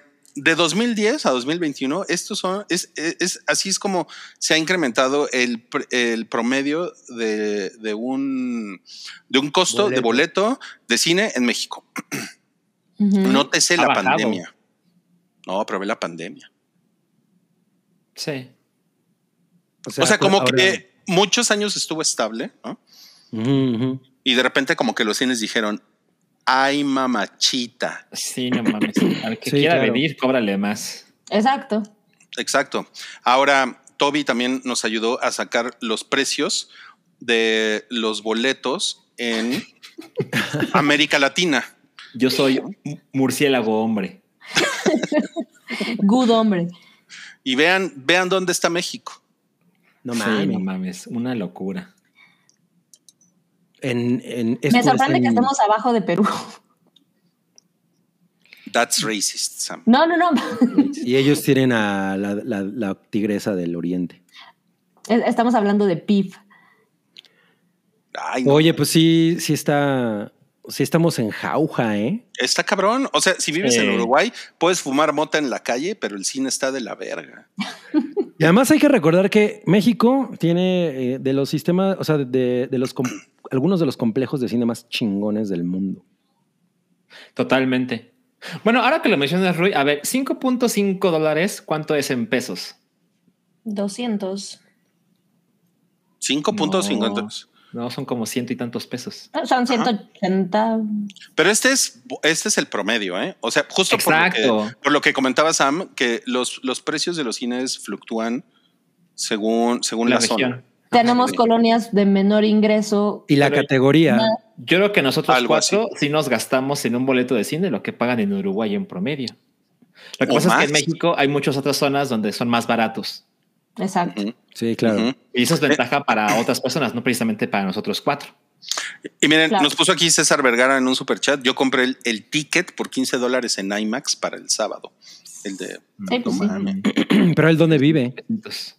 de 2010 a 2021, estos son, es, es- es- así es como se ha incrementado el, el promedio de, de un, de un costo de boleto de cine en México. Ujú. Nótese Ha la bajado. pandemia. No, probé la pandemia. Sí. O sea, como ahora- que muchos años estuvo estable, ¿no? Y de repente como que los cines dijeron, ay mamachita. Sí, no mames. Al que Sí, quiera claro. venir, cóbrale más. Exacto. Exacto. Ahora, Toby también nos ayudó a sacar los precios de los boletos en América Latina. Yo soy mu- murciélago hombre. Good hombre. Y vean, vean dónde está México. No Sí, mames. no mames. Una locura. En, en, esto Me sorprende en- que estemos abajo de Perú. That's racist, Sam. No, no, no. Y ellos tienen a la, la- la tigresa del oriente. Estamos hablando de PIB. Ay, no. Oye, pues sí, sí está. Sí estamos en jauja, ¿eh? Está cabrón. O sea, si vives en. Uruguay, puedes fumar mota en la calle, pero el cine está de la verga. Y además hay que recordar que México tiene eh, de los sistemas, o sea, de, de los algunos de los complejos de cine más chingones del mundo. Totalmente. Bueno, ahora que lo mencionas, Rui, a ver, 5.5 dólares, ¿cuánto es en pesos? 200. 5.50. No, son como ciento y tantos pesos. Ah, Son 180. Pero este es, este es el promedio, ¿eh? O sea, justo por lo, Exacto. que, por lo que comentaba Sam, que los, los precios de los cines fluctúan según, según la, La región. zona. Tenemos colonias de menor ingreso. Y la categoría, Yo creo que nosotros Algo cuatro sí nos gastamos en un boleto de cine lo que pagan en Uruguay en promedio. Lo que O pasa es que en México hay muchas otras zonas donde son más baratos. Exacto. Sí, claro. Y eso es ventaja para otras personas, no precisamente para nosotros cuatro. Y miren, Claro. nos puso aquí César Vergara en un super chat. Yo compré el, el ticket por 15 dólares en IMAX para el sábado. El de. Sí, pues no sí. mames. Pero él dónde vive. Entonces,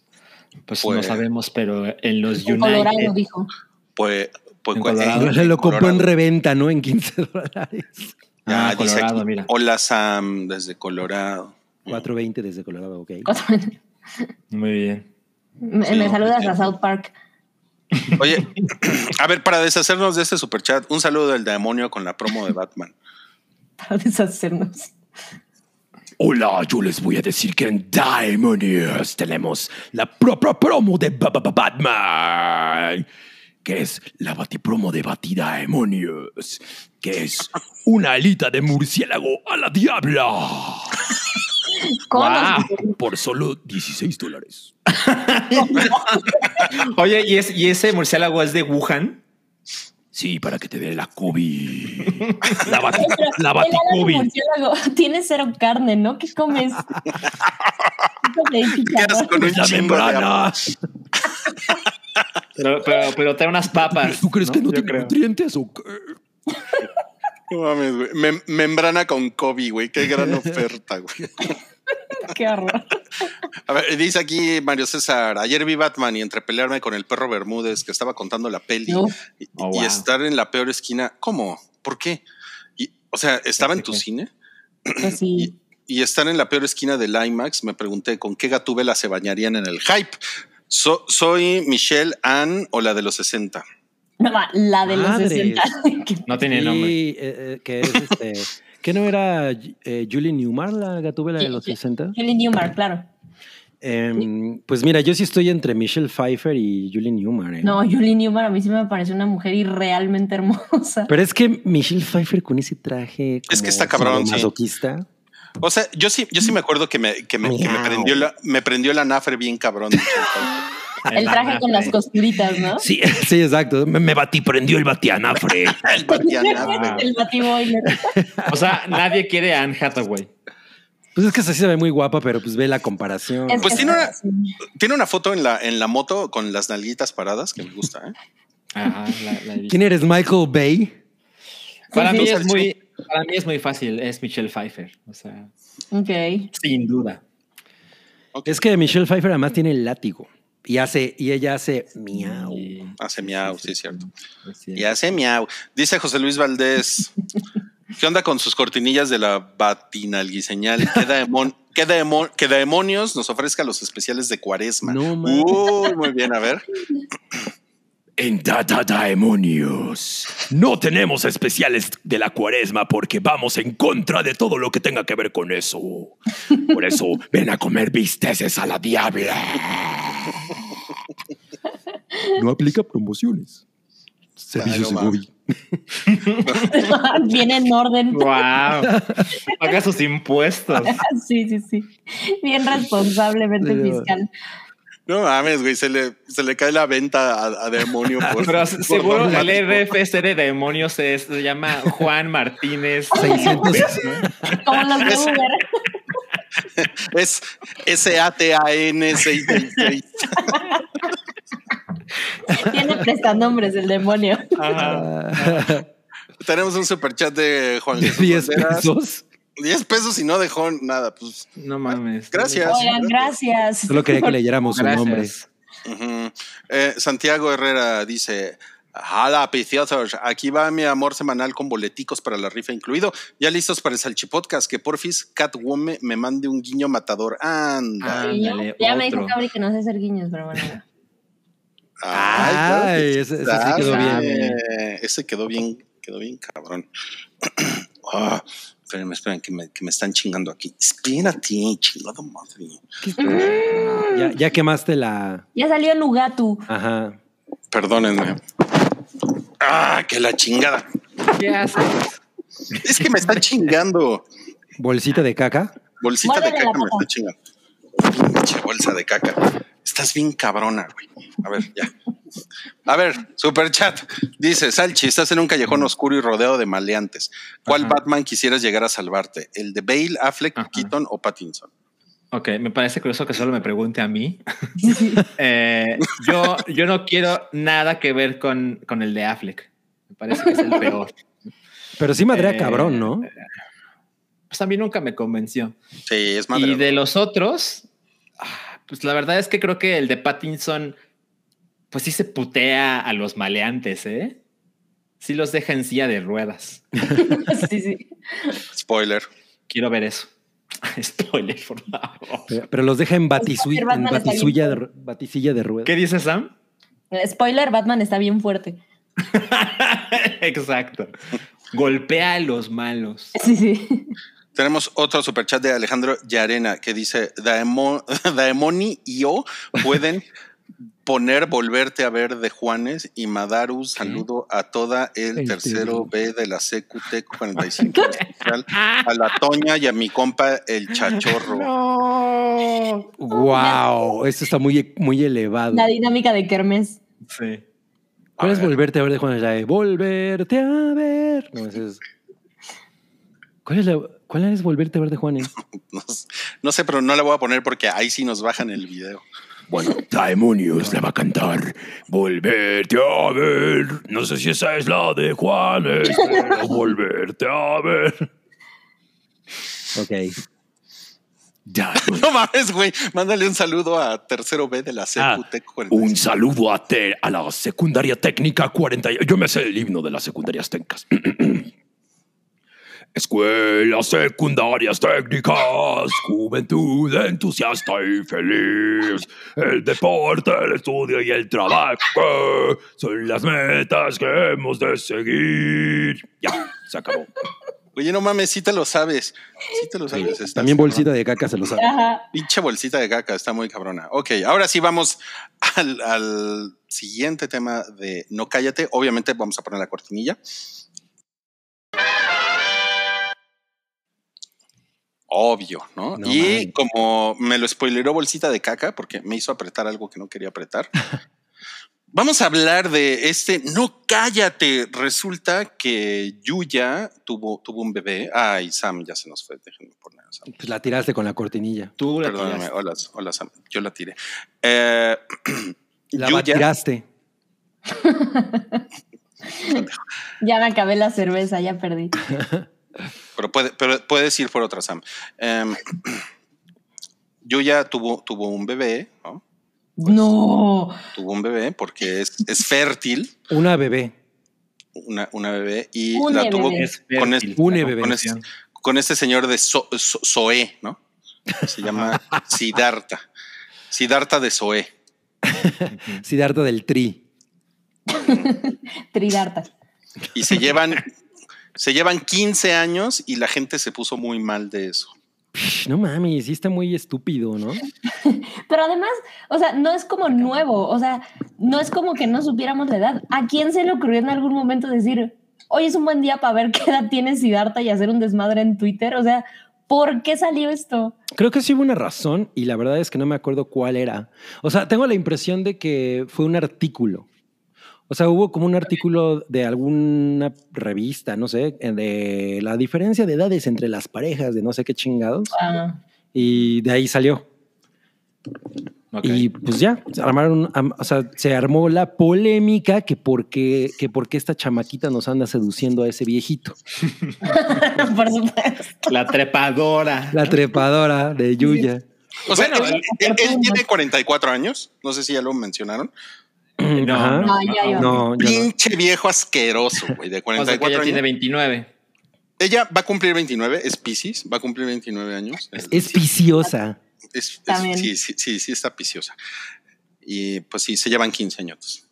pues, Pues- no sabemos, pero en los En Colorado United, dijo. Pues, pues En Colorado. eh, Se lo compró en Colorado. reventa, ¿no? En 15 dólares. Ya, Ah, dice Colorado, aquí, mira. Hola Sam, desde Colorado. 4.20 desde Colorado, ok. Muy bien. Me, Sí, me no, saludas pues, a South Park. Oye, a ver, para deshacernos de este super chat, un saludo del demonio con la promo de Batman. Para deshacernos. Hola, yo les voy a decir que en Demonios tenemos la pro, pro- promo de Ba- Ba- Ba- Batman, que es la batipromo de Batidemonios, que es una alita de murciélago a la diabla Con Guau. por solo 16 dólares. Oye, ¿y, es- ¿y ese murciélago es de Wuhan? Sí, para que te dé la COVID. La, bati, la baticovid. tiene cero carne, ¿no? ¿Qué comes? ¿Qué comes, con un membrana. Pero, pero, pero trae unas papas. ¿Tú crees que no Yo tiene creo. nutrientes o qué? No mames, güey. Mem- membrana con Kobe, güey. Qué gran oferta, güey. Qué horror. A ver, dice aquí Mario César, ayer vi Batman y entre pelearme con el perro Bermúdez que estaba contando la peli No. y, Oh, y wow. estar en la peor esquina. ¿Cómo? ¿Por qué? Y, o sea, estaba en tu cine Pues sí. y estar en la peor esquina del IMAX, me pregunté con qué gatúbela se bañarían en el hype. So- ¿Soy Michelle Ann o la de los 60? No, va, la de los Madres. 60. Que- No tiene nombre. Sí, eh, eh, que es este. ¿Que no era eh, Julie Newmar, la gatúbela de los 60? Julie Newmar, claro. Em, pues mira, yo sí estoy entre Michelle Pfeiffer y Julie Newmar. ¿eh? No, Julie Newmar a mí sí me parece una mujer irrealmente hermosa. Pero es que Michelle Pfeiffer con ese traje. Es que está cabrón, sí. masoquista. O sea, yo sí, yo sí me acuerdo que me, que me, que me Miau. prendió la, me prendió la nafre bien cabrón. El traje con las costuritas, ¿no? Sí, sí, exacto. Me, me batí, prendió el batianafre. El Batiana, El batiboiler. O sea, nadie quiere a Anne Hathaway. Pues es que así se ve muy guapa, pero pues ve la comparación. Es Pues tiene una-. Tiene una foto en la, en la moto con las nalguitas paradas que me gusta. ¿eh? Ajá, la- la. ¿Quién eres, Michael Bay? Para Sí, mí sí. es muy, para mí es muy fácil, es Michelle Pfeiffer. O sea, Ok. sin duda. Es que Michelle Pfeiffer además tiene el látigo y hace y ella hace miau. Hace miau, sí, es cierto. sí. Y hace miau. Dice José Luis Valdés. ¿Qué onda con sus cortinillas de la batinalguiseñal? ¿Qué, demon- qué, demo- qué demonios nos ofrezca los especiales de cuaresma? No. Uy, muy bien, a ver. En Data Demonios. No tenemos especiales de la cuaresma porque vamos en contra de todo lo que tenga que ver con eso. Por eso, ven a comer bisteces a la diabla. No aplica promociones. Servicios no Gobi. Viene en orden. Wow. Paga sus impuestos. Sí, sí, sí. Bien responsablemente Sí, fiscal. No mames, güey, se le, se le cae la venta a, a demonio. Por, Pero por seguro el RFC de demonios se llama Juan Martínez. 600. Como los de Es- Uber. Es S-A-T-A-N 666. Tiene prestanombres el demonio. Ajá. Tenemos un superchat de Juan De Jesús 10 Banderas. pesos. 10 pesos y no dejó nada. Pues No mames. Gracias. Oigan, gracias. Solo quería que leyéramos su nombre. Eh, Santiago Herrera dice: Hola, piciosos. Aquí va mi amor semanal con boleticos para la rifa incluido. Ya listos para el Salchipodcast. Que porfis Catwoman me mande un guiño matador. Anda. Ah. Ya me dijo. Cabri que no sé hacer guiños, pero bueno. Ay, ese- ese sí está, quedó bien. Ese quedó bien, quedó bien cabrón. Ah, espérenme, esperen, que me, que me están chingando aquí. Espérate, chingado madre. Ya, ya quemaste la. Ya salió Nugatu. Ajá. Perdónenme. Ah, que la chingada. ¿Qué haces? Es que me está chingando. Bolsita de caca. Bolsita de caca me está chingando. Pinche bolsa de caca. Estás bien cabrona, güey. A ver, ya. A ver, super chat. Dice, Salchi, estás en un callejón oscuro y rodeado de maleantes. ¿Cuál Ajá. Batman quisieras llegar a salvarte? ¿El de Bale, Affleck, Ajá. Keaton o Pattinson? Ok, me parece curioso que solo me pregunte a mí. Eh, yo, yo no quiero nada que ver con, con el de Affleck. Me parece que es el peor. Pero sí madrea Eh, cabrón, ¿no? Pues a mí nunca me convenció. Sí, es madre. Y de los otros, ah, pues la verdad es que creo que el de Pattinson, pues sí se putea a los maleantes, ¿eh? Sí los deja en silla de ruedas. sí, sí. Spoiler. Quiero ver eso. Spoiler, por favor. Pero, pero los deja en, batisuilla de, batisilla de ruedas. ¿Qué dice Sam? Spoiler, Batman está bien fuerte. Exacto. Golpea a los malos. Sí, sí. Tenemos otro superchat de Alejandro Yarena que dice: Daemo- Daemoni y yo pueden poner volverte a ver de Juanes y mandar un saludo a toda el El tercero. B de la CQT 45 especial, a la Toña y a mi compa el Chachorro. Wow, esto está muy, muy elevado. La dinámica de Kermes. Sí. ¿Cuál A es ver. volverte a ver de Juan? La de volverte a ver. No, es- ¿Cuál es, la- ¿Cuál es volverte a ver de Juanes? No, sé, pero no la voy a poner porque ahí sí nos bajan el video. Bueno, Daemonios la va a cantar. Volverte a ver. No sé si esa es la de Juanes, pero volverte a ver. Ok. Daemon- No mames, güey. Mándale un saludo a tercero B de la Ah, CQT 45. Un saludo a, te- a la secundaria técnica 40. Yo me sé el himno de las secundarias técnicas. Escuelas secundarias técnicas, juventud entusiasta y feliz. El deporte, el estudio y el trabajo son las metas que hemos de seguir. Ya, se acabó. Oye, no mames, sí te lo sabes. Sí te lo sabes. También cabrón. bolsita de caca se lo sabe. Ajá. Pinche bolsita de caca, está muy cabrona. Ok, ahora sí vamos al, al siguiente tema de No Cállate. Obviamente vamos a poner la cortinilla. Obvio, ¿no? No y como me lo spoileró bolsita de caca porque me hizo apretar algo que no quería apretar. Vamos a hablar de este No Cállate. Resulta que Yuya tuvo, tuvo un bebé. Ay, Sam ya se nos fue. Déjenme poner a Sam. Pues la tiraste con la cortinilla. Tú la Perdóname, tiraste. hola, hola Sam, yo la tiré. Eh, La Yuya- tiraste. Ya me acabé la cerveza, ya perdí. pero, puede, pero puedes ir por otra Sam. Em, Yuya tuvo, tuvo un bebé, ¿no? No. Tuvo un bebé porque es, es fértil, Una bebé. una, una bebé, y Une la tuvo bebé. Es con, este, bebé. con, este, con este señor de So- So- Zoé, ¿no? Se llama Siddhartha. Siddhartha de Zoé. Siddhartha del Tri. Tridarta. Y se llevan, se llevan 15 años y la gente se puso muy mal de eso. No mames, sí está muy estúpido, ¿no? Pero además, o sea, no es como nuevo, o sea, no es como que no supiéramos la edad. ¿A quién se le ocurrió en algún momento decir, hoy es un buen día para ver qué edad tiene Siddhartha y hacer un desmadre en Twitter? O sea, ¿por qué salió esto? Creo que sí hubo una razón y la verdad es que no me acuerdo cuál era. O sea, tengo la impresión de que fue un artículo. O sea, hubo como un artículo de alguna revista, no sé, de la diferencia de edades entre las parejas de no sé qué chingados. Ah, Y de ahí salió. Ok. Y pues ya, se armaron, o sea, se armó la polémica que por qué, que por qué esta chamaquita nos anda seduciendo a ese viejito. por supuesto. La trepadora. La trepadora de Yuya. O sea, Bueno, él, él- él tiene 44 años, no sé si ya lo mencionaron, No, Ajá. No, ya, ya. No, no. Pinche viejo asqueroso, güey, de O sea, que 44 ella años. tiene 29. Ella va a cumplir 29, es Pisces, va a cumplir 29 años. Es. Es- sí, sí, sí, sí, está piciosa. Y pues sí, se llevan 15 años.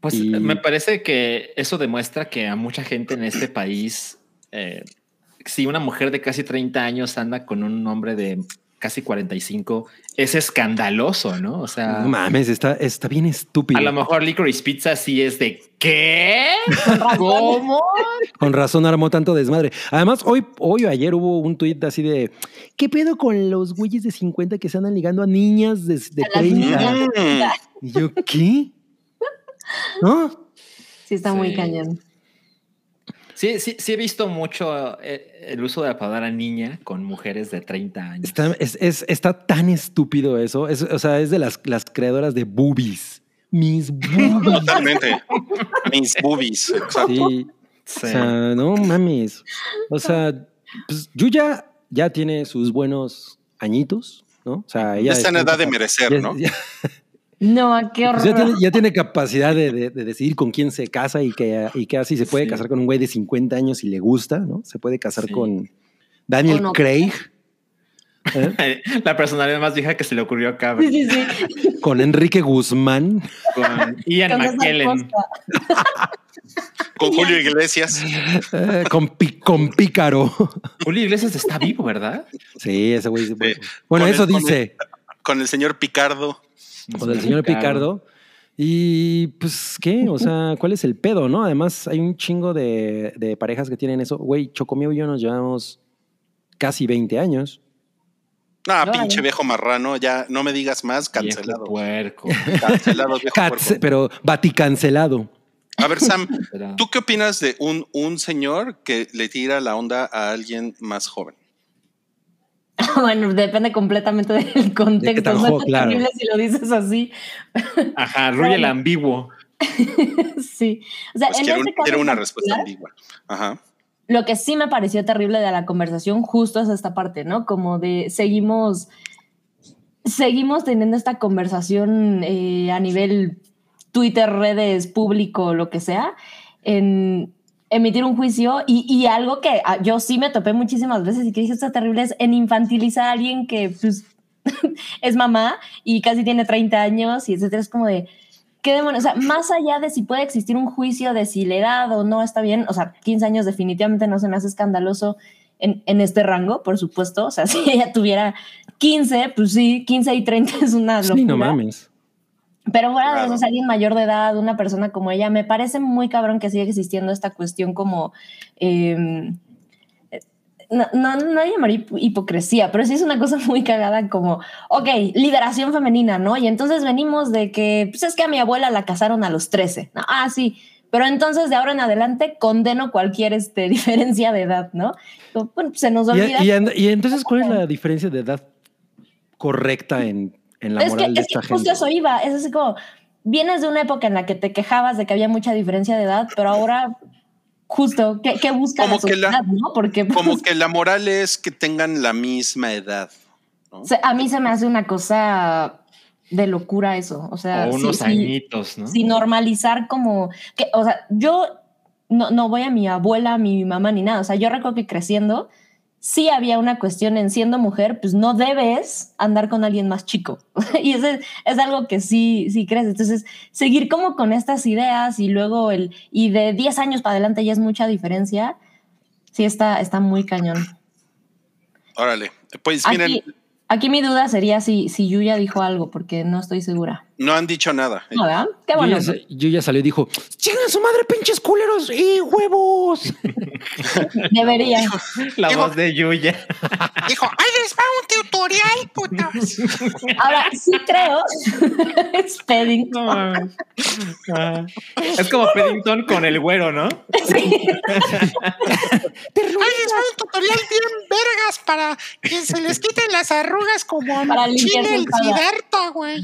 Pues Y- me parece que eso demuestra que a mucha gente en este país, eh, si una mujer de casi 30 años anda con un hombre de casi 45, es escandaloso, ¿no? O sea, No mames, está, está bien estúpido. a lo mejor Licorice Pizza sí es de ¿qué? ¿Cómo? Con razón armó tanto desmadre. Además, hoy, hoy o ayer hubo un tuit así de ¿qué pedo con los güeyes de 50 que se andan ligando a niñas de, de A las 30? niñas. Mm. Y yo, ¿qué? ¿No? Sí, está muy cañón. Sí, sí, sí he visto mucho eh, el uso de la palabra niña con mujeres de 30 años. Está, es- es- está tan estúpido eso. Es- o sea, es de las, las creadoras de boobies. Mis boobies. Totalmente. Mis boobies. exacto. Sí. Sí. O sea, no mames. O sea, pues Yuya ya tiene sus buenos añitos, ¿no? O sea, ella Ya está en edad de merecer, ya- ¿no? ya- No, qué pues horror. ya, tiene, ya tiene capacidad de, de- de decidir con quién se casa y que, y que así se puede Sí. casar con un güey de 50 años y le gusta, ¿no? Se puede casar Sí. con Daniel no. Craig, ¿eh? La personalidad más vieja que se le ocurrió acá. Sí, sí, sí. con Enrique Guzmán, Con Ian Con McKellen. Con Julio Iglesias. eh, con, Pi- con Pícaro. Julio Iglesias está vivo, ¿verdad? Sí, ese güey. Sí. Bueno, Con eso el- con dice. Con el señor Picardo. O del señor Picardo. Y pues, ¿qué? O sea, ¿cuál es el pedo, no? Además, hay un chingo de, de parejas que tienen eso. Güey, Chocomio y yo nos llevamos casi 20 años. Ah, pinche viejo marrano, ya no me digas más, Viejo cancelado. puerco. Cancelado, viejo Cats, puerco. pero Vaticancelado. A ver, Sam, ¿tú qué opinas de un, un señor que le tira la onda a alguien más joven? Bueno, depende completamente del contexto. No es claro. terrible si lo dices así. Ajá, Ruy el ambiguo. sí. O sea, Pues en quiero, este caso quiero una respuesta ambigua. Ajá. Lo que sí me pareció terrible de la conversación justo es esta parte, ¿no? Como de seguimos, seguimos teniendo esta conversación eh, a nivel Twitter, redes, público, lo que sea, en emitir un juicio y, y algo que ah, yo sí me topé muchísimas veces y que dije está terrible es en infantilizar a alguien que pues, es mamá y casi tiene 30 años y etcétera. Es como de, ¿Qué demonios? O sea, más allá de si puede existir un juicio de si la edad o no está bien, o sea, 15 años definitivamente no se me hace escandaloso en, en este rango, por supuesto. O sea, si ella tuviera 15, pues sí, 15 y 30 es una locura. Sí, no mames. Pero fuera de Claro. eso, es alguien mayor de edad, una persona como ella, me parece muy cabrón que siga existiendo esta cuestión como... eh, no, no, no llamaría hip- hipocresía, pero sí es una cosa muy cagada como, ok, liberación femenina, ¿no? Y entonces venimos de que, pues es que a mi abuela la casaron a los 13, ¿no? Ah, sí, pero entonces de ahora en adelante condeno cualquier este, diferencia de edad, ¿no? Bueno, se nos Y, olvida. y and- y entonces, ¿cuál es la diferencia de edad correcta en, en la es que, moral de es que esta justo gente? eso iba, es así como, vienes de una época en la que te quejabas de que había mucha diferencia de edad, pero ahora justo, ¿qué, qué busca Como la que la- no? Porque pues, Como que la moral es que tengan la misma edad. ¿no? se- a mí se me hace una cosa de locura eso, o sea, O unos añitos, ¿no? sin normalizar como que, o sea, yo no, no voy a mi abuela, a mi mamá ni nada. O sea, yo recuerdo que creciendo sí había una cuestión en siendo mujer, pues no debes andar con alguien más chico. y eso es, es algo que sí, sí crees. Entonces, seguir como con estas ideas y luego el, y de 10 años para adelante ya es mucha diferencia. Sí, está, está muy cañón. Órale. Pues miren, Aquí, aquí mi duda sería si, si Yuya dijo algo, porque no estoy segura. No han dicho nada. No, ¿verdad? Qué bueno. Yo ya, sa- yo ya salió y dijo, ¡Chingan a su madre, pinches culeros y huevos! Debería. La voz de Yuya. Dijo, ahí les va un tutorial, putos. Ahora sí creo. es Paddington. Ah. Es como Paddington con el güero, ¿no? Ahí les va un tutorial bien vergas para que se les quiten las arrugas como a Para Chile el. Siddhartha, güey.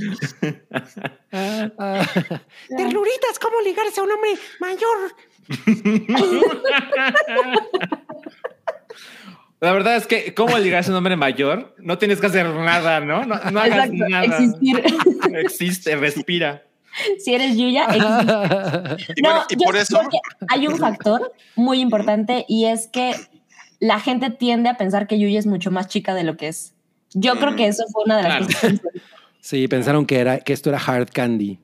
Ternuritas, ¿cómo ligarse a un hombre mayor? La verdad es que, ¿cómo ligarse a un hombre mayor? No tienes que hacer nada, ¿no? No, no hagas Exacto, nada. existir. Existe, respira. si eres Yuya. X. Y bueno, y yo por eso- creo que hay un factor muy importante y es que la gente tiende a pensar que Yuya es mucho más chica de lo que es. Yo creo que eso fue una de las Claro. cosas. Sí, pensaron que, era, que esto era hard candy.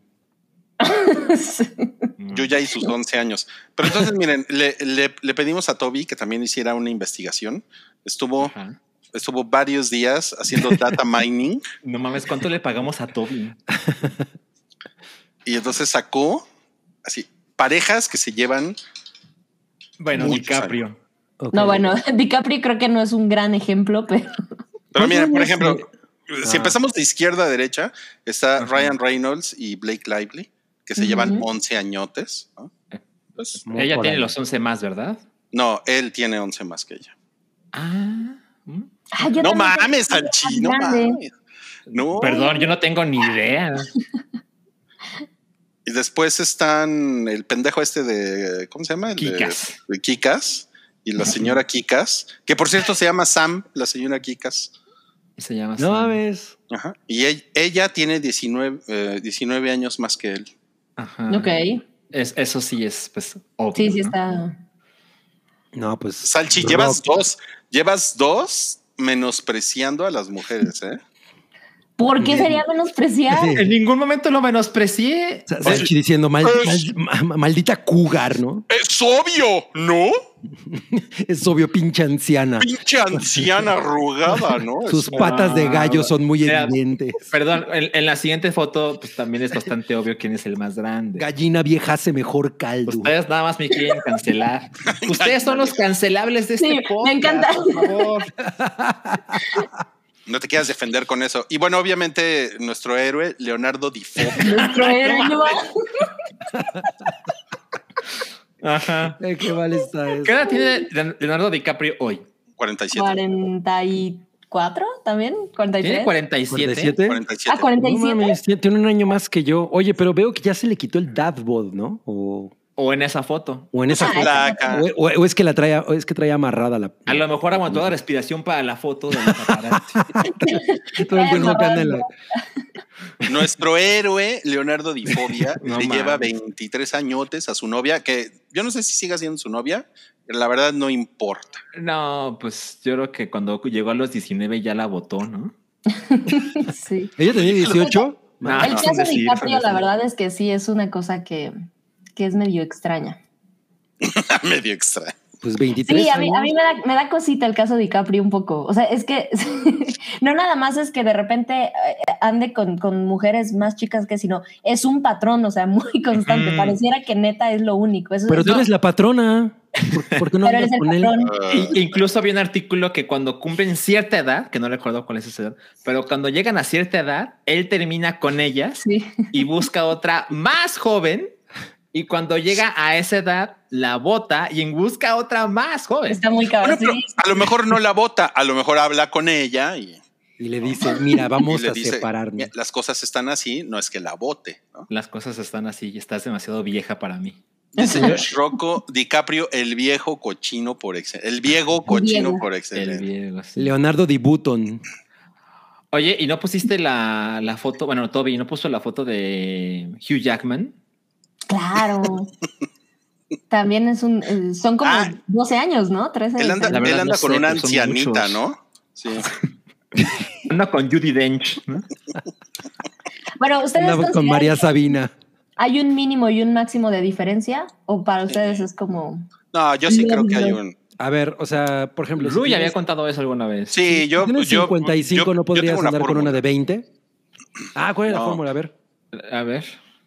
Yo ya y sus 11 años. Pero entonces, miren, le, le- le pedimos a Toby que también hiciera una investigación. Estuvo, Ajá. estuvo varios días haciendo data mining No mames, ¿cuánto le pagamos a Toby? y entonces sacó así parejas que se llevan. Bueno, DiCaprio. No, bueno, DiCaprio creo que no es un gran ejemplo, pero Pero miren, por ejemplo? Si Ah. empezamos de izquierda a derecha, está Ajá. Ryan Reynolds y Blake Lively, que se Ujú. llevan 11 añotes. ¿no? Pues, Ella tiene ahí. los 11 más, ¿verdad? no, él tiene 11 más que ella. Ah. ¿mm? Ah, yo No mames, Salchi, no mames. No. Perdón, yo no tengo ni idea. Y después están el pendejo este de. ¿Cómo se llama? El de- Kikas. De, Kikas. Y la señora Kikas. Que por cierto se llama Sam, la señora Kikas. Se llama No mames. Ajá. Y ella, ella tiene 19, eh, 19 años más que él. Ajá. Ok. Es, eso sí es, pues, obvio. Sí, sí ¿no? está. No, pues. Salchi, llevas dos. Llevas dos menospreciando a las mujeres, ¿eh? ¿Por qué sería menospreciar? Sí. En ningún momento lo menosprecié. Salchi diciendo mal- mal- ma- maldita cougar, ¿no? Es obvio, ¿no? Es obvio, pinche anciana. Pinche anciana arrugada, ¿no? Sus Es- patas de gallo son muy evidentes. Perdón, en, en la siguiente foto, pues también es bastante obvio quién es el más grande. Gallina vieja hace mejor caldo. Ustedes nada más me quieren cancelar. Ustedes son los cancelables de este Sí, me podcast, encanta. Por favor. No te quieras defender con eso. Y bueno, obviamente, nuestro héroe, Leonardo DiFo. Nuestro héroe, ¿no? Ajá. Qué mal está eso. ¿Qué edad tiene Leonardo DiCaprio hoy? 47. 44 también, 43. Tiene 47. 47. 47. Ah, No 47. mames, tiene tiene un año más que yo. Oye, pero veo que ya se le quitó el dad bod, ¿no? O, O en esa foto. o en esa Ah, foto. Flaca. O, o- o es que la trae, o es que trae amarrada la. A lo mejor aguantó la respiración para la foto de la Nuestro héroe, Leonardo Difobia, No le lleva mames. 23 añotes a su novia, que yo no sé si siga siendo su novia, pero la verdad no importa. No, pues yo creo que cuando llegó a los 19 ya la votó, ¿no? Sí. Ella tenía 18. No, el no, caso de DiCaprio, la verdad es que sí es una cosa que, que es medio extraña. Medio extra. Pues 23. Sí, a mí, a mí me, da, me da cosita el caso de DiCaprio un poco. O sea, es que no nada más es que de repente eh, ande con, con mujeres más chicas que sino es un patrón, o sea, muy constante. Pareciera que neta es lo único. Eso Pero es- tú eres la patrona. ¿Por, por qué no eres el con él? Uh, I- incluso había un artículo que cuando cumplen cierta edad, que no recuerdo cuál es esa edad, pero cuando llegan a cierta edad, él termina con ellas Sí. y busca otra más joven. Y cuando llega a esa edad, la bota y busca otra más joven. Está muy cabrón. bueno, pero sí. a lo mejor no la vota, a lo mejor habla con ella y, Y le dice, mira, vamos a dice, separarnos. "Mira, las cosas están así, no es que la vote. ¿no? Las cosas están así y estás demasiado vieja para mí. Dice Josh Rocco, DiCaprio, el viejo cochino por excelencia. El viejo cochino por El excelencia. sí. Leonardo Di Button. Oye, ¿y no pusiste la, la foto? Bueno, Toby, ¿no puso la foto de Hugh Jackman? Claro. También es un. eh, Son como Ah. 12 años, ¿no? 13. Él anda, él anda no con sé, una ancianita. ¿no? Sí. Anda con Judy Dench. ¿no? Bueno, ustedes Andaba con María Sabina. ¿Hay un mínimo y un máximo de diferencia? ¿O para ustedes es como.? No, yo sí creo que hay un. A ver, o sea, por ejemplo. si Rui tienes- había contado eso alguna vez. Sí, yo. si tienes yo 55, yo- ¿no podrías una andar con una de 20? Ah, ¿cuál es la fórmula? A ver. A ver.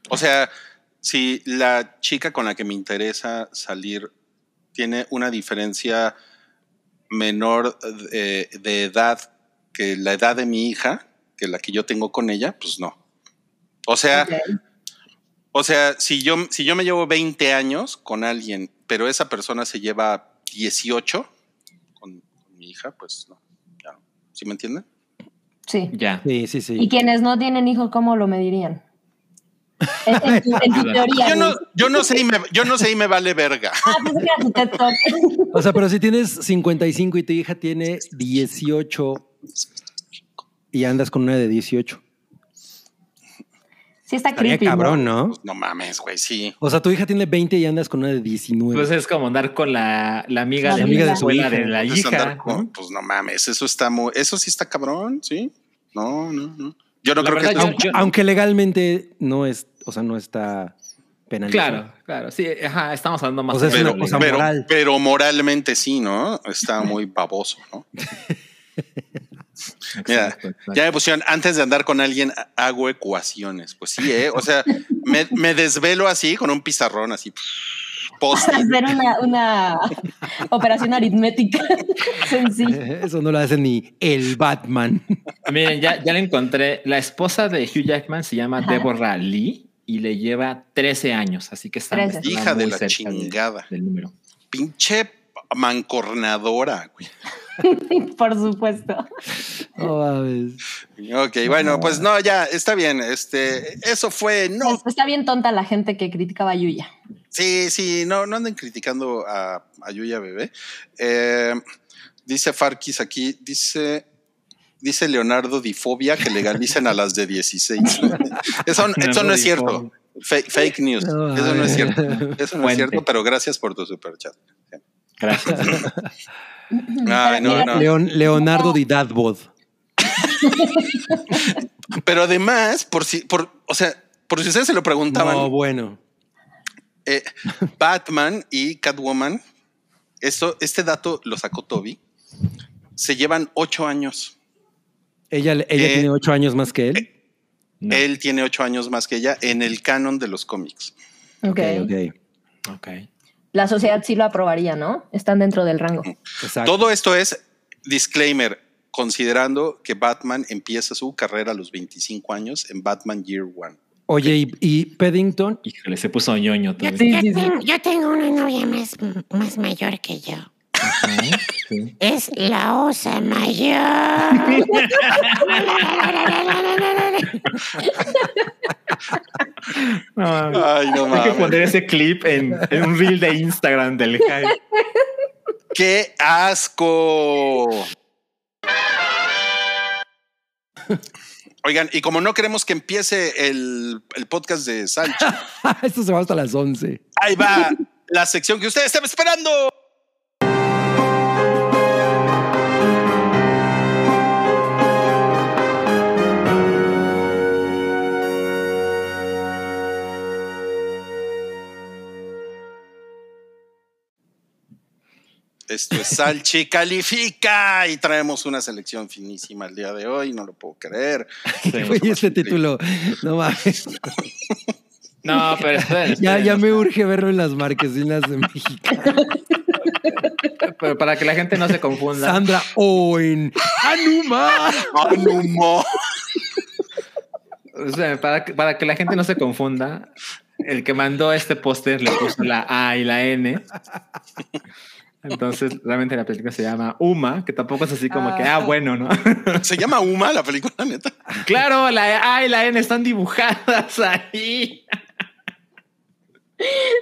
O sea, si la chica con la que me interesa salir tiene una diferencia menor de, de edad que la edad de mi hija, que la que yo tengo con ella, pues no. O sea, o sea, si yo, si yo me llevo 20 años con alguien, pero esa persona se lleva 18 con, con mi hija, pues no. Ya. ¿Sí me entienden? Sí. Ya. Sí, sí, sí. Y quienes no tienen hijos, ¿cómo lo medirían? En, en tu, en tu teoría. Yo no, yo no sé y me, yo no sé y me vale verga. Ah, Talk. O sea, pero si tienes 55 y tu hija tiene 18 y andas con una de 18. Sí está Estaría creepy, ¿no? cabrón, ¿no? Pues no mames, güey, sí. O sea, tu hija tiene 20 y andas con una de 19. Pues es como andar con la, la amiga La de amiga la de su hija. de la Pues andar hija. con- ¿no? pues no mames, eso está muy, eso sí está cabrón, sí. No, no, no. Yo no La creo verdad, que yo- aunque, aunque legalmente no es, o sea, no está penalizado. Claro, claro. Sí, ajá, estamos hablando más O sea, es pero, cosa pero- moral. pero moralmente sí, ¿no? Está muy baboso, ¿no? Mira, Exacto, exacto. Ya me pusieron, antes de andar con alguien, hago ecuaciones. Pues sí, ¿eh? O sea, me, me desvelo así con un pizarrón, así. Post. Hacer una, una operación aritmética sencilla. Eso no lo hace ni el Batman. Miren, ya, ya la encontré. La esposa de Hugh Jackman se llama Ajá. Deborah Lee y le lleva 13 años, así que está, 13. está Hija de la chingada. del número. Pinche mancornadora, güey. Por supuesto. Ok, bueno, pues no, ya, está bien. Este, eso fue, no, Está bien tonta la gente que criticaba a Yuya. Sí, sí, no, no anden criticando a, a Yuya Bebé. Eh, dice Farkis aquí, dice, dice Leonardo Difobia que legalicen a las de 16. Eso, eso no es cierto. Fake, fake news. No, Eso no es cierto. Eso no es cierto, pero gracias por tu superchat. Gracias. Ay, no, no. Leon- Leonardo di Dadbod. Pero además, por si, por, o sea, por si ustedes se lo preguntaban, No, bueno. eh, Batman y Catwoman, esto, este dato lo sacó Toby, se llevan ocho años. Ella, ella Eh, tiene ocho años más que él. No. Él tiene ocho años más que ella en el canon de los cómics. Ok. Ok, ok. La sociedad sí lo aprobaría, ¿no? Están dentro del rango. Exacto. Todo esto es disclaimer, considerando que Batman empieza su carrera a los 25 años en Batman Year One. Oye, y, y Paddington, Híjole, se puso ñoño Yo, yo tengo, yo tengo una novia más, más mayor que yo. Sí. Es la osa mayor. No, Ay, no Hay que poner ese clip en, en un reel de Instagram del hype. ¡Qué asco! Oigan, y como no queremos que empiece el, el podcast de Salcha, esto se va hasta las 11. ahí va la sección que ustedes estaban esperando. Esto es Salchi Califica y traemos una selección finísima el día de hoy, no lo puedo creer. Oye, este título, no mames. No, pero esperen, Ya, esperen. ya me urge verlo en las marquesinas de México. Pero para que la gente no se confunda. Sandra Owen. ¡Anuma! Sea, para, que- para que la gente no se confunda, el que mandó este póster le puso la A y la N. Entonces, realmente la película se llama Uma, que tampoco es así como que, ah, bueno, ¿no? Se llama Uma la película, neta. claro, la A y la N están dibujadas ahí.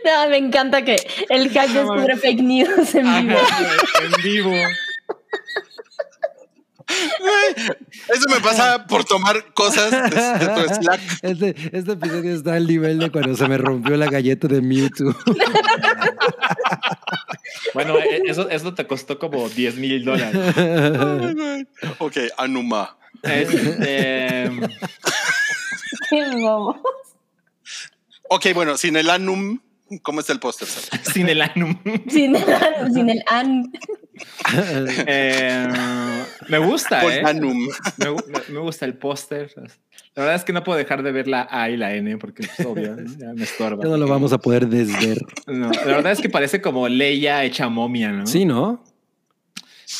No, me encanta que el hack descubre fake news en vivo. en vivo. Eso me pasa por tomar cosas de, de tu Slack. Este, este episodio está al nivel de cuando se me rompió la galleta de Mewtwo. Bueno, e- eso, eso te costó como 10 mil dólares. Ok, Anuma. Este. Ok, bueno, sin el Anum, ¿cómo está el póster? Sara? sin el anum. Sin, sin el an. Eh, me gusta, ¿eh? Me, gu- me- me gusta el póster. La verdad es que no puedo dejar de ver la A y la N porque es obvio, ¿no? ya me estorba. Ya no lo vamos a poder desver. No, la verdad es que parece como Leia hecha momia, ¿no? Sí, ¿no?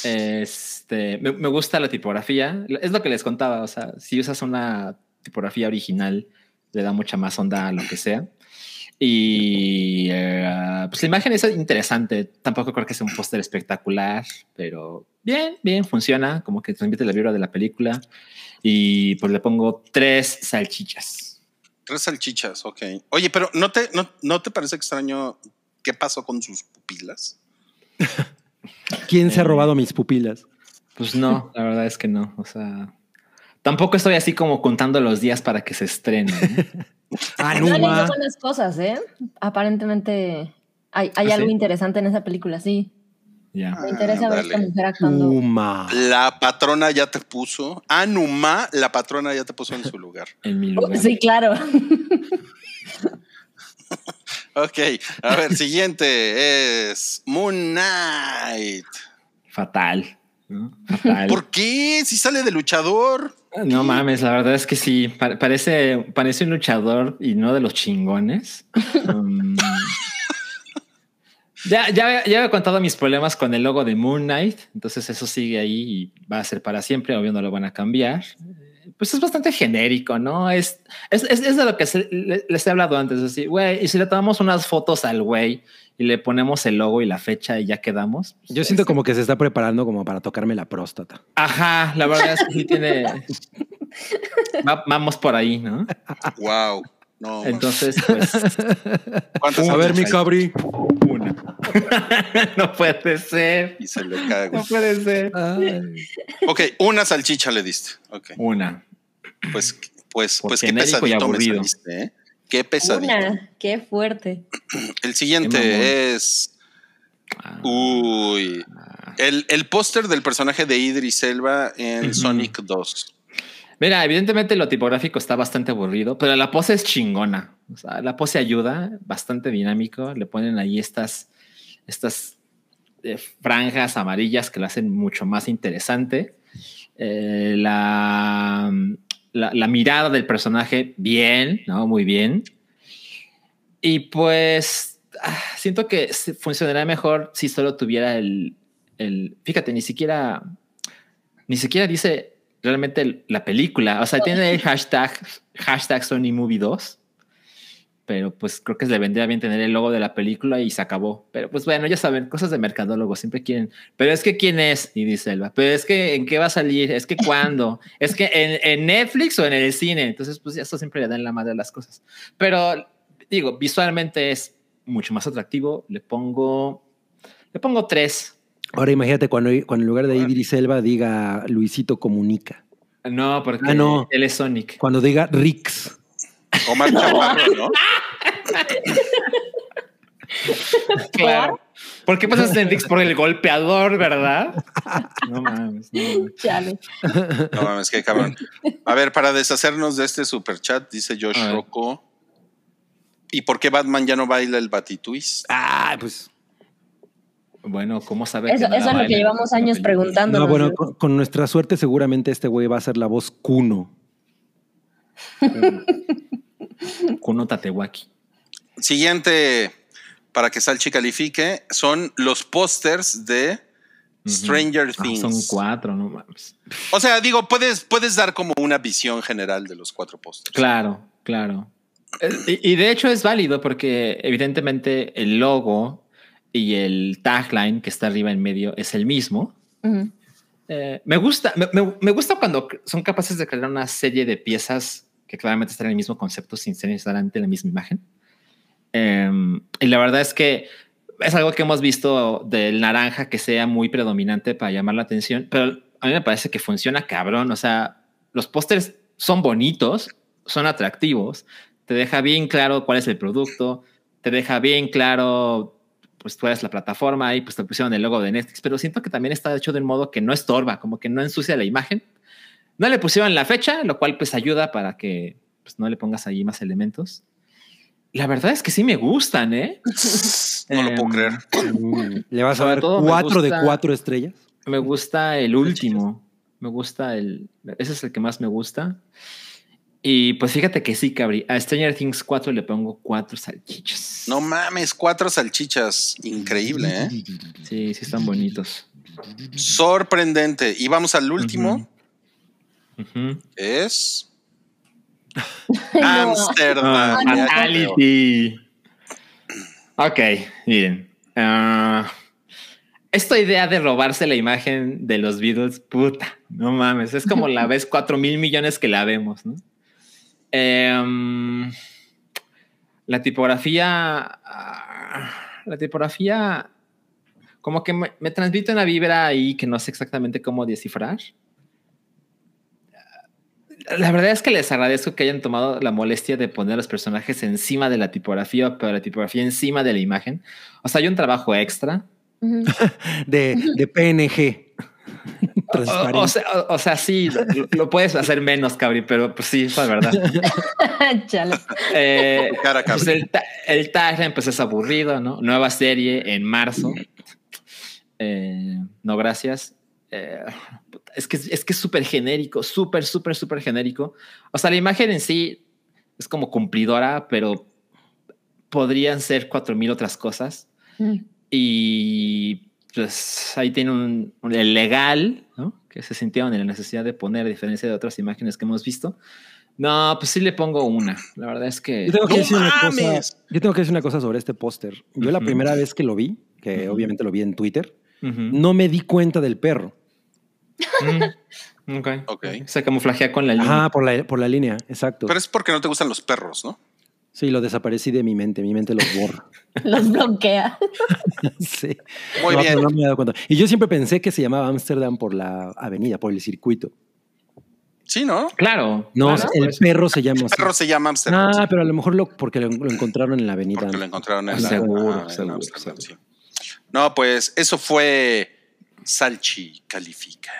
Este, me, me gusta la tipografía. Es lo que les contaba. O sea, si usas una tipografía original, le da mucha más onda a lo que sea. Y eh, pues la imagen es interesante. Tampoco creo que sea un póster espectacular, pero bien, bien, funciona. Como que transmite la vibra de la película. Y pues le pongo tres salchichas. Tres salchichas, ok. Oye, pero ¿no te, no, ¿no te parece extraño qué pasó con sus pupilas? ¿Quién se ha robado mis pupilas? Pues no, la verdad es que no. O sea, tampoco estoy así como contando los días para que se estrene. ¿no? No Anuma. buenas cosas, ¿eh? Aparentemente hay, hay ¿Ah, algo sí? interesante en esa película, sí. Ya. Me interesa ver esta mujer actuando. Uma. La patrona ya te puso. Anuma, la patrona ya te puso en su lugar. En mi Oh, lugar. Sí, claro. Ok, a ver, siguiente es Moon Knight. Fatal. ¿no? Fatal. ¿Por qué? Si sale de luchador. No mames, la verdad es que sí. pa- parece, parece un luchador y no de los chingones. Um, ya, ya, ya he contado mis problemas con el logo de Moon Knight. Entonces eso sigue ahí y va a ser para siempre. Obvio no lo van a cambiar. Pues es bastante genérico, ¿no? Es, es, es, es de lo que se- le- les he hablado antes. Así, güey, y si le tomamos unas fotos al güey y le ponemos el logo y la fecha y ya quedamos. Yo siento como que se está preparando como para tocarme la próstata. Ajá, la verdad es que sí tiene. Va- vamos por ahí, ¿no? Wow. No, Entonces, pues, ¿cuántas A ver, mi hay? cabri. una. no puede ser. Y se le cae. No puede ser. Ok, una salchicha le diste. Ok, Una. pues, pues, Por pues qué pesadito me saliste, ¿eh? Qué pesadito. Una, qué fuerte. El siguiente es. Ah, Uy. El, el póster del personaje de Idris Elba en. Sonic 2. Mira, evidentemente lo tipográfico está bastante aburrido, pero la pose es chingona. O sea, la pose ayuda, bastante dinámico. Le ponen ahí estas, estas eh, franjas amarillas que lo hacen mucho más interesante. Eh, la, la, mirada del personaje, bien, ¿no? Muy bien. Y pues ah, siento que funcionaría mejor si solo tuviera el, el. Fíjate, ni siquiera. Ni siquiera dice realmente la película. O sea, tiene el hashtag, hashtag Sony Movie 2. Pero pues creo que le vendría bien tener el logo de la película y se acabó. Pero pues bueno, ya saben, cosas de mercadólogo siempre quieren. Pero es que quién es, y dice Elba. Pero es que en qué va a salir, es que cuándo, es que en, en Netflix o en el cine. Entonces, pues eso siempre le dan la madre a las cosas. Pero digo, visualmente es mucho más atractivo. Le pongo, le pongo tres. Ahora imagínate cuando, cuando en lugar de Idris Elba diga Luisito Comunica. No, porque Ah, no. él es Sonic. Cuando diga Rix. Omar Chaparro, ¿no? Claro. ¿Por qué pasas en Rix por el golpeador, verdad? No mames, no mames. Chale. No mames, qué cabrón. A ver, para deshacernos de este super chat, dice Josh. Rocco. ¿Y por qué Batman ya no baila el Batitwist? Ah, pues. Bueno, ¿cómo sabe Eso, que eso es lo que llevamos años preguntando. No, bueno, con, con nuestra suerte, seguramente este güey va a ser la voz Kuno. Kuno Tatewaki. Siguiente, para que Salchi califique, son los pósters de Stranger Ah, Things. son cuatro, no mames. O sea, digo, puedes, puedes dar como una visión general de los cuatro pósters. Claro, claro. Eh, Y, y de hecho es válido porque evidentemente el logo y el tagline que está arriba en medio es el mismo. Ujú. Eh, me gusta, me, me- me gusta cuando son capaces de crear una serie de piezas que claramente están en el mismo concepto sin ser necesariamente la misma imagen. Em, y la verdad es que es algo que hemos visto del naranja que sea muy predominante para llamar la atención, pero a mí me parece que funciona cabrón. O sea, los pósters son bonitos, son atractivos, te deja bien claro cuál es el producto, te deja bien claro pues tú eres la plataforma y pues te pusieron el logo de Netflix, pero siento que también está hecho de un modo que no estorba, como que no ensucia la imagen. No le pusieron la fecha, lo cual pues ayuda para que pues, no le pongas ahí más elementos. La verdad es que sí me gustan, ¿eh? No lo puedo Em, creer. Mm, ¿Le vas a dar cuatro de gusta- cuatro estrellas? Me gusta el último. Me gusta el. Ese es el que más me gusta. Y pues fíjate que sí, cabrí. A Stranger Things 4 le pongo cuatro salchichas. No mames, cuatro salchichas. Increíble, ¿eh? Sí, sí están bonitos. Sorprendente. Y vamos al último. Es. Amsterdam. Fatality. Ok, miren. Ah, esta idea de robarse la imagen de los Beatles, puta, no mames, es como la vez cuatro mil millones que la vemos, ¿no? Em, la tipografía, ah, la tipografía, como que me, me transmite una vibra ahí que no sé exactamente cómo descifrar. La verdad es que les agradezco que hayan tomado la molestia de poner los personajes encima de la tipografía, pero la tipografía encima de la imagen. O sea, hay un trabajo extra. De, de PNG. O, o sea, o- o sea, sí, lo, lo puedes hacer menos, Cabri, pero pues sí, es verdad. Eh, Cara, pues el, ta- el tagline pues es aburrido, ¿no? Nueva serie en marzo. Eh, no, gracias. Eh, es que es que es súper genérico, súper, súper, súper genérico. O sea, la imagen en sí es como cumplidora, pero podrían ser cuatro mil otras cosas. Mm. Y pues ahí tiene un, un- legal, ¿no? Que se sintieron en la necesidad de poner, a diferencia de otras imágenes que hemos visto. No, pues sí le pongo una. La verdad es que. Yo tengo, que ¡No decir una cosa, yo tengo que decir una cosa sobre este póster. Yo la primera vez que lo vi, que obviamente lo vi en Twitter, no me di cuenta del perro. Mm, ok. Ok. Se camuflajea con la línea. Ajá, por la, por la línea, exacto. Pero es porque no te gustan los perros, ¿no? Sí, lo desaparecí de mi mente, mi mente los borra. Los bloquea. sí. Muy No, bien. pero no me he dado cuenta. Y yo siempre pensé que se llamaba Ámsterdam por la avenida, por el circuito. Sí, ¿no? Claro. No, claro, el pues, perro se llama El perro se llama Amsterdam. Ah, pero a lo mejor lo, porque lo, lo encontraron en la avenida. Porque lo encontraron en, Ah, la- seguro, en seguro, Amsterdam, seguro. sí. No, pues eso fue Salchi Califica.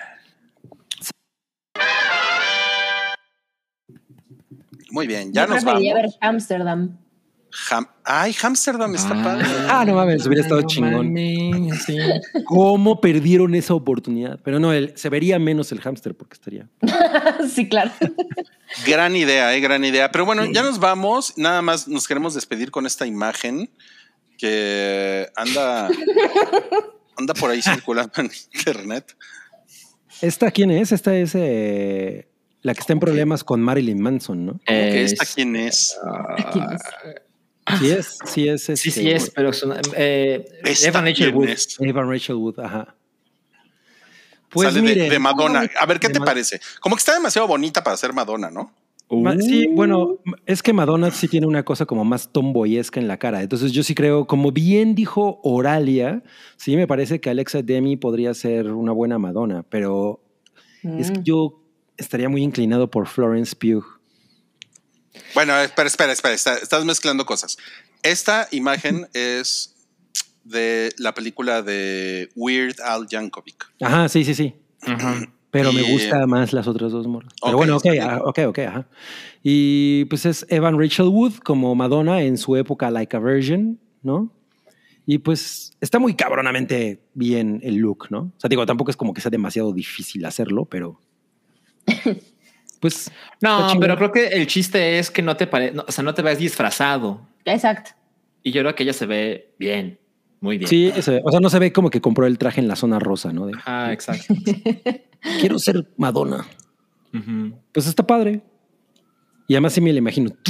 Muy bien, ya Yo nos vamos. ver Amsterdam. Ham- Ay, Amsterdam está Ah, padre. Ah, no mames, hubiera estado no chingón. mames, sí. ¿Cómo perdieron esa oportunidad? Pero no, el- se vería menos el hámster porque estaría. sí, claro. Gran idea, eh, gran idea. Pero bueno, ya nos vamos. Nada más nos queremos despedir con esta imagen que anda, anda por ahí circulando en internet. ¿Esta quién es? Esta es eh, la que está en problemas con Marilyn Manson, ¿no? Esta quién es. ¿Quién es? Sí es, sí es. Sí, este, sí es, pero es una- eh, ¿Esta Evan Rachel quién Wood. es? Evan Rachel Wood, ajá. Pues Sale de- miren, de, Madonna. A ver, ¿qué te parece? Como que está demasiado bonita para ser Madonna, ¿no? Ma- Sí, Uh. bueno, es que Madonna sí tiene una cosa como más tomboyesca en la cara. Entonces yo sí creo, como bien dijo Oralia, sí me parece que Alexa Demi podría ser una buena Madonna, pero es que Mm. yo estaría muy inclinado por Florence Pugh. Bueno, espera, espera, espera. está- estás mezclando cosas. Esta imagen es de la película de Weird Al Yankovic. Ajá, sí, sí, sí. Ajá. Pero Y- me gusta más las otras dos morras. Pero Ok, bueno, ok, ah, ok, ok, ajá. Y pues es Evan Rachel Wood como Madonna en su época Like a Virgin, ¿no? Y pues está muy cabronamente bien el look, ¿no? O sea, digo, tampoco es como que sea demasiado difícil hacerlo, pero pues No, pero creo que el chiste es que no te pare, no, o sea, no te ves disfrazado. Exacto. Y yo creo que ella se ve bien, muy bien. sí, se- o sea, no se ve como que compró el traje en la zona rosa, ¿no? De, Ah, exacto. quiero ser Madonna. Pues está padre. Y además sí me lo imagino.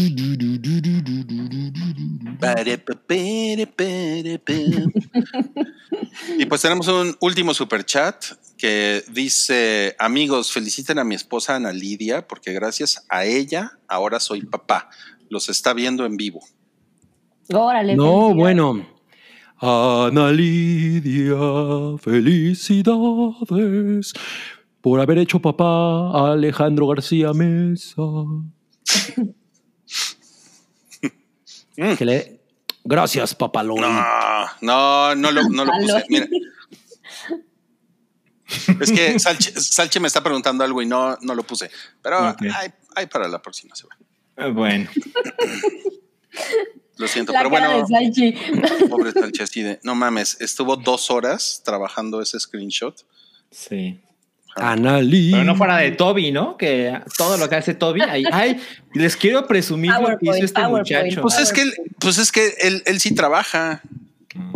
Y pues tenemos un último super chat que dice: Amigos, feliciten a mi esposa Ana Lidia, porque gracias a ella ahora soy papá. Los está viendo en vivo. Órale. No, bueno. Ana Lidia, felicidades por haber hecho papá a Alejandro García Mesa. Que le- Gracias, papalón. No, no, no lo, no lo puse. Mira. Es que Salchi, Salchi me está preguntando algo y no, no lo puse. Pero hay, hay para la próxima semana. Eh, Bueno, Lo siento, La pero bueno. Salchi. Pobre Salchi, así de, no mames, estuvo dos horas trabajando ese screenshot. sí. Ana Lidia. Pero no fuera de Toby, ¿no? Que todo lo que hace Toby, ay, les quiero presumir lo que hizo este PowerPoint. muchacho. Pues es que, él- pues es que él, él sí trabaja. Mm,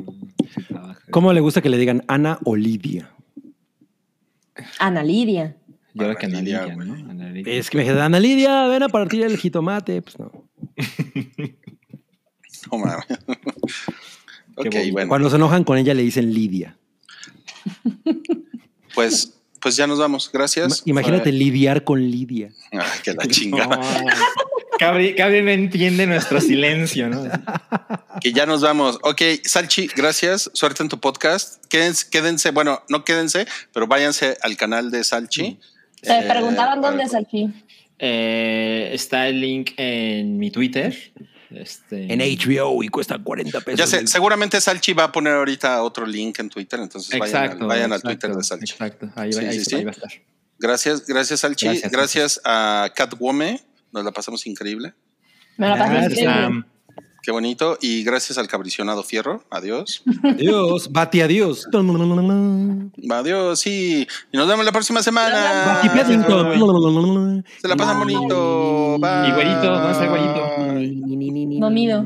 sí trabaja. ¿Cómo le gusta que le digan Ana o Lidia? Ana Lidia. Yo creo que Ana Lidia, Lidia, güey. ¿no? Ana Lidia. Es que me dijeron, Ana Lidia, ven a partir el jitomate. Pues no. No mames. ok, bonito. bueno, Cuando se enojan con ella le dicen Lidia. pues, pues ya nos vamos. Gracias. Imagínate lidiar con Lidia. Ay, que la chinga. No. Cabri, Cabri no entiende nuestro silencio, ¿no? Que ya nos vamos. Ok, Salchi, gracias. Suerte en tu podcast. Quédense, quédense, bueno, no quédense, pero váyanse al canal de Salchi. Te Eh, preguntaban dónde es Salchi. Eh, está el link en mi Twitter. Este, En HBO y cuesta 40 pesos. Ya sé, seguramente Salchi va a poner ahorita otro link en Twitter, entonces vayan, al, vayan al exacto, Twitter de Salchi. Exacto. Ahí, va- Sí, ahí sí, está, sí. ahí va a estar. Gracias, gracias Salchi. Gracias, Gracias, a Catwome, nos la pasamos increíble. Me la pasé increíble. Sam. Qué bonito. Y gracias al cabricionado Fierro. Adiós. Adiós, Bati, adiós. Adiós, sí. Y nos vemos la próxima semana. Bati Paddington. Se la pasan bonito. Bye. Y güerito. Domido.